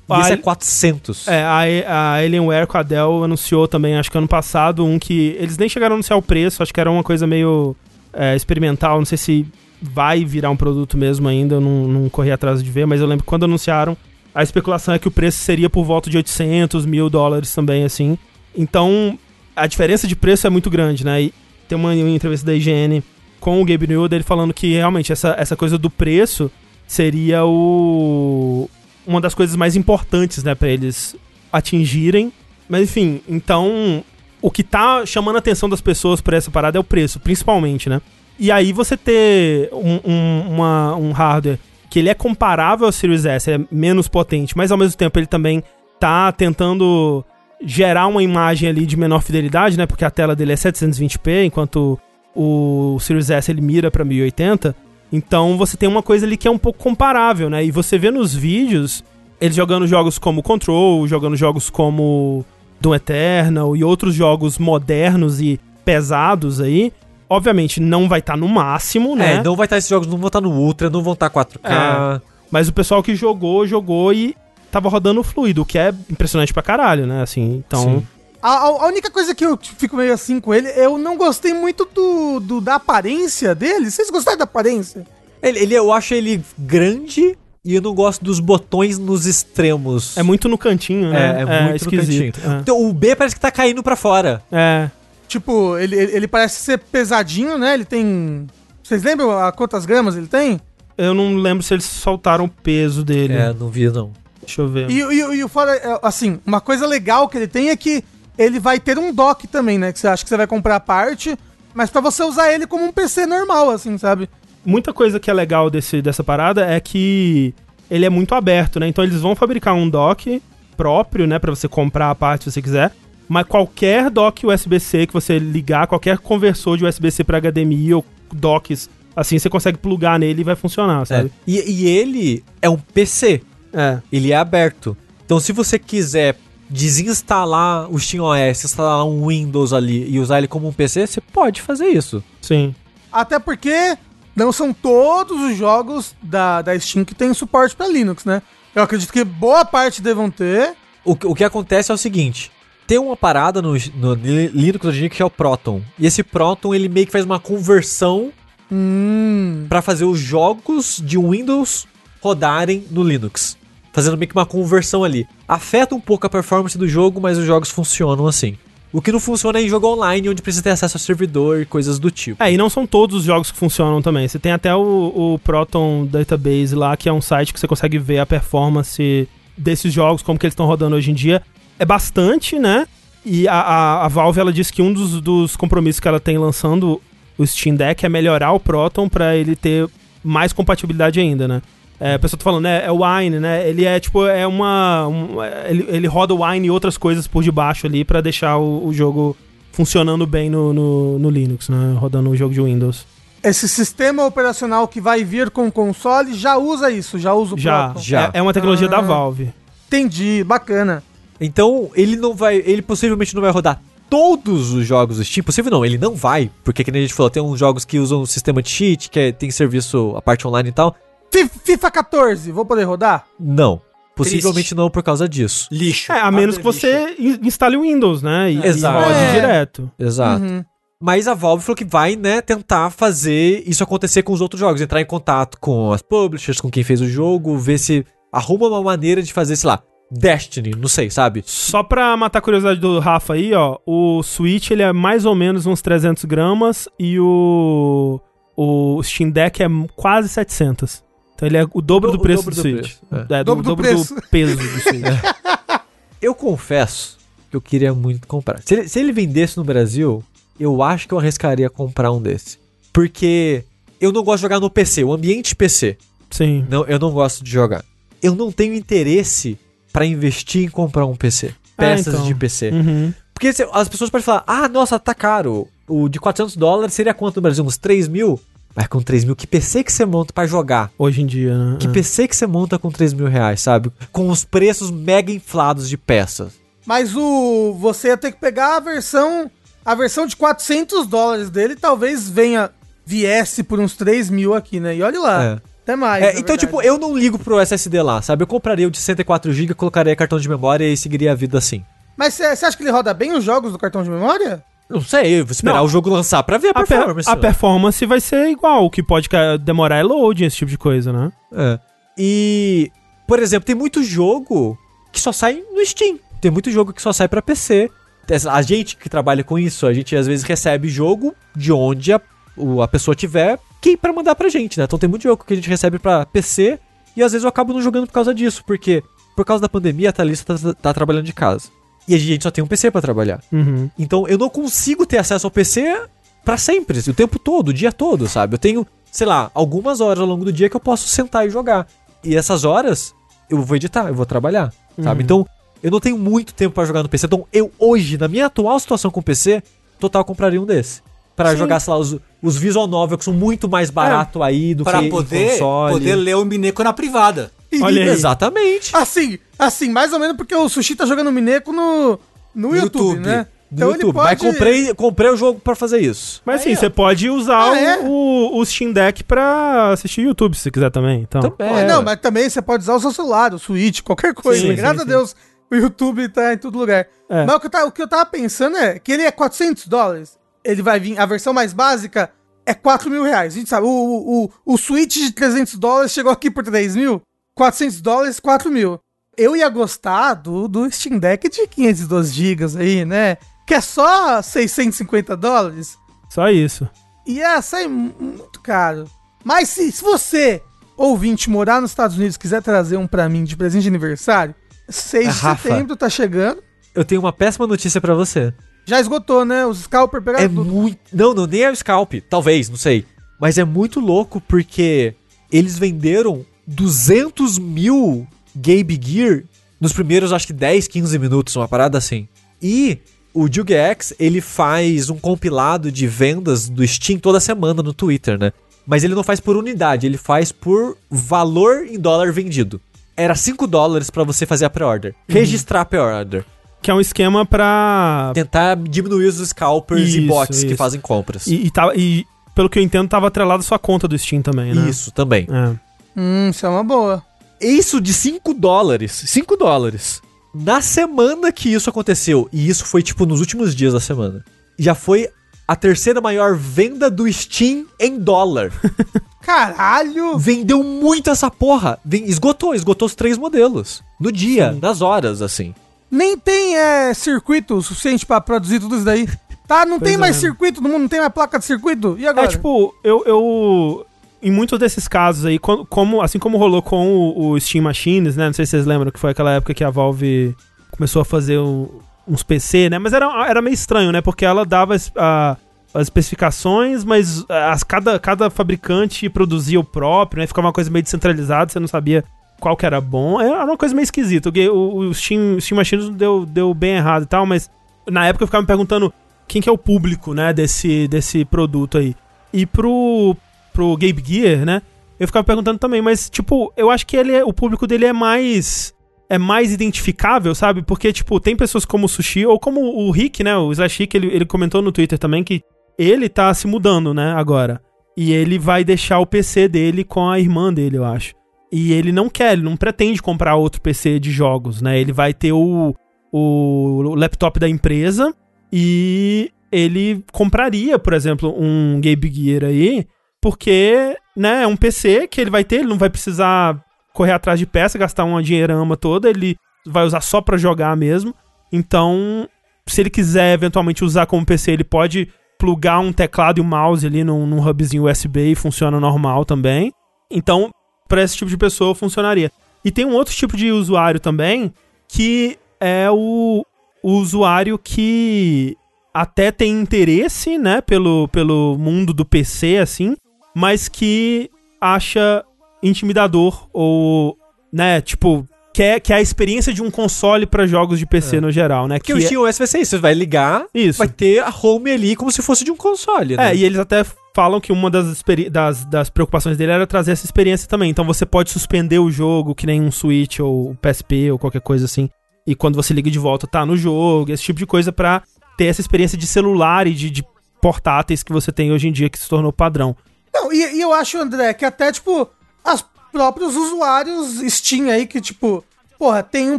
E esse é ele- 400. É, a, a Alienware com a Dell anunciou também, acho que ano passado, um que. Eles nem chegaram a anunciar o preço, acho que era uma coisa meio é, experimental, não sei se vai virar um produto mesmo ainda, eu não, não corri atrás de ver, mas eu lembro que quando anunciaram, a especulação é que o preço seria por volta de 800 mil dólares também, assim. Então, a diferença de preço é muito grande, né? E tem uma, uma entrevista da IGN com o Gabe Newell, dele falando que realmente essa, essa coisa do preço seria o uma das coisas mais importantes, né, para eles atingirem. Mas enfim, então o que tá chamando a atenção das pessoas pra essa parada é o preço, principalmente, né? E aí você ter um, um, uma- um hardware que ele é comparável ao Series S, é menos potente, mas ao mesmo tempo ele também tá tentando gerar uma imagem ali de menor fidelidade, né? Porque a tela dele é 720p, enquanto o Series S ele mira pra 1080. Então você tem uma coisa ali que é um pouco comparável, né? E você vê nos vídeos eles jogando jogos como Control, jogando jogos como Doom Eternal e outros jogos modernos e pesados aí. Obviamente não vai estar no máximo, né? É, não vai estar esses jogos, não vão estar no Ultra, não vão estar 4K. Mas o pessoal que jogou, jogou e tava rodando fluido, o que é impressionante pra caralho, né? Assim, então. Sim. A, a- única coisa que eu fico meio assim com ele, eu não gostei muito do, do- da aparência dele. Vocês gostaram da aparência? Ele, ele- eu acho ele grande e eu não gosto dos botões nos extremos. É muito no cantinho, né? É, é muito no cantinho. Então, o B parece que tá caindo pra fora. É. Tipo, ele, ele, parece ser pesadinho, né? Ele tem. Vocês lembram a quantas gramas ele tem? Eu não lembro se eles soltaram o peso dele. É, não vi não. Deixa eu ver. E, e, e o fora, é, assim, uma coisa legal que ele tem é que ele vai ter um dock também, né? Que você acha que você vai comprar a parte, mas pra você usar ele como um PC normal, assim, sabe? Muita coisa que é legal desse, dessa parada é que ele é muito aberto, né? Então eles vão fabricar um dock próprio, né? Pra você comprar a parte se você quiser. Mas qualquer dock USB-C que você ligar, qualquer conversor de USB-C pra HDMI ou docks, assim, você consegue plugar nele e vai funcionar, sabe? É. E, e ele é um PC. É. Ele é aberto. Então, se você quiser desinstalar o SteamOS, instalar um Windows ali e usar ele como um PC, você pode fazer isso. Sim. Até porque não são todos os jogos da, da Steam que tem suporte pra Linux, né? Eu acredito que boa parte devam ter. O, que- o que acontece é o seguinte: tem uma parada no, no Linux hoje em dia que é o Proton. E esse Proton ele meio que faz uma conversão Hum. para fazer os jogos de Windows rodarem no Linux. Fazendo meio que uma conversão ali. Afeta um pouco a performance do jogo, mas os jogos funcionam assim. O que não funciona é em jogo online, onde precisa ter acesso ao servidor e coisas do tipo. É, e não são todos os jogos que funcionam também. Você tem até o, o Proton Database lá, que é um site que você consegue ver a performance desses jogos, como que eles estão rodando hoje em dia. É bastante, né? E a, a, a Valve, ela disse que um dos, dos compromissos que ela tem lançando o Steam Deck é melhorar o Proton pra ele ter mais compatibilidade ainda, né? É, a pessoa tá falando, né? É o Wine, né? Ele é tipo, é uma. um- é, ele, ele roda o Wine e outras coisas por debaixo ali pra deixar o, o jogo funcionando bem no, no, no Linux, né? Rodando o jogo de Windows. Esse sistema operacional que vai vir com o console já usa isso, já usa o Já, Proton. já. É, é uma tecnologia da Ah. Valve. Entendi, bacana. Então, ele não vai. Ele possivelmente não vai rodar todos os jogos do Steam. Possível não, ele não vai. Porque, como a gente falou, tem uns jogos que usam um sistema de cheat, que é- tem serviço, a parte online e tal. Fi- FIFA 14, vou poder rodar? Não. Possivelmente não por causa disso. Lixo. É, a menos que você in- instale o Windows, né? E, Exato. e rode É. direto. Exato. Uhum. Mas a Valve falou que vai, né, tentar fazer isso acontecer com os outros jogos. Entrar em contato com as publishers, com quem fez o jogo, ver se arruma uma maneira de fazer, sei lá, Destiny, não sei, sabe? Só pra matar a curiosidade do Rafa aí, ó, o Switch ele é mais ou menos uns 300 gramas e o, o Steam Deck é quase 700. Então ele é o dobro do, O preço dobro do do Switch. preço, É, do, Dobro do dobro preço. do peso do Switch. Eu confesso que eu queria muito comprar. Se ele, se ele vendesse no Brasil, eu acho que eu arriscaria comprar um desse. Porque eu não gosto de jogar no PC, o ambiente PC. Sim. Não, eu não gosto de jogar. Eu não tenho interesse pra investir em comprar um PC. É, Peças então. de PC. Uhum. Porque se- as pessoas podem falar, ah, nossa, tá caro. O de 400 dólares seria quanto no Brasil? Uns 3 mil? Mas com 3 mil, que PC que você monta pra jogar? Hoje em dia, né? Que É. PC que você monta com 3 mil reais, sabe? Com os preços mega inflados de peças. Mas o você ia ter que pegar a versão a versão de 400 dólares dele, talvez venha viesse por uns 3 mil aqui, né? E olha lá. É. Até mais. É, então, verdade. tipo, eu não ligo pro SSD lá, sabe? Eu compraria o de 104GB, colocaria cartão de memória e seguiria a vida assim. Mas você acha que ele roda bem os jogos do cartão de memória? Não sei, eu vou esperar Não. o jogo lançar pra ver a, A, per- performance. a performance vai ser igual. O que pode demorar é loading, esse tipo de coisa, né? É. E, por exemplo, tem muito jogo que só sai no Steam. Tem muito jogo que só sai pra PC. Essa- A gente que trabalha com isso, a gente às vezes recebe jogo de onde a, o- a pessoa tiver que pra mandar pra gente, né? Então tem muito jogo que a gente recebe pra PC e às vezes eu acabo não jogando por causa disso, porque por causa da pandemia a Thalissa tá, tá trabalhando de casa. E a gente só tem um PC pra trabalhar. Uhum. Então eu não consigo ter acesso ao PC pra sempre, o tempo todo, o dia todo, sabe? Eu tenho, sei lá, algumas horas ao longo do dia que eu posso sentar e jogar. E essas horas eu vou editar, eu vou trabalhar, sabe? Então eu não tenho muito tempo pra jogar no PC. Então eu hoje, na minha atual situação com o PC, total compraria um desse. Pra Sim. jogar, sei lá, os, os visual novel que são muito mais barato aí do Pra que poder, console. poder ler o Mineco na privada. Olha aí. Exatamente. Assim, assim, mais ou menos porque o Sushi tá jogando Mineco no, no, No YouTube, YouTube. né? No YouTube. Mas comprei, comprei o jogo pra fazer isso. Mas Aí, ó. você pode usar Ah, é? o, o Steam Deck pra assistir YouTube, se você quiser também. Então, Também. Pô, Não, mas também você pode usar o seu celular, o Switch, qualquer coisa. Sim, Graças sim, a sim. Deus, o YouTube tá em todo lugar. É. Mas o que, eu tava, o que eu tava pensando é que ele é 400 dólares. Ele vai vir, a versão mais básica é 4 mil reais. A gente sabe, o, o, o, o Switch de 300 dólares chegou aqui por 3 mil. 400 dólares, 4 mil. Eu ia gostar do, do Steam Deck de 512 gigas aí, né? Que é só 650 dólares. só isso. Ia sair mu- muito caro. Mas se, se você, ouvinte, morar nos Estados Unidos quiser trazer um pra mim de presente de aniversário, 6 de Rafa. setembro tá chegando. Eu tenho uma péssima notícia pra você. Já esgotou, né? Os scalper pegaram É tudo. muito. Não, não, nem é o Scalp. Talvez, não sei. Mas é muito louco porque eles venderam 200 mil Gabe Gear nos primeiros, acho que 10, 15 minutos, uma parada assim. E o Jugex, ele faz um compilado de vendas do Steam toda semana no Twitter, né? Mas ele não faz por unidade, ele faz por valor em dólar vendido. Era 5 dólares pra você fazer a pré-order. Registrar a pré-order. Que é um esquema pra. Tentar diminuir os scalpers e Isso, bots que isso. fazem compras. E, e, tava- e, pelo que eu entendo, tava atrelado à sua conta do Steam também, né? Isso também. É. Hum, isso é uma boa. Isso de 5 dólares. 5 dólares. Na semana que isso aconteceu, e isso foi tipo nos últimos dias da semana, já foi a terceira maior venda do Steam em dólar. Caralho! Vendeu muito essa porra. Esgotou, esgotou os três modelos. No dia, nas horas, assim. Nem tem é, circuito suficiente pra produzir tudo isso daí. Tá, não Pois tem é. mais circuito no mundo, não tem mais placa de circuito? E agora? É, tipo, eu, eu. Em muitos desses casos aí, co- como, assim como rolou com o, o Steam Machines, né? Não sei se vocês lembram que foi aquela época que a Valve começou a fazer o- uns PC, né? Mas era, era meio estranho, né? Porque ela dava as, a- as especificações, mas as, cada, cada fabricante produzia o próprio, né? Ficava uma coisa meio descentralizada, você não sabia qual que era bom. Era uma coisa meio esquisita. O, o Steam, Steam Machines deu, deu bem errado e tal, mas na época eu ficava me perguntando quem que é o público, né, desse, desse produto aí. E pro, pro Gabe Gear, né, eu ficava perguntando também, mas, tipo, eu acho que ele é, o público dele é mais é mais identificável, sabe? Porque, tipo, tem pessoas como o Sushi, ou como o Rick, né, o Slash Rick, ele, ele comentou no Twitter também que ele tá se mudando, né, agora. E ele vai deixar o PC dele com a irmã dele, eu acho. E ele não quer, ele não pretende comprar outro PC de jogos, né? Ele vai ter o, o laptop da empresa e ele compraria, por exemplo, um Game Gear aí, porque, né, é um PC que ele vai ter, ele não vai precisar correr atrás de peça, gastar uma dinheirama toda, ele vai usar só pra jogar mesmo. Então, se ele quiser eventualmente usar como PC, ele pode plugar um teclado e um mouse ali num, num hubzinho USB e funciona normal também. Então, para esse tipo de pessoa funcionaria. E tem um outro tipo de usuário também, que é o, o usuário que até tem interesse, né, pelo, pelo mundo do PC, assim, mas que acha intimidador ou, né, tipo, quer, quer a experiência de um console para jogos de PC no geral, né? Porque o SteamOS vai ser isso, você vai ligar, Isso. vai ter a home ali como se fosse de um console, né? É, e eles até falam que uma das, das, das preocupações dele era trazer essa experiência também. Então você pode suspender o jogo, que nem um Switch ou PSP ou qualquer coisa assim. e quando você liga de volta tá no jogo, esse tipo de coisa pra ter essa experiência de celular e de, de portáteis que você tem hoje em dia que se tornou padrão. Não, e, e eu acho, André, que até, tipo, os próprios usuários Steam aí, que, tipo, porra, tem um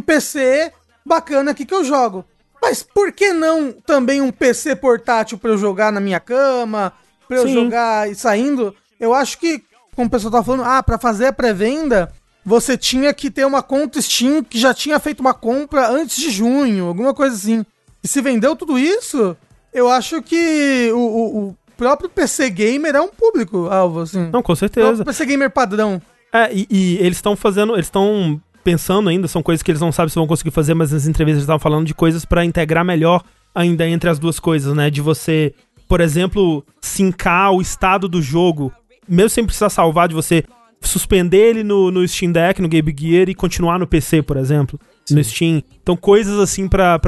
PC bacana aqui que eu jogo. Mas por que não também um PC portátil pra eu jogar na minha cama, pra eu jogar e saindo? Eu acho que, como o pessoal tá falando, ah, pra fazer a pré-venda, você tinha que ter uma conta Steam que já tinha feito uma compra antes de junho, alguma coisa assim. E se vendeu tudo isso, eu acho que o, o- o próprio PC Gamer é um público-alvo, assim. Não, com O certeza. PC Gamer padrão. É, e, e eles estão fazendo, eles estão pensando ainda, são coisas que eles não sabem se vão conseguir fazer, mas nas entrevistas eles estavam falando de coisas pra integrar melhor ainda entre as duas coisas, né? De você, por exemplo, sincar o estado do jogo, mesmo sem precisar salvar, de você suspender ele no, no Steam Deck, no Game Gear e continuar no PC, por exemplo, no Steam. Então, coisas assim pra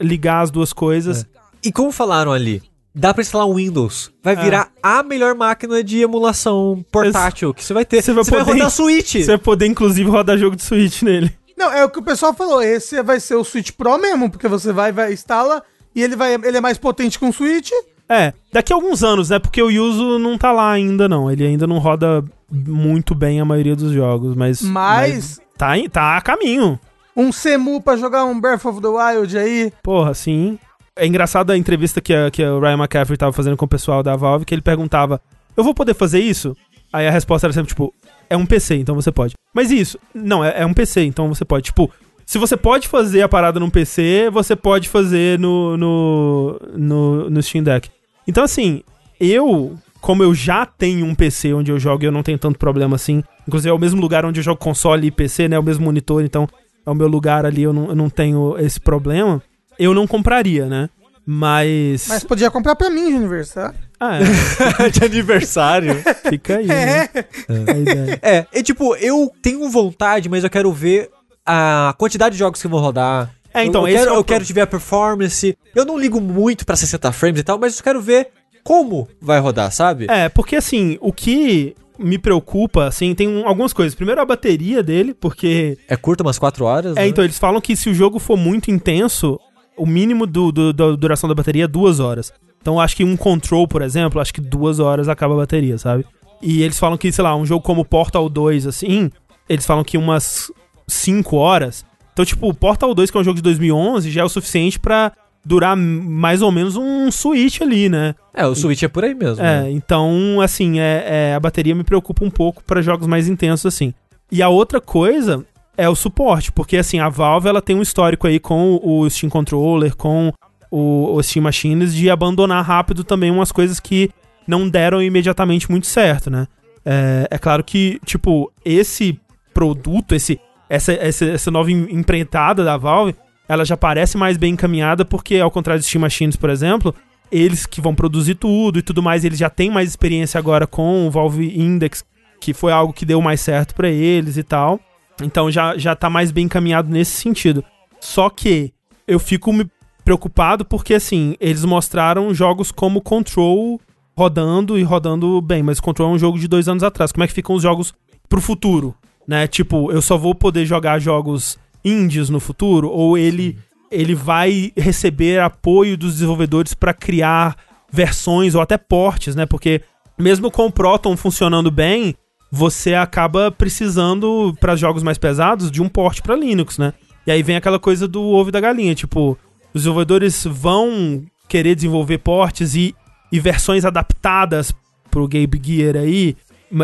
ligar as duas coisas. E como falaram ali, dá pra instalar um Windows. Vai É. virar a melhor máquina de emulação portátil que você vai ter. Você vai poder- rodar Switch. Você vai poder, inclusive, rodar jogo de Switch nele. Não, é o que o pessoal falou. Esse vai ser o Switch Pro mesmo, porque você vai, vai instala e ele vai, ele é mais potente que um Switch. É, daqui a alguns anos, né? Porque o Yuzu não tá lá ainda, não. Ele ainda não roda muito bem a maioria dos jogos, mas. Mas tá, em- tá a caminho. um Semu pra jogar um Breath of the Wild aí. Porra, sim. É engraçado a entrevista que, a, que o Ryan McCaffrey tava fazendo com o pessoal da Valve, que ele perguntava: Eu vou poder fazer isso? Aí a resposta era sempre, tipo, é um PC, então você pode. Mas isso, não, é, é um PC, então você pode. Tipo, se você pode fazer a parada num PC, você pode fazer no, no, no, no Steam Deck. Então, assim, eu, como eu já tenho um PC onde eu jogo e eu não tenho tanto problema assim, inclusive é o mesmo lugar onde eu jogo console e PC, né? É o mesmo monitor, então é o meu lugar ali, eu não, eu não tenho esse problema. Eu não compraria, né? Mas. Mas podia comprar pra mim de aniversário. Ah, é, de aniversário. fica aí. né? É. A ideia. é, é tipo, eu tenho vontade, mas eu quero ver a quantidade de jogos que vão rodar. É, então, eu, esse quero, é eu quero te ver a performance. Eu não ligo muito pra 60 frames e tal, mas eu quero ver como vai rodar, sabe? É, porque assim, o que me preocupa, assim, tem um- algumas coisas. Primeiro a bateria dele, porque. É curta, umas 4 horas. É, né? então, eles falam que se o jogo for muito intenso, o mínimo do, do- da duração da bateria é duas horas. Então, acho que um control, por exemplo, acho que duas horas acaba a bateria, sabe? E eles falam que, sei lá, um jogo como Portal 2, assim, eles falam que umas 5 horas. Então, tipo, o Portal 2, que é um jogo de 2011, já é o suficiente pra durar mais ou menos um Switch ali, né? É, o Switch é por aí mesmo. É, né? então, assim, é, é, a bateria me preocupa um pouco pra jogos mais intensos, assim. E a outra coisa é o suporte, porque, assim, a Valve, ela tem um histórico aí com o Steam Controller, com o, o Steam Machines, de abandonar rápido também umas coisas que não deram imediatamente muito certo, né? É, é claro que, tipo, esse produto, esse, essa, essa, essa nova em- empreitada da Valve, ela já parece mais bem encaminhada, porque, ao contrário do Steam Machines, por exemplo, eles que vão produzir tudo e tudo mais, eles já têm mais experiência agora com o Valve Index, que foi algo que deu mais certo pra eles e tal. Então já, já tá mais bem encaminhado nesse sentido. Só que eu fico me preocupado porque, assim, eles mostraram jogos como Control rodando e rodando bem, mas Control é um jogo de dois anos atrás. Como é que ficam os jogos pro futuro? Né? Tipo, eu só vou poder jogar jogos indies no futuro? Ou ele, ele vai receber apoio dos desenvolvedores pra criar versões ou até portes, né? Porque mesmo com o Proton funcionando bem, você acaba precisando, para jogos mais pesados, de um porte pra Linux, né? E aí vem aquela coisa do ovo da galinha, tipo, os desenvolvedores vão querer desenvolver portes e, e versões adaptadas pro Game Gear aí,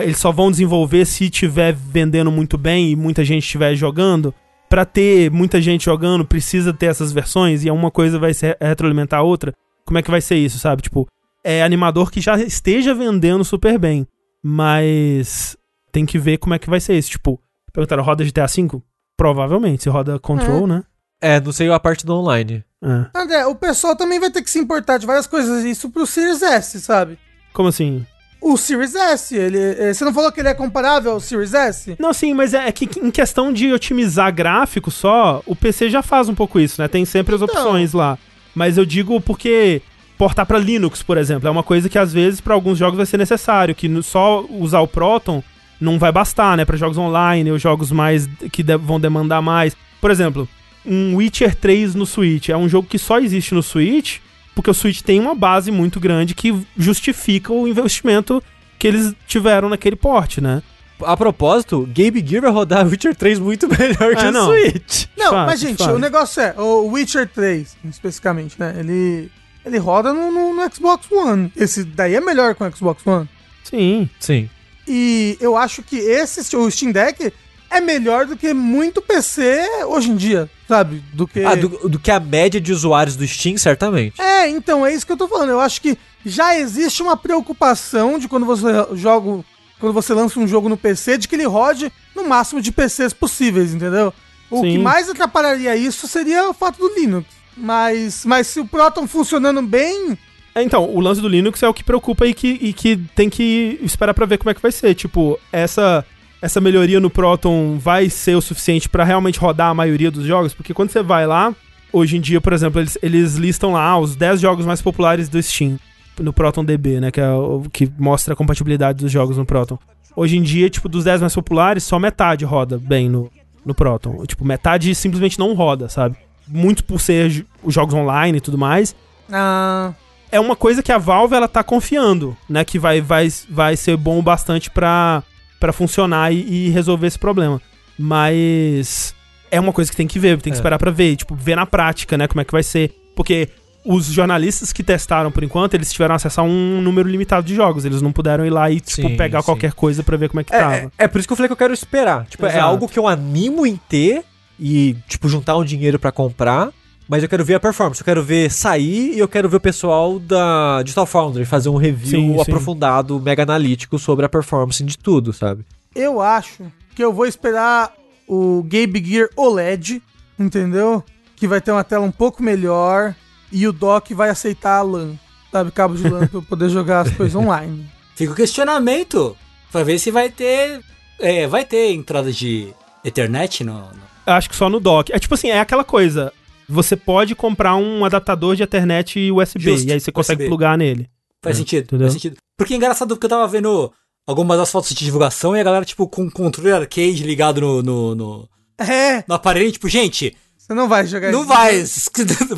eles só vão desenvolver se tiver vendendo muito bem e muita gente estiver jogando. Pra ter muita gente jogando, precisa ter essas versões e uma coisa vai se retroalimentar a outra. Como é que vai ser isso, sabe? Tipo, é animador que já esteja vendendo super bem, mas tem que ver como é que vai ser isso. Tipo, perguntaram, roda GTA V? Provavelmente, se roda Control, né? É, não sei a parte do online. É. André, o pessoal também vai ter que se importar de várias coisas. Isso pro Series S, sabe? Como assim? O Series S, ele. eh, Você não falou que ele é comparável ao Series S? Não, sim, mas é, é que em questão de otimizar gráfico só, o PC já faz um pouco isso, né? Tem sempre as Então. opções lá. Mas eu digo porque portar pra Linux, por exemplo, é uma coisa que às vezes pra alguns jogos vai ser necessário, que só usar o Proton não vai bastar, né? Pra jogos online ou jogos mais que de- vão demandar mais. Por exemplo, um Witcher 3 no Switch. É um jogo que só existe no Switch, porque o Switch tem uma base muito grande que justifica o investimento que eles tiveram naquele porte, né? A propósito, Game Gear vai rodar Witcher 3 muito melhor que É, o não. Switch. Não, Fato, mas gente, fato. o negócio é, o Witcher 3, especificamente, né? Ele, ele roda no, no- no Xbox One. Esse daí é melhor com o Xbox One. Sim. Sim. E eu acho que esse, o Steam Deck, é melhor do que muito PC hoje em dia, sabe? Do que. Ah, do, do que a média de usuários do Steam, certamente. É, então, é isso que eu tô falando. Eu acho que já existe uma preocupação de quando você joga. Quando você lança um jogo no PC, de que ele rode no máximo de PCs possíveis, entendeu? O Sim. que mais atrapalharia isso seria o fato do Linux. Mas, mas se o Proton funcionando bem, Então, o lance do Linux é o que preocupa e que, e que tem que esperar pra ver como é que vai ser. Tipo, essa, essa melhoria no Proton vai ser o suficiente pra realmente rodar a maioria dos jogos? Porque quando você vai lá, hoje em dia, por exemplo, eles, eles listam lá os 10 jogos mais populares do Steam, no Proton DB, né? Que, é o que mostra a compatibilidade dos jogos no Proton. Hoje em dia, tipo, dos 10 mais populares, só metade roda bem no, no Proton. Tipo, metade simplesmente não roda, sabe? Muito por ser os jogos online e tudo mais ah, é uma coisa que a Valve ela tá confiando, né, que vai, vai, vai ser bom o bastante pra, pra funcionar e, e resolver esse problema. Mas é uma coisa que tem que ver, tem que É. esperar pra ver, tipo, ver na prática, né, como é que vai ser, porque os jornalistas que testaram por enquanto, eles tiveram acesso a um número limitado de jogos, eles não puderam ir lá e tipo Sim, pegar sim. qualquer coisa pra ver como é que É, tava. é, é por isso que eu falei que eu quero esperar. Tipo, é Exato. algo que eu animo em ter e, tipo, juntar um dinheiro pra comprar. Mas eu quero ver a performance, eu quero ver sair e eu quero ver o pessoal da Digital Foundry fazer um review Sim, sim. aprofundado, mega analítico sobre a performance de tudo, sabe? eu acho que eu vou esperar o Game Gear OLED, entendeu? Que vai ter uma tela um pouco melhor e o dock vai aceitar a LAN, sabe? Cabo de LAN pra eu poder jogar as coisas online. Fica o questionamento pra ver se vai ter. É, vai ter entrada de Ethernet no. no- Eu acho que só no dock. É tipo assim, é aquela coisa, você pode comprar um adaptador de Ethernet USB, Justo, e aí você consegue USB. plugar nele. Faz É, sentido, entendeu? faz sentido. Porque é engraçado porque eu tava vendo algumas das fotos de divulgação e a galera, tipo, com controle arcade ligado no, no, no, É, no aparelho, tipo, gente, você não vai jogar não isso. vai,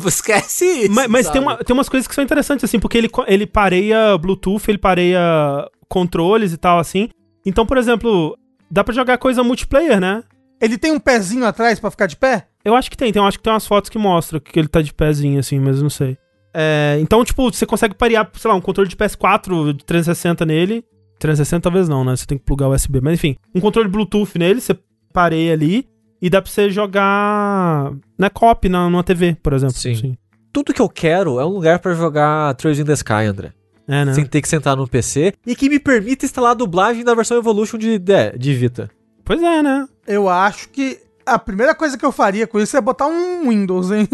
esquece isso. Mas, mas tem, uma, tem umas coisas que são interessantes, assim, porque ele, ele pareia Bluetooth, ele pareia controles e tal, assim. Então, por exemplo, dá pra jogar coisa multiplayer, né? Ele tem um pezinho atrás pra ficar de pé? Eu acho que tem, tem eu acho que tem umas fotos que mostram que ele tá de pezinho, assim, mas eu não sei. É, então, tipo, você consegue parear, sei lá, um controle de PS4 de 360 nele. 360 talvez não, né? Você tem que plugar o USB. Mas enfim, um controle Bluetooth nele, você pareia ali. E dá pra você jogar na cop na, numa TV, por exemplo. Sim. Tudo que eu quero é um lugar pra jogar Trails in the Sky, André. É, né? Sem ter que sentar no PC e que me permita instalar a dublagem da versão Evolution de, de, de Vita. Pois é, né? Eu acho que a primeira coisa que eu faria com isso é botar um Windows, hein?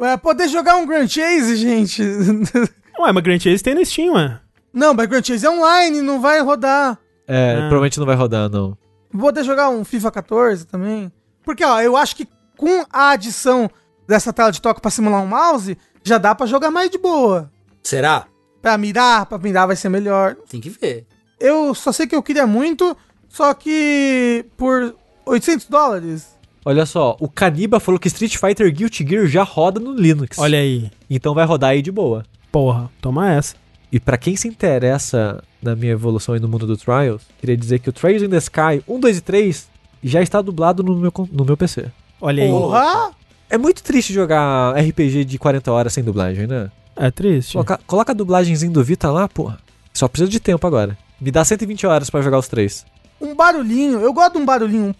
É poder jogar um Grand Chase, gente. Ué, mas Grand Chase tem no Steam, ué. não, mas Grand Chase é online, não vai rodar. É, Ah. provavelmente não vai rodar, não. Vou poder jogar um FIFA 14 também. Porque, ó, eu acho que com a adição dessa tela de toque pra simular um mouse, já dá pra jogar mais de boa. Será? Pra mirar, pra mirar vai ser melhor. Tem que ver. Eu só sei que eu queria muito, só que por 800 dólares. Olha só, o Caniba falou que Street Fighter Guilty Gear já roda no Linux. Olha aí. Então vai rodar aí de boa. Porra, toma essa. E pra quem se interessa na minha evolução aí no mundo do Trials, queria dizer que o Trials in the Sky 1, 2 e 3 já está dublado no meu, no meu PC. Olha aí. Porra! É muito triste jogar RPG de 40 horas sem dublagem, né? É triste. Coloca, coloca a dublagemzinha do Vita lá, porra. Só precisa de tempo agora. Me dá 120 horas pra jogar os três um barulhinho. Eu gosto de um barulhinho.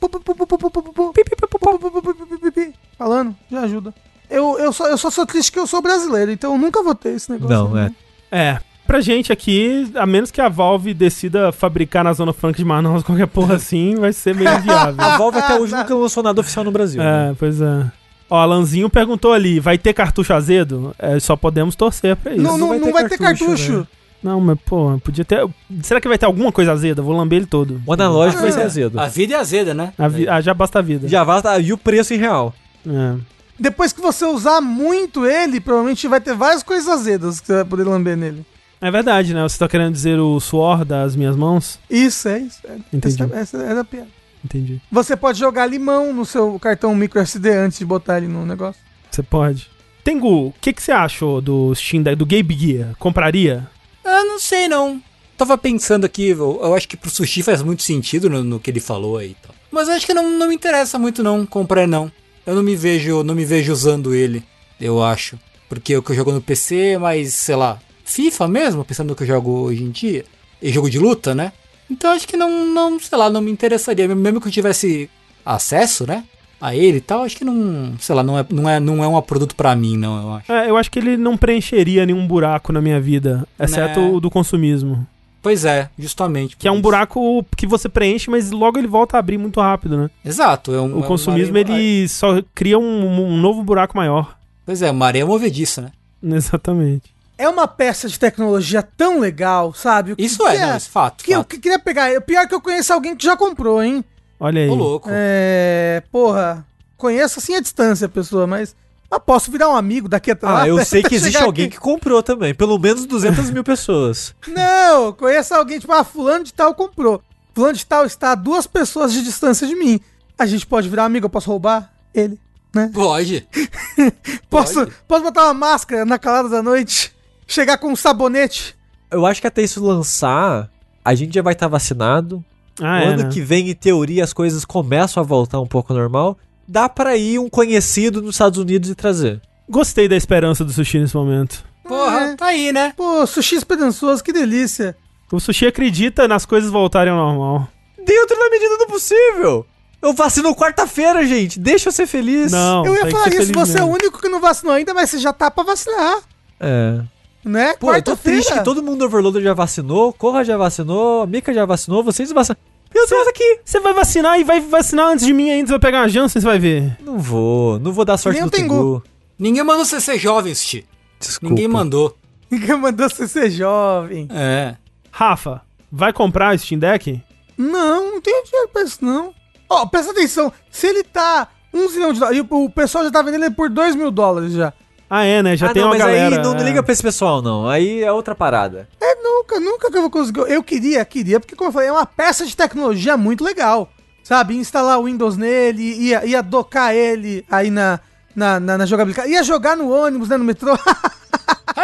Falando, já ajuda. Eu, eu, só, eu só sou triste que eu sou brasileiro, então eu nunca vou ter esse negócio. Não, é. É. Pra gente aqui, a menos que a Valve decida fabricar na Zona Franca de Manaus qualquer porra assim, vai ser meio inviável. a Valve até hoje nunca lançou nada oficial no Brasil. É, né? pois é. Ó, Alanzinho perguntou ali, vai ter cartucho azedo? É, só podemos torcer pra isso. Não, não, não vai, ter, não vai cartucho, cartucho. Né? Não, mas pô, podia ter... Será que vai ter alguma coisa azeda? Vou lamber ele todo. O analógico vai Ah. ser azedo. A vida é azeda, né? A vi- ah, já basta a vida. Já basta. E o preço em real. É. Depois que você usar muito ele, provavelmente vai ter várias coisas azedas que você vai poder lamber nele. É verdade, né? Você tá querendo dizer o suor das minhas mãos? Isso, é isso. É, Entendi. Essa, essa era a piada. Entendi. Você pode jogar limão no seu cartão micro SD antes de botar ele no negócio. Você pode. Tengu, o que, que você achou do Steam do Game Gear? Compraria? Ah, não sei não. Tava pensando aqui, eu, eu acho que pro sushi faz muito sentido no, no que ele falou aí e tal. Mas eu acho que não, não me interessa muito não comprar não. Eu não me vejo, não me vejo usando ele, eu acho. Porque o que eu jogo no PC é mais, sei lá, FIFA mesmo, pensando no que eu jogo hoje em dia. E jogo de luta, né? Então acho que não, não, sei lá, não me interessaria. Mesmo que eu tivesse acesso, né? A ele e tal, acho que não, sei lá, não é, não é, não é um produto pra mim, não, eu acho. É, eu acho que ele não preencheria nenhum buraco na minha vida, exceto Né. o do consumismo. Pois é, justamente. Que é um isso. buraco que você preenche, mas logo ele volta a abrir muito rápido, né? Exato. É um, é O um consumismo, areia- ele só cria um, um novo buraco maior. Pois é, uma areia movediça, né? Exatamente. É uma peça de tecnologia tão legal, sabe? O que- Isso é, que não, é fato. Que eu fato. que queria pegar. O pior é que eu conheço alguém que já comprou, hein? Olha aí. Ô, louco. É. Porra. Conheço assim a distância a pessoa, mas. Mas posso virar um amigo daqui até lá? Ah, eu sei que existe alguém aqui. que comprou também. Pelo menos 200 mil pessoas. Não, conheço alguém, tipo, ah, fulano de tal comprou. Fulano de tal está a duas pessoas de distância de mim. A gente pode virar amigo, eu posso roubar ele, né? Pode. Posso, Pode. posso botar uma máscara na calada da noite? Chegar com um sabonete? Eu acho que até isso lançar, a gente já vai estar vacinado. Ah, o é, ano né? que vem, em teoria, as coisas começam a voltar um pouco ao normal. Dá pra ir um conhecido nos Estados Unidos e trazer. Gostei da esperança do sushi nesse momento. Porra, É. tá aí, né? Pô, sushi esperançoso, que delícia. O sushi acredita nas coisas voltarem ao normal. Dentro da medida do possível. Eu vacino quarta-feira, gente. Deixa eu ser feliz. Não, eu ia tem que falar ser isso, feliz você é o mesmo. único que não vacinou ainda, mas você já tá pra vacinar, É. né? Pô, eu tô triste que todo mundo do Overloader já vacinou, Corra já vacinou, a Mika já vacinou, vocês vacinaram. Meu Deus, aqui. Você vai vacinar e vai vacinar antes de mim ainda, você vai pegar uma Janssen, você vai ver. Não vou, não vou dar sorte Nem do Tengu. Tengu. Ninguém mandou você ser jovem, Sushi. Desculpa. Ninguém mandou. Ninguém mandou você ser jovem. É. Rafa, vai comprar Steam Deck? Não, não tenho dinheiro pra isso, não. Ó, presta atenção. Se ele tá um zilhão de dólares, e o pessoal já tá vendendo ele por dois mil dólares já. Ah, é, né? Já ah, tem não, uma mas galera. aí não, não é. liga pra esse pessoal, não. Aí é outra parada. É, nunca, nunca que eu vou conseguir. Eu queria, queria, porque como eu falei, é uma peça de tecnologia muito legal. Sabe? Instalar o Windows nele, ia, ia docar ele aí na, na, na, na jogabilidade. Ia jogar no ônibus, né? No metrô.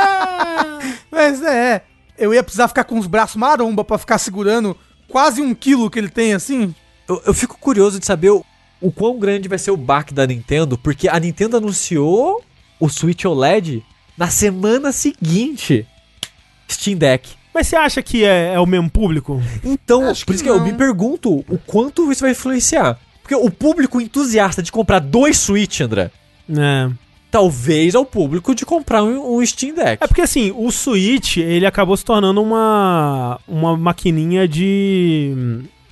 Mas é, eu ia precisar ficar com os braços maromba pra ficar segurando quase um quilo que ele tem assim. Eu, eu fico curioso de saber o, o quão grande vai ser o baque da Nintendo, porque a Nintendo anunciou o Switch OLED na semana seguinte. Steam Deck. Mas você acha que é, é o mesmo público? Então, Acho por que isso que eu me pergunto o quanto isso vai influenciar. Porque o público entusiasta de comprar dois Switch, André, É. talvez ao público de comprar um, um Steam Deck. É porque assim, o Switch, ele acabou se tornando uma uma maquininha de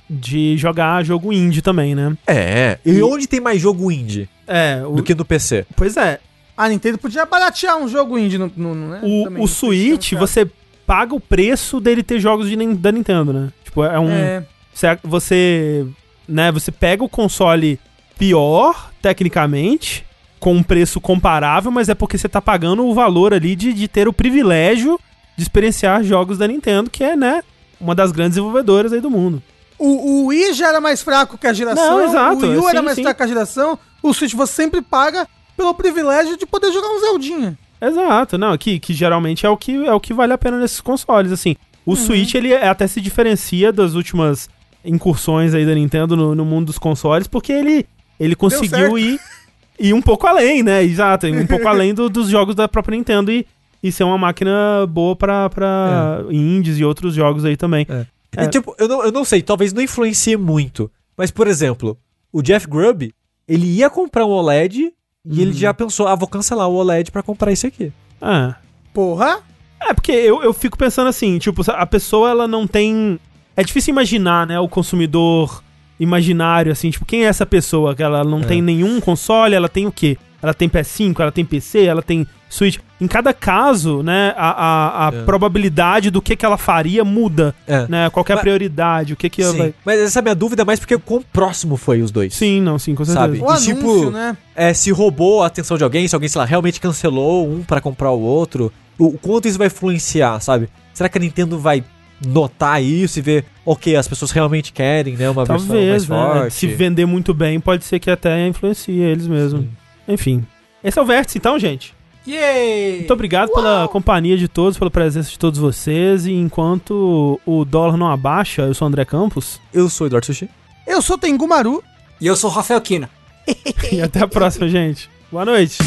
de jogar jogo indie também, né? É. E onde tem mais jogo indie É, o, do que no PC? pois é. A Nintendo podia baratear um jogo indie no. no, né? O, Também, o Switch, você paga o preço dele ter jogos de, da Nintendo, né? Tipo, é um É, você, você, né, você pega o console pior, tecnicamente, com um preço comparável, mas é porque você tá pagando o valor ali de, de ter o privilégio de experienciar jogos da Nintendo, que é, né, uma das grandes desenvolvedoras aí do mundo. O, o Wii já era mais fraco que a geração. Não, exato, O Wii U sim, era mais sim. fraco que a geração. O Switch você sempre paga pelo privilégio de poder jogar um Zeldinha. Exato, não, que, que geralmente é o que, é o que vale a pena nesses consoles, assim. O Switch, ele é- até se diferencia das últimas incursões aí da Nintendo no, no mundo dos consoles, porque ele, ele conseguiu ir, ir um pouco além, né? Exato, um pouco além do- dos jogos da própria Nintendo e, e ser uma máquina boa pra, pra indies e outros jogos aí também. É. E, tipo, eu não, eu não sei, talvez não influencie muito. Mas, por exemplo, o Jeff Grubb, ele ia comprar um OLED e ele já pensou, ah, vou cancelar o OLED pra comprar esse aqui. É. Porra. É, porque eu, eu fico pensando assim, tipo, a pessoa ela não tem. É difícil imaginar, né, o consumidor imaginário, assim, tipo, quem é essa pessoa? Que ela não É. tem nenhum console, ela tem o quê? Ela tem PS5, ela tem PC, ela tem Switch. Em cada caso, né, a, a, a É. probabilidade do que, que ela faria muda, É. né? Qual que é a prioridade, o que que Sim. vai... Mas essa é a minha dúvida mais porque quão próximo foi os dois. Sim, não, sim, com certeza. Sabe? O E, tipo, anúncio, né? É, se roubou a atenção de alguém, se alguém, sei lá, realmente cancelou um pra comprar o outro, o, o quanto isso vai influenciar, sabe? Será que a Nintendo vai notar isso e ver, ok, as pessoas realmente querem, né? Uma versão Talvez, mais né? forte. Se vender muito bem, pode ser que até influencie eles mesmo. Sim. Enfim. Esse é o vértice, então, gente. Yay! Muito obrigado pela companhia de todos, pela presença de todos vocês. E enquanto o dólar não abaixa, eu sou o André Campos. Eu sou o Eduardo Sushi. Eu sou Tengu Maru. E eu sou o Rafael Kina. e até a próxima, gente. Boa noite.